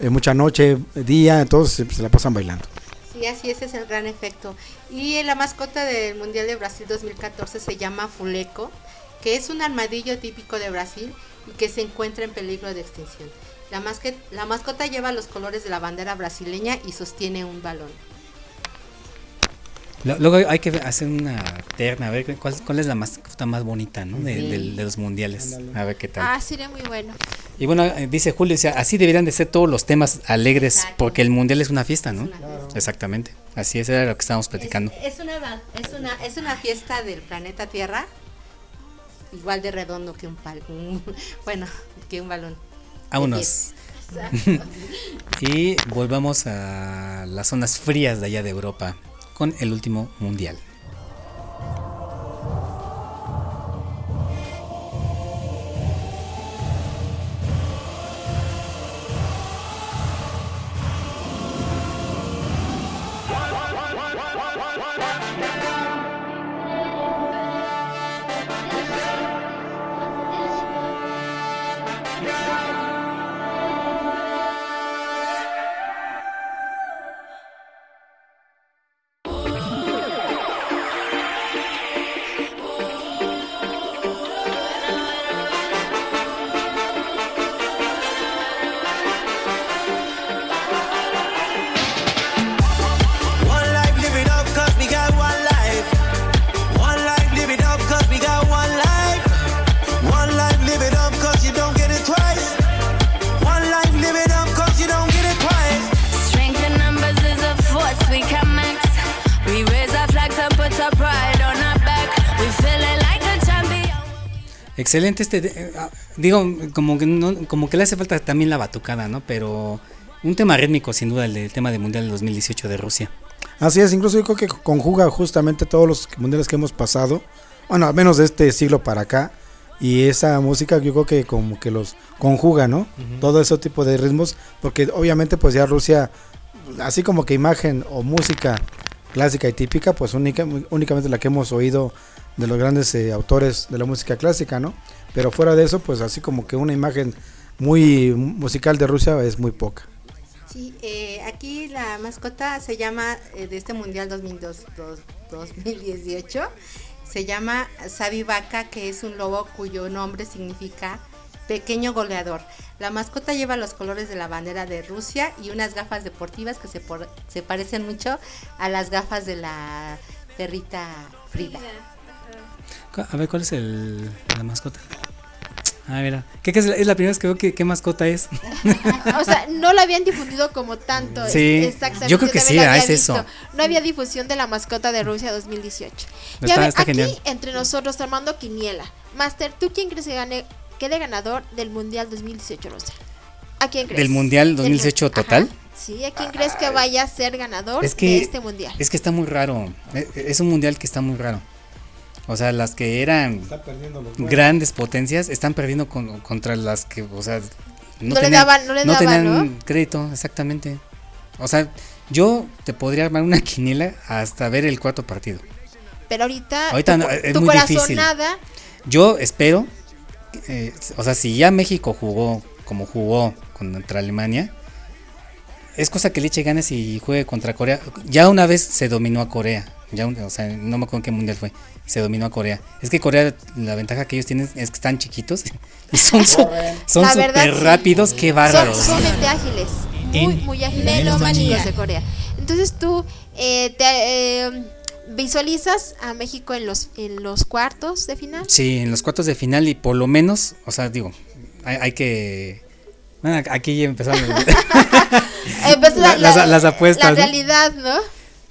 Speaker 5: eh, mucha noche, día, entonces se la pasan bailando.
Speaker 4: Sí, así ese es el gran efecto. Y la mascota del Mundial de Brasil 2014 se llama Fuleco, que es un armadillo típico de Brasil y que se encuentra en peligro de extinción. La, mascota lleva los colores de la bandera brasileña y sostiene un balón.
Speaker 2: Lo- Luego hay que hacer una terna, a ver cuál, cuál es la mascota más bonita ¿no? de,
Speaker 1: Sí.
Speaker 2: del- de los mundiales. A ver qué tal.
Speaker 1: Ah, sería muy bueno.
Speaker 2: Y bueno, eh, dice Julio, dice, así deberían de ser todos los temas alegres, porque el mundial es una fiesta, ¿no? Exactamente. Así es, era lo que estábamos platicando.
Speaker 4: Es una, es una, es una fiesta del planeta Tierra, igual de redondo que un pal, un- bueno, que un balón.
Speaker 2: Vámonos.
Speaker 4: pies.
Speaker 2: y volvamos a las zonas frías de allá de Europa con el último mundial. Excelente este, eh, ah, digo, como que no, como que le hace falta también la batucada, ¿no? Pero un tema rítmico sin duda el, del tema del Mundial del 2018 de Rusia.
Speaker 5: Así es, incluso yo creo que conjuga justamente todos los mundiales que hemos pasado, bueno, al menos de este siglo para acá, y esa música yo creo que como que los conjuga, ¿no? Todo ese tipo de ritmos, porque obviamente pues ya Rusia, así como que imagen o música clásica y típica, pues única, únicamente la que hemos oído de los grandes eh, autores de la música clásica, ¿no? Pero fuera de eso, pues así como que una imagen muy musical de Rusia es muy poca.
Speaker 4: Sí, eh, aquí la mascota se llama, eh, de este Mundial 2002, dos- 2018, se llama Sabi Vaca, que es un lobo cuyo nombre significa pequeño goleador. La mascota lleva los colores de la bandera de Rusia y unas gafas deportivas que se, por- se parecen mucho a las gafas de la perrita Frida.
Speaker 2: Cu- A ver, ¿cuál es el, la mascota? Ah, mira. ¿Qué, qué es, la, es la primera vez que veo que, qué mascota es?
Speaker 1: O sea, no lo habían difundido como tanto.
Speaker 2: Sí,
Speaker 1: exactamente.
Speaker 2: yo creo que sí, ah, es eso.
Speaker 1: No había difusión de la mascota de Rusia 2018. y
Speaker 2: Está-
Speaker 1: a ver,
Speaker 2: está
Speaker 1: aquí
Speaker 2: genial.
Speaker 1: entre nosotros Armando Quiniela. Master, ¿tú quién crees que gane, quede ganador del Mundial 2018 Rusia? ¿A quién crees?
Speaker 2: ¿Del Mundial
Speaker 1: Del-
Speaker 2: 2018 total?
Speaker 1: Ajá. Sí, ¿a quién crees que vaya a ser ganador
Speaker 2: Es que,
Speaker 1: de este Mundial?
Speaker 2: es que está muy raro. Eh, Es un mundial que está muy raro. O sea, las que eran grandes potencias están perdiendo con- contra las que, o sea,
Speaker 1: No le daban- no le daban,
Speaker 2: tenían
Speaker 1: ¿no?
Speaker 2: crédito, exactamente. O sea, yo te podría armar una quiniela hasta ver el cuarto partido.
Speaker 1: Pero ahorita,
Speaker 2: Ahorita
Speaker 1: tu,
Speaker 2: no, es
Speaker 1: tu
Speaker 2: muy difícil.
Speaker 1: corazonada,
Speaker 2: Yo espero, eh, o sea, si ya México jugó como jugó contra Alemania, es cosa que le eche ganas y juegue contra Corea. Ya una vez se dominó a Corea, ya un- o sea, no me acuerdo en qué mundial fue, se dominó a Corea. Es que Corea, la ventaja que ellos tienen es que están chiquitos y son su- son súper
Speaker 1: sí.
Speaker 2: rápidos, qué
Speaker 1: son
Speaker 2: bárbaros.
Speaker 1: sumamente ágiles. Muy, muy ágiles chicos de Corea. Entonces tú eh, te, eh, visualizas a México en los, en los cuartos de final.
Speaker 2: Sí, en los cuartos de final y por lo menos, o sea, digo, hay, hay que... bueno, aquí ya empezaron
Speaker 1: Eh, pues, la-
Speaker 2: las,
Speaker 1: la-
Speaker 2: las apuestas.
Speaker 1: La
Speaker 2: ¿no?
Speaker 1: realidad, ¿no?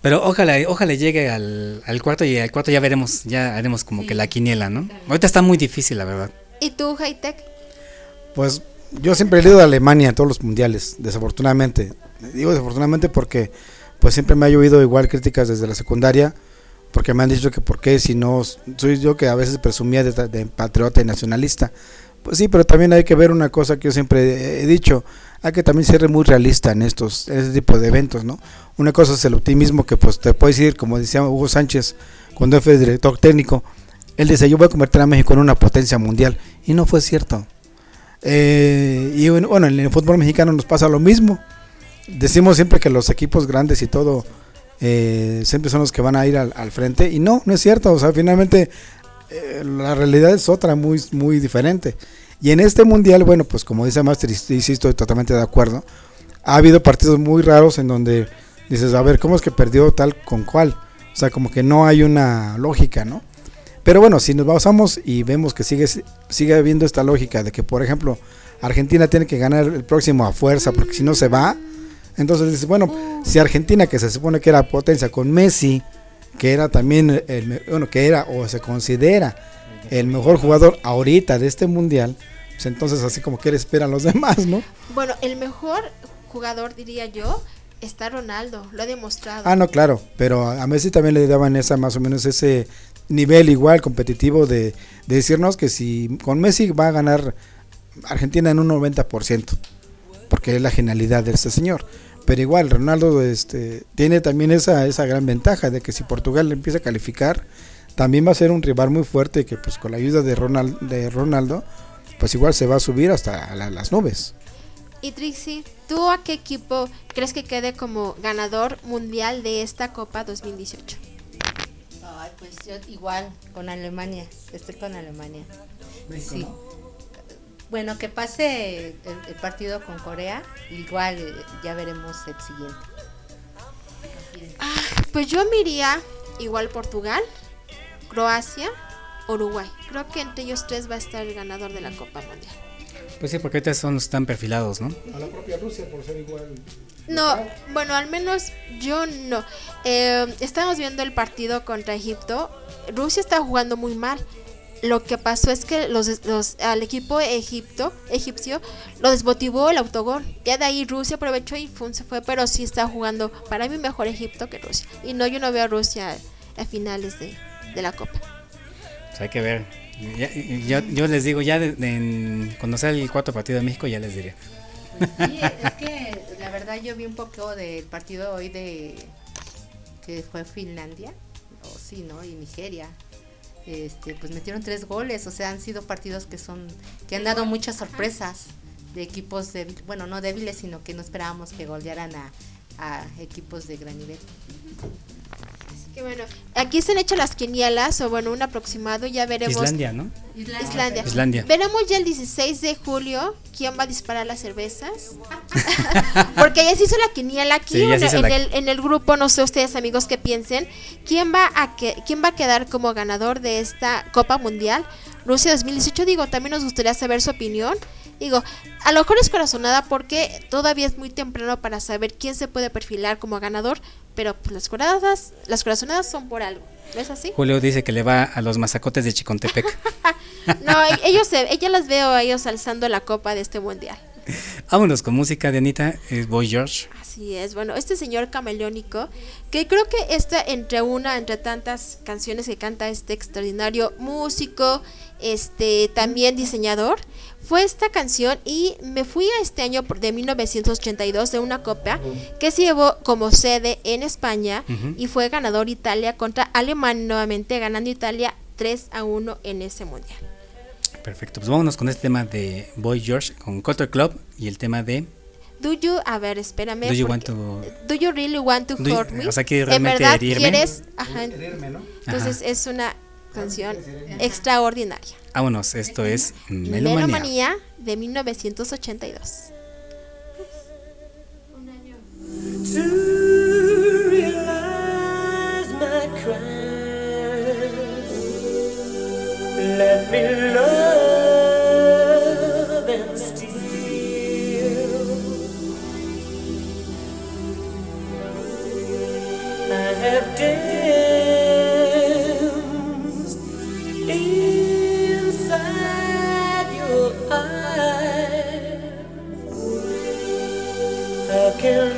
Speaker 2: Pero ojalá, ojalá llegue al, al cuarto y al cuarto ya veremos, ya haremos como que la quiniela, ¿no? Ahorita está muy difícil, la verdad.
Speaker 1: ¿Y tú, Hightech?
Speaker 5: Pues yo siempre he ido a Alemania en todos los mundiales, desafortunadamente. Digo desafortunadamente porque pues siempre me ha llovido igual críticas desde la secundaria, porque me han dicho que por qué si no soy yo que a veces presumía de, de patriota y nacionalista. Pues sí, pero también hay que ver una cosa que yo siempre he dicho, hay que también ser muy realista en estos en este tipo de eventos, ¿no? Una cosa es el optimismo que pues te puedes decir, como decía Hugo Sánchez cuando fue director técnico, él dice, yo voy a convertir a México en una potencia mundial y no fue cierto. Eh, y bueno, en el fútbol mexicano nos pasa lo mismo. Decimos siempre que los equipos grandes y todo eh, siempre son los que van a ir al, al frente y no, no es cierto. O sea, finalmente eh, la realidad es otra, muy, muy diferente. Y en este mundial, bueno, pues como dice Master, y sí, estoy totalmente de acuerdo. Ha habido partidos muy raros en donde dices, a ver, ¿cómo es que perdió tal con cual? O sea, como que no hay una lógica, ¿no? Pero bueno, si nos basamos y vemos que sigue, sigue habiendo esta lógica de que, por ejemplo, Argentina tiene que ganar el próximo a fuerza, porque si no se va, entonces dices, bueno, si Argentina, que se supone que era potencia con Messi, que era también, el, bueno, que era o se considera el mejor jugador ahorita de este mundial, pues entonces así como que le esperan los demás, ¿no?
Speaker 1: Bueno, el mejor jugador, diría yo, está Ronaldo. Lo ha demostrado.
Speaker 5: Ah, no, claro, pero a Messi también le daban esa más o menos ese nivel igual competitivo de, de decirnos que si con Messi va a ganar Argentina en un 90%, porque es la genialidad de este señor. Pero igual, Ronaldo este, tiene también esa, esa gran ventaja de que si Portugal le empieza a calificar, también va a ser un rival muy fuerte que pues con la ayuda de, Ronald, de Ronaldo, pues igual se va a subir hasta la- las nubes.
Speaker 1: Y Trixie, ¿tú a qué equipo crees que quede como ganador mundial de esta Copa 2018?
Speaker 4: Ay, pues yo igual con Alemania, estoy con Alemania. Sí. Bueno, que pase el, el partido con Corea, igual eh, ya veremos el siguiente.
Speaker 1: Pues yo me iría igual Portugal, Croacia, Uruguay. Creo que entre ellos tres va a estar el ganador de la Copa Mundial.
Speaker 2: Pues sí, porque ahorita son, están perfilados, ¿no?
Speaker 5: A la propia Rusia por ser igual.
Speaker 1: No, bueno, al menos yo no. Eh, estamos viendo el partido contra Egipto. Rusia está jugando muy mal. lo que pasó es que los, los- al equipo Egipto, egipcio lo desmotivó el autogol. Ya de ahí Rusia aprovechó y fue, se fue, pero sí está jugando para mí mejor Egipto que Rusia. Y no, yo no veo a Rusia a finales de, de la Copa.
Speaker 2: Pues hay que ver. Ya- ya- yo les digo, ya de- de- en- cuando sea el cuarto partido de México, ya les diré.
Speaker 4: Sí, es que la verdad yo vi un poco del partido hoy de que fue Finlandia, o sí, ¿no? Y Nigeria. Este, pues metieron tres goles, o sea, han sido partidos que son que han dado muchas sorpresas de equipos débiles, bueno, no débiles, sino que no esperábamos que golearan a equipos de gran nivel.
Speaker 1: Bueno, aquí se han hecho las quinielas, o bueno, un aproximado, ya veremos.
Speaker 2: Islandia, ¿no?
Speaker 1: Islandia.
Speaker 2: Islandia.
Speaker 1: Veremos ya el 16 de julio quién va a disparar las cervezas. Porque ya se hizo la quiniela aquí
Speaker 2: Sí,
Speaker 1: bueno, en,
Speaker 2: la-
Speaker 1: el, en el grupo, no sé ustedes amigos qué piensen. ¿Quién va a que, quién va a quedar como ganador de esta Copa Mundial? Rusia 2018, digo, también nos gustaría saber su opinión. Digo, a lo mejor es corazonada porque todavía es muy temprano para saber quién se puede perfilar como ganador, pero pues, las corazonadas, las corazonadas son por algo. ¿No es así?
Speaker 2: Julio dice que le va a los mazacotes de Chicontepec.
Speaker 1: No, e- ellos se, ella las veo a ellos alzando la copa de este mundial.
Speaker 2: Vámonos con música de Anita, es Boy George.
Speaker 1: Así es, bueno, este señor camaleónico, que creo que esta entre una, entre tantas canciones que canta este extraordinario músico, este también diseñador, fue esta canción y me fui a este año de 1982 de una copa que se llevó como sede en España y fue ganador Italia contra Alemania nuevamente, ganando Italia 3 a 1 en ese mundial.
Speaker 2: Perfecto, pues vámonos con este tema de Boy George con Culture Club y el tema de
Speaker 1: Do you, a ver, espérame.
Speaker 2: Do you want to
Speaker 1: Do you really want to hurt me?
Speaker 2: o sea, ¿quieres
Speaker 1: ¿En
Speaker 2: realmente
Speaker 1: verdad
Speaker 2: herirme?
Speaker 1: quieres? Ajá. Entonces es una canción extraordinaria.
Speaker 2: Vámonos, esto es Melomanía.
Speaker 1: Melomanía de 1982.
Speaker 17: to realize my crime. Let me love
Speaker 5: kill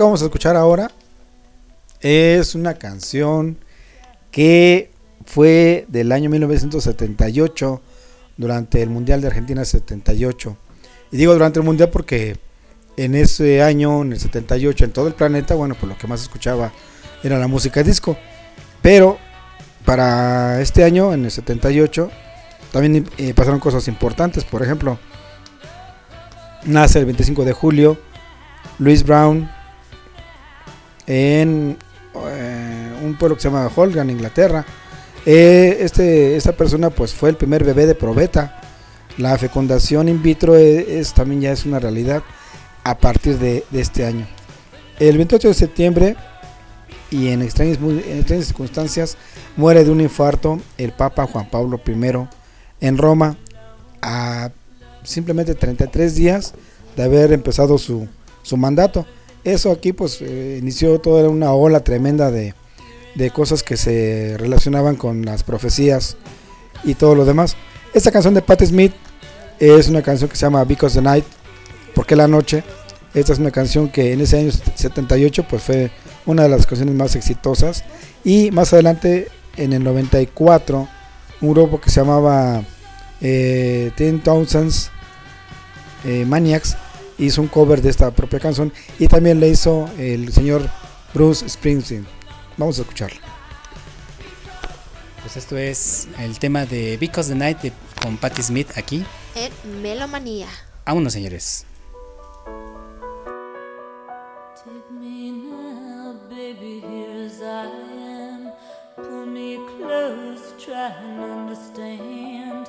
Speaker 5: que vamos a escuchar ahora es una canción que fue del año 1978 durante el Mundial de Argentina 78. Y digo durante el Mundial porque en ese año, en el 78, en todo el planeta, bueno, pues lo que más escuchaba era la música disco. Pero para este año, en el 78, también eh, pasaron cosas importantes. Por ejemplo, nace el 25 de julio Louis Brown en eh, un pueblo que se llama Holgan, Inglaterra. Eh, este, esta persona pues fue el primer bebé de probeta. La fecundación in vitro eh, es, también ya es una realidad a partir de, de este año. El 28 de septiembre y en extrañas, en extrañas circunstancias muere de un infarto el Papa Juan Pablo I en Roma a simplemente 33 días de haber empezado su, su mandato. Eso aquí pues eh, inició toda una ola tremenda de, de cosas que se relacionaban con las profecías y todo lo demás. Esta canción de Patti Smith es una canción que se llama Because the Night, porque la noche. Esta es una canción que en ese año 78 pues fue una de las canciones más exitosas y más adelante en el 94 un grupo que se llamaba eh, Ten Thousands eh, Maniacs hizo un cover de esta propia canción y también le hizo el señor Bruce Springsteen. Vamos a escucharlo.
Speaker 2: Pues esto es el tema de Because the Night de- con Patti Smith aquí.
Speaker 1: En Melomanía.
Speaker 2: Vámonos, señores.
Speaker 3: Take me now, baby, here as I am. Pull me close, try and understand.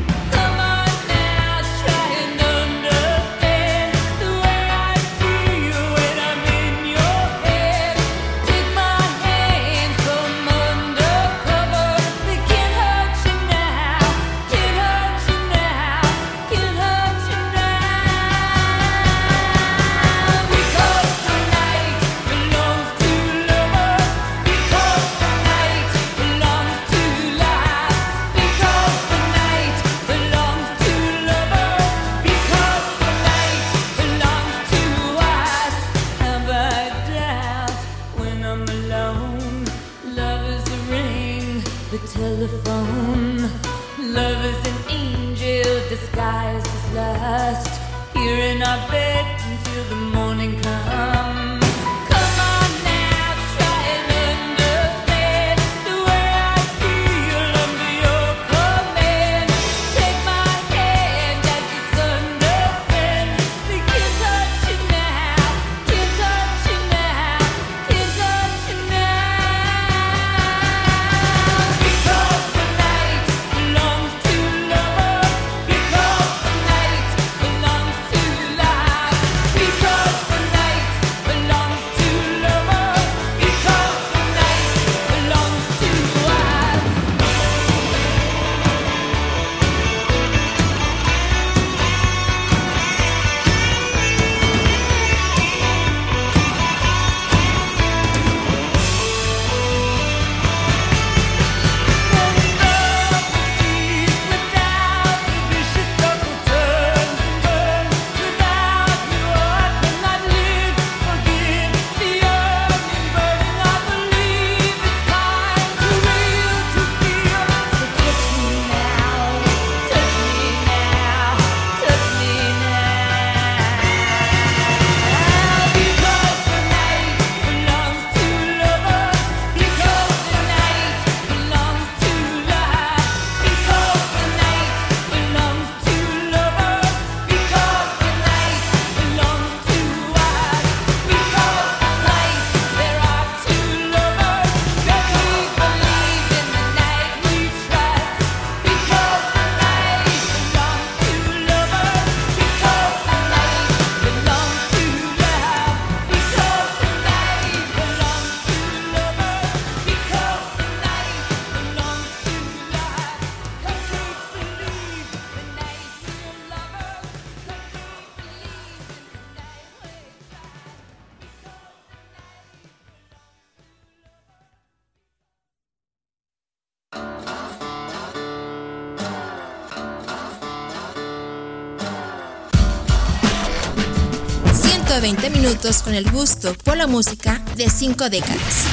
Speaker 7: 120 minutos con el gusto por la música de 5 décadas.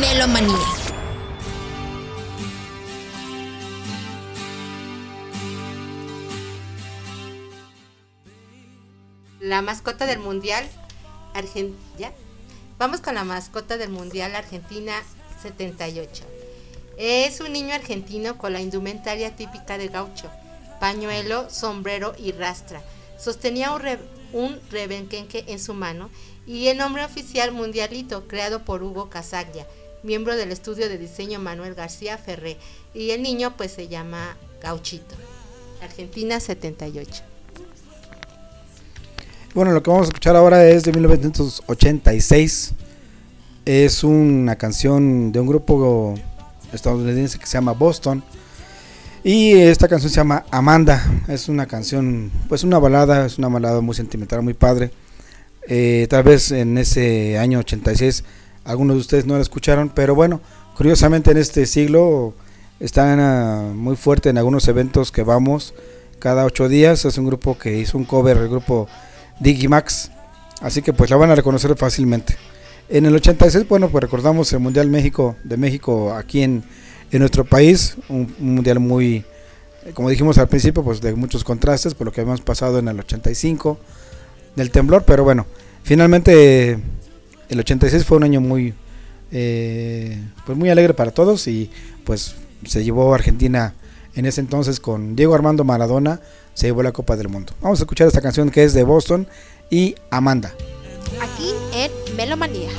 Speaker 7: Melomanía.
Speaker 4: La mascota del mundial Argen- ¿ya? Vamos con la mascota del mundial Argentina 78. Es un niño argentino con la indumentaria típica de gaucho, pañuelo, sombrero y rastra. Sostenía un, re- un rebenquenque en su mano y el nombre oficial Mundialito, creado por Hugo Casaglia, miembro del estudio de diseño Manuel García Ferré. Y el niño pues se llama Gauchito. Argentina 78.
Speaker 5: Bueno, lo que vamos a escuchar ahora es de 1986. Es una canción de un grupo estadounidense que se llama Boston. Y esta canción se llama Amanda. Es una canción, pues una balada, es una balada muy sentimental, muy padre. Eh, tal vez en ese año 86 algunos de ustedes no la escucharon, pero bueno, curiosamente en este siglo están ah, muy fuerte en algunos eventos que vamos cada ocho días. Es un grupo que hizo un cover, el grupo Digimax. Así que pues la van a reconocer fácilmente. En el 86, bueno, pues recordamos el Mundial México de México aquí en, en nuestro país, un, un mundial muy, como dijimos al principio, pues de muchos contrastes por lo que habíamos pasado en el 85 del temblor, pero bueno, finalmente el 86 fue un año muy, eh, pues muy alegre para todos y pues se llevó Argentina en ese entonces con Diego Armando Maradona, se llevó la Copa del Mundo. Vamos a escuchar esta canción que es de Boston y Amanda.
Speaker 15: Aquí en Melomanía.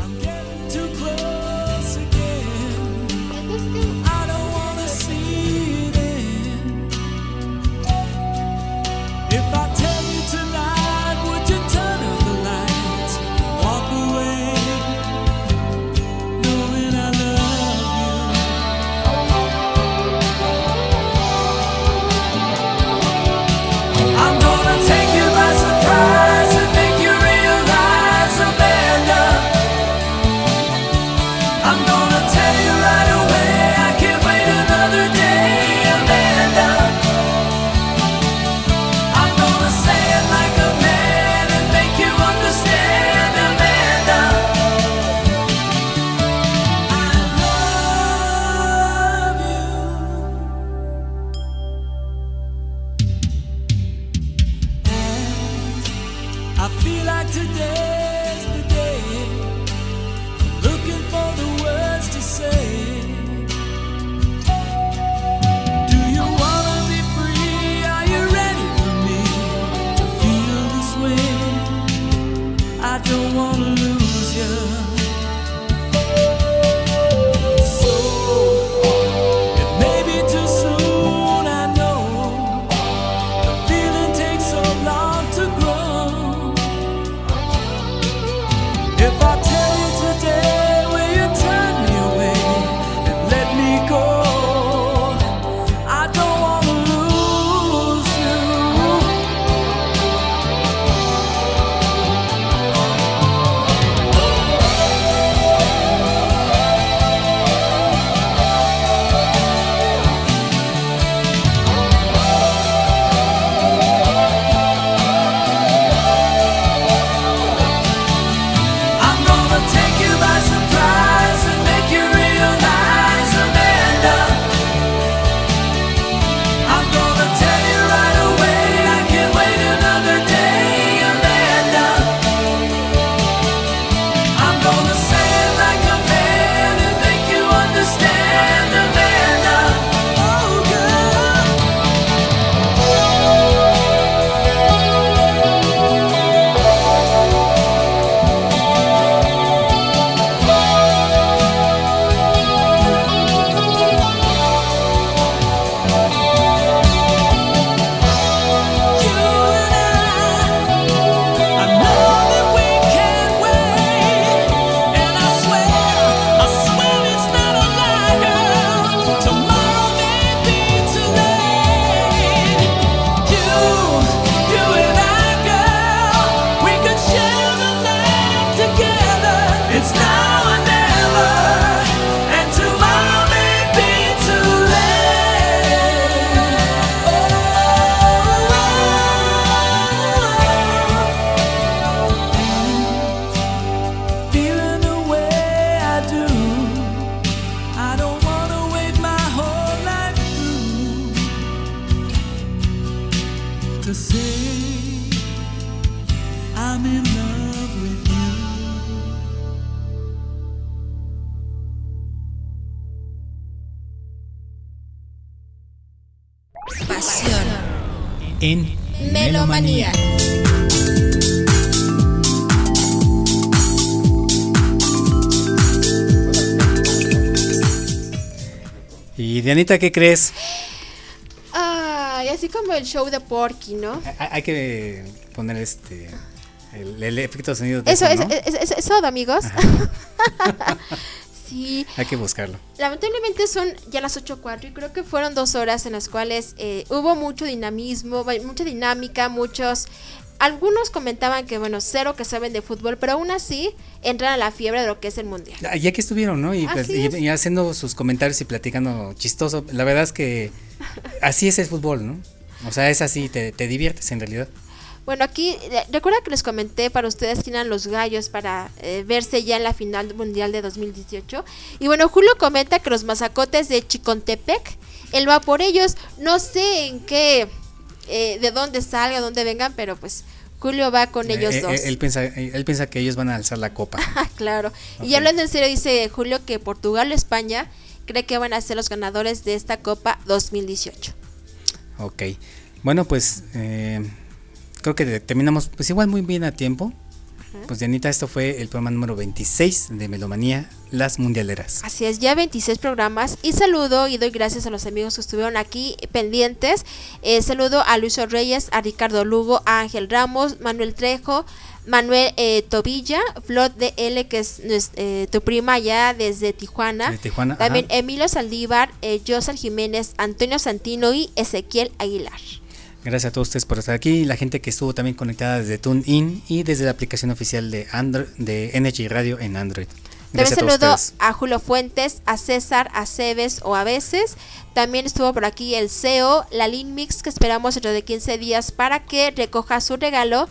Speaker 2: ¿Qué crees?
Speaker 1: Ay, así como el show de Porky, ¿no?
Speaker 2: Hay, que poner este el, el efecto de sonido de
Speaker 1: Eso,
Speaker 2: eso,
Speaker 1: es,
Speaker 2: ¿no?
Speaker 1: es, es- es todo, amigos. sí.
Speaker 2: Hay que buscarlo.
Speaker 1: Lamentablemente son ya las 8.04 y creo que fueron dos horas en las cuales eh, hubo mucho dinamismo, mucha dinámica, muchos... Algunos comentaban que, bueno, cero que saben de fútbol, pero aún así entran a la fiebre de lo que es el mundial.
Speaker 2: Ya ya que estuvieron, ¿no? Y,
Speaker 1: Así
Speaker 2: y-
Speaker 1: es.
Speaker 2: y haciendo sus comentarios y platicando chistoso. La verdad es que así es el fútbol, ¿no? O sea, es así, te, te diviertes en realidad.
Speaker 1: Bueno, aquí, eh, recuerda que les comenté para ustedes quién eran los gallos para eh, verse ya en la final mundial de 2018. Y bueno, Julio comenta que los mazacotes de Chicontepec, él va por ellos. No sé en qué, eh, de dónde salga, dónde vengan, pero pues Julio va con ellos
Speaker 2: Eh, eh,
Speaker 1: dos.
Speaker 2: él, piensa, eh, él piensa que ellos van a alzar la copa.
Speaker 1: Ah, claro. Y hablando en serio, dice Julio que Portugal o España cree que van a ser los ganadores de esta Copa 2018.
Speaker 2: Ok. Bueno, pues eh, creo que terminamos pues igual muy bien a tiempo. Pues Dianita, esto fue el programa número 26 de Melomanía, Las Mundialeras.
Speaker 1: Así es, ya 26 programas y saludo y doy gracias a los amigos que estuvieron aquí pendientes. Eh, saludo a Luis Reyes, a Ricardo Lugo, a Ángel Ramos, Manuel Trejo, Manuel eh, Tobilla, Flot de L, que es eh, tu prima ya desde Tijuana.
Speaker 2: De Tijuana,
Speaker 1: También
Speaker 2: ajá.
Speaker 1: Emilio Saldívar, eh, Jiménez, Antonio Santino y Ezequiel Aguilar.
Speaker 2: Gracias a todos ustedes por estar aquí, la gente que estuvo también conectada desde TuneIn y desde la aplicación oficial de Android, de Energy Radio en Android.
Speaker 1: También
Speaker 2: Gracias a todos
Speaker 1: saludo a Julio Fuentes, a César, a Cebes o a veces. También estuvo por aquí el CEO, la Lin Mix, que esperamos dentro de 15 días para que recoja su regalo.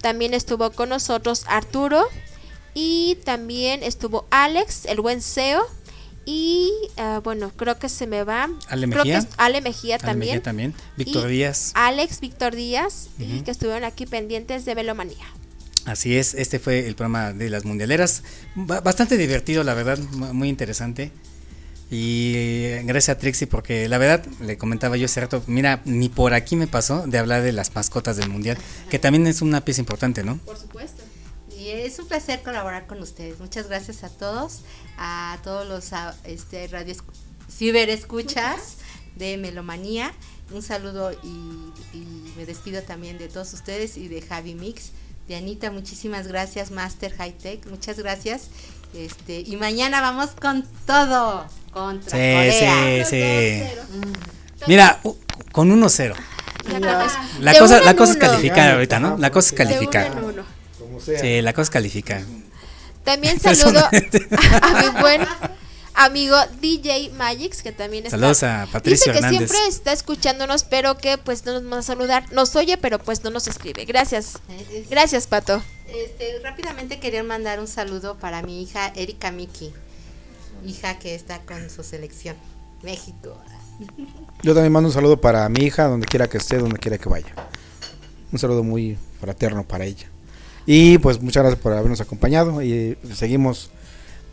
Speaker 1: También estuvo con nosotros Arturo. Y también estuvo Alex, el buen CEO. Y ah, bueno, creo que se me va.
Speaker 2: Ale
Speaker 1: Creo que
Speaker 2: Mejía.
Speaker 1: Ale Mejía
Speaker 2: Ale
Speaker 1: también.
Speaker 2: Mejía también. Víctor Díaz.
Speaker 1: Alex, Víctor Díaz. Y que estuvieron aquí pendientes de Velomanía.
Speaker 2: Así es, este fue el programa de las mundialeras. Ba- Bastante divertido, la verdad, mu- muy interesante. Y eh, gracias a Trixie porque la verdad, le comentaba yo hace rato, mira, ni por aquí me pasó de hablar de las mascotas del mundial, que también es una pieza importante, ¿no?
Speaker 1: Por supuesto.
Speaker 4: Y es un placer colaborar con ustedes. Muchas gracias a todos, a todos los este, radio ciberescuchas de Melomanía. Un saludo y, y me despido también de todos ustedes y de Javi Mix. De Anita, muchísimas gracias, Master High Tech, muchas gracias. Este, y mañana vamos con todo contra
Speaker 2: Sí,
Speaker 4: Corea.
Speaker 2: sí, sí. Mira, u- con 1-0.
Speaker 1: Ya.
Speaker 2: La cosa, la cosa es calificar ahorita, ¿no? La cosa es
Speaker 1: De uno
Speaker 2: calificar. Sí, la cosa es calificar.
Speaker 1: También saludo a mi buen amigo DJ Magix, que también está.
Speaker 2: Saludos a Patricio
Speaker 1: Dice que
Speaker 2: Hernández.
Speaker 1: siempre está escuchándonos, pero que pues no nos va a saludar. Nos oye, pero pues no nos escribe. Gracias. Gracias, Pato.
Speaker 4: Este, rápidamente quería mandar un saludo para mi hija Erika Miki, hija que está con su selección México.
Speaker 5: Yo también mando un saludo para mi hija, donde quiera que esté, donde quiera que vaya. Un saludo muy fraterno para ella. Y pues muchas gracias por habernos acompañado y seguimos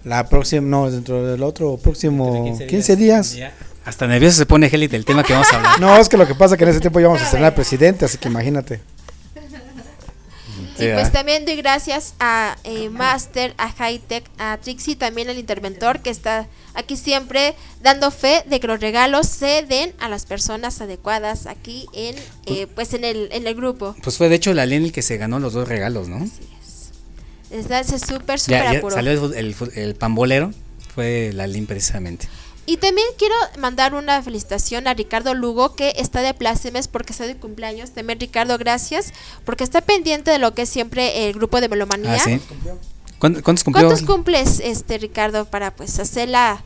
Speaker 5: la próxima, no, dentro del otro próximo 15 días.
Speaker 2: Hasta nervioso se pone Heli del tema que vamos a hablar.
Speaker 5: No, es que lo que pasa es que en ese tiempo íbamos a estrenar presidente, así que imagínate.
Speaker 1: Y pues también doy gracias a eh, Master, a Hightech, a Trixie, también al interventor que está aquí siempre dando fe de que los regalos se den a las personas adecuadas aquí en eh, pues en el, en el grupo.
Speaker 2: Pues fue de hecho la Leni el que se ganó los dos regalos, ¿no?
Speaker 1: Está ese súper, súper
Speaker 2: ya
Speaker 1: apuro.
Speaker 2: salió el, el el pambolero, fue la Lin precisamente.
Speaker 1: Y también quiero mandar una felicitación a Ricardo Lugo, que está de plácemes porque está de cumpleaños. También, Ricardo, gracias, porque está pendiente de lo que es siempre el grupo de Melomanía.
Speaker 2: Ah, sí. ¿Cuán- ¿Cuántos cumplió?
Speaker 1: ¿Cuántos cumples, este Ricardo, para pues hacer la,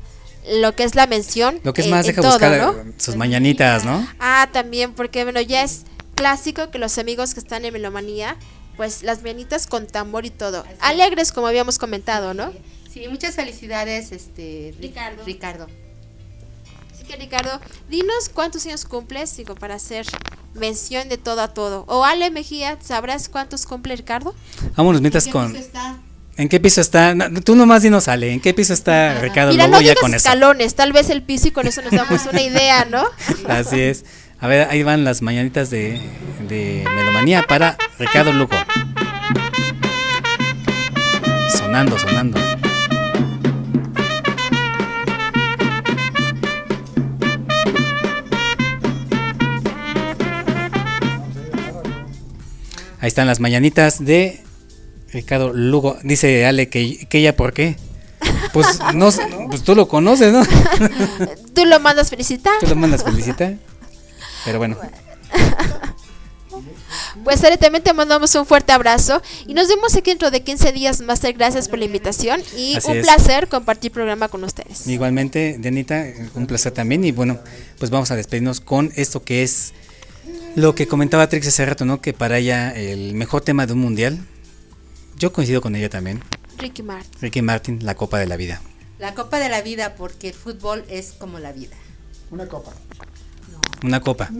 Speaker 1: lo que es la mención?
Speaker 2: Lo que es más,
Speaker 1: en
Speaker 2: deja
Speaker 1: todo,
Speaker 2: buscar
Speaker 1: ¿no?
Speaker 2: sus mañanitas, ¿no?
Speaker 1: Ah, también, porque bueno, ya es clásico que los amigos que están en Melomanía, pues las mañanitas con tambor y todo. Alegres, como habíamos comentado, ¿no?
Speaker 4: Sí, muchas felicidades, este
Speaker 1: Ricardo.
Speaker 4: Ricardo.
Speaker 1: Que Ricardo, dinos cuántos años cumples, digo, para hacer mención de todo a todo. O Ale Mejía, ¿sabrás cuántos cumple Ricardo?
Speaker 2: Vámonos mientras con. ¿En qué piso está? No, tú nomás dinos, Ale, ¿en qué piso está Ricardo
Speaker 1: Mira, no
Speaker 2: ya con eso?
Speaker 1: escalones, tal vez el piso y con eso nos damos una idea, ¿no?
Speaker 2: Así es. A ver, ahí van las mañanitas de, de Melomanía para Ricardo Lugo. Sonando, sonando. Ahí están las mañanitas de Ricardo Lugo. Dice Ale que, que ella, ¿por qué? Pues, no, pues tú lo conoces, ¿no?
Speaker 1: Tú lo mandas felicitar.
Speaker 2: Tú lo mandas felicitar. Pero bueno,
Speaker 1: Pues Ale, también te mandamos un fuerte abrazo y nos vemos aquí dentro de 15 días. Master, gracias por la invitación y
Speaker 2: Así
Speaker 1: un
Speaker 2: es.
Speaker 1: placer compartir programa con ustedes.
Speaker 2: igualmente, Dianita, un placer también. Y bueno, pues vamos a despedirnos con esto que es lo que comentaba Trix hace rato, ¿no? Que para ella el mejor tema de un mundial, yo coincido con ella también.
Speaker 1: Ricky Martin.
Speaker 2: Ricky Martin, la Copa de la Vida.
Speaker 4: La copa de la vida, porque el fútbol es como la vida.
Speaker 5: Una copa.
Speaker 2: Una copa.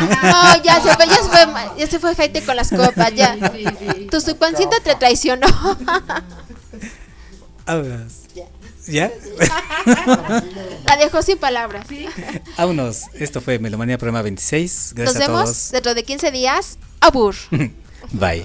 Speaker 1: No, ya se fue, ya se fue, ya se fue Jaite con las copas, ya. Tu subconsciente te traicionó.
Speaker 2: Vámonos. ¿Ya?
Speaker 1: La dejó sin palabras.
Speaker 2: Vámonos. Esto fue Melomanía Programa 26.
Speaker 1: Nos
Speaker 2: Gracias a
Speaker 1: vemos
Speaker 2: todos.
Speaker 1: dentro de 15 días. Abur.
Speaker 2: Bye.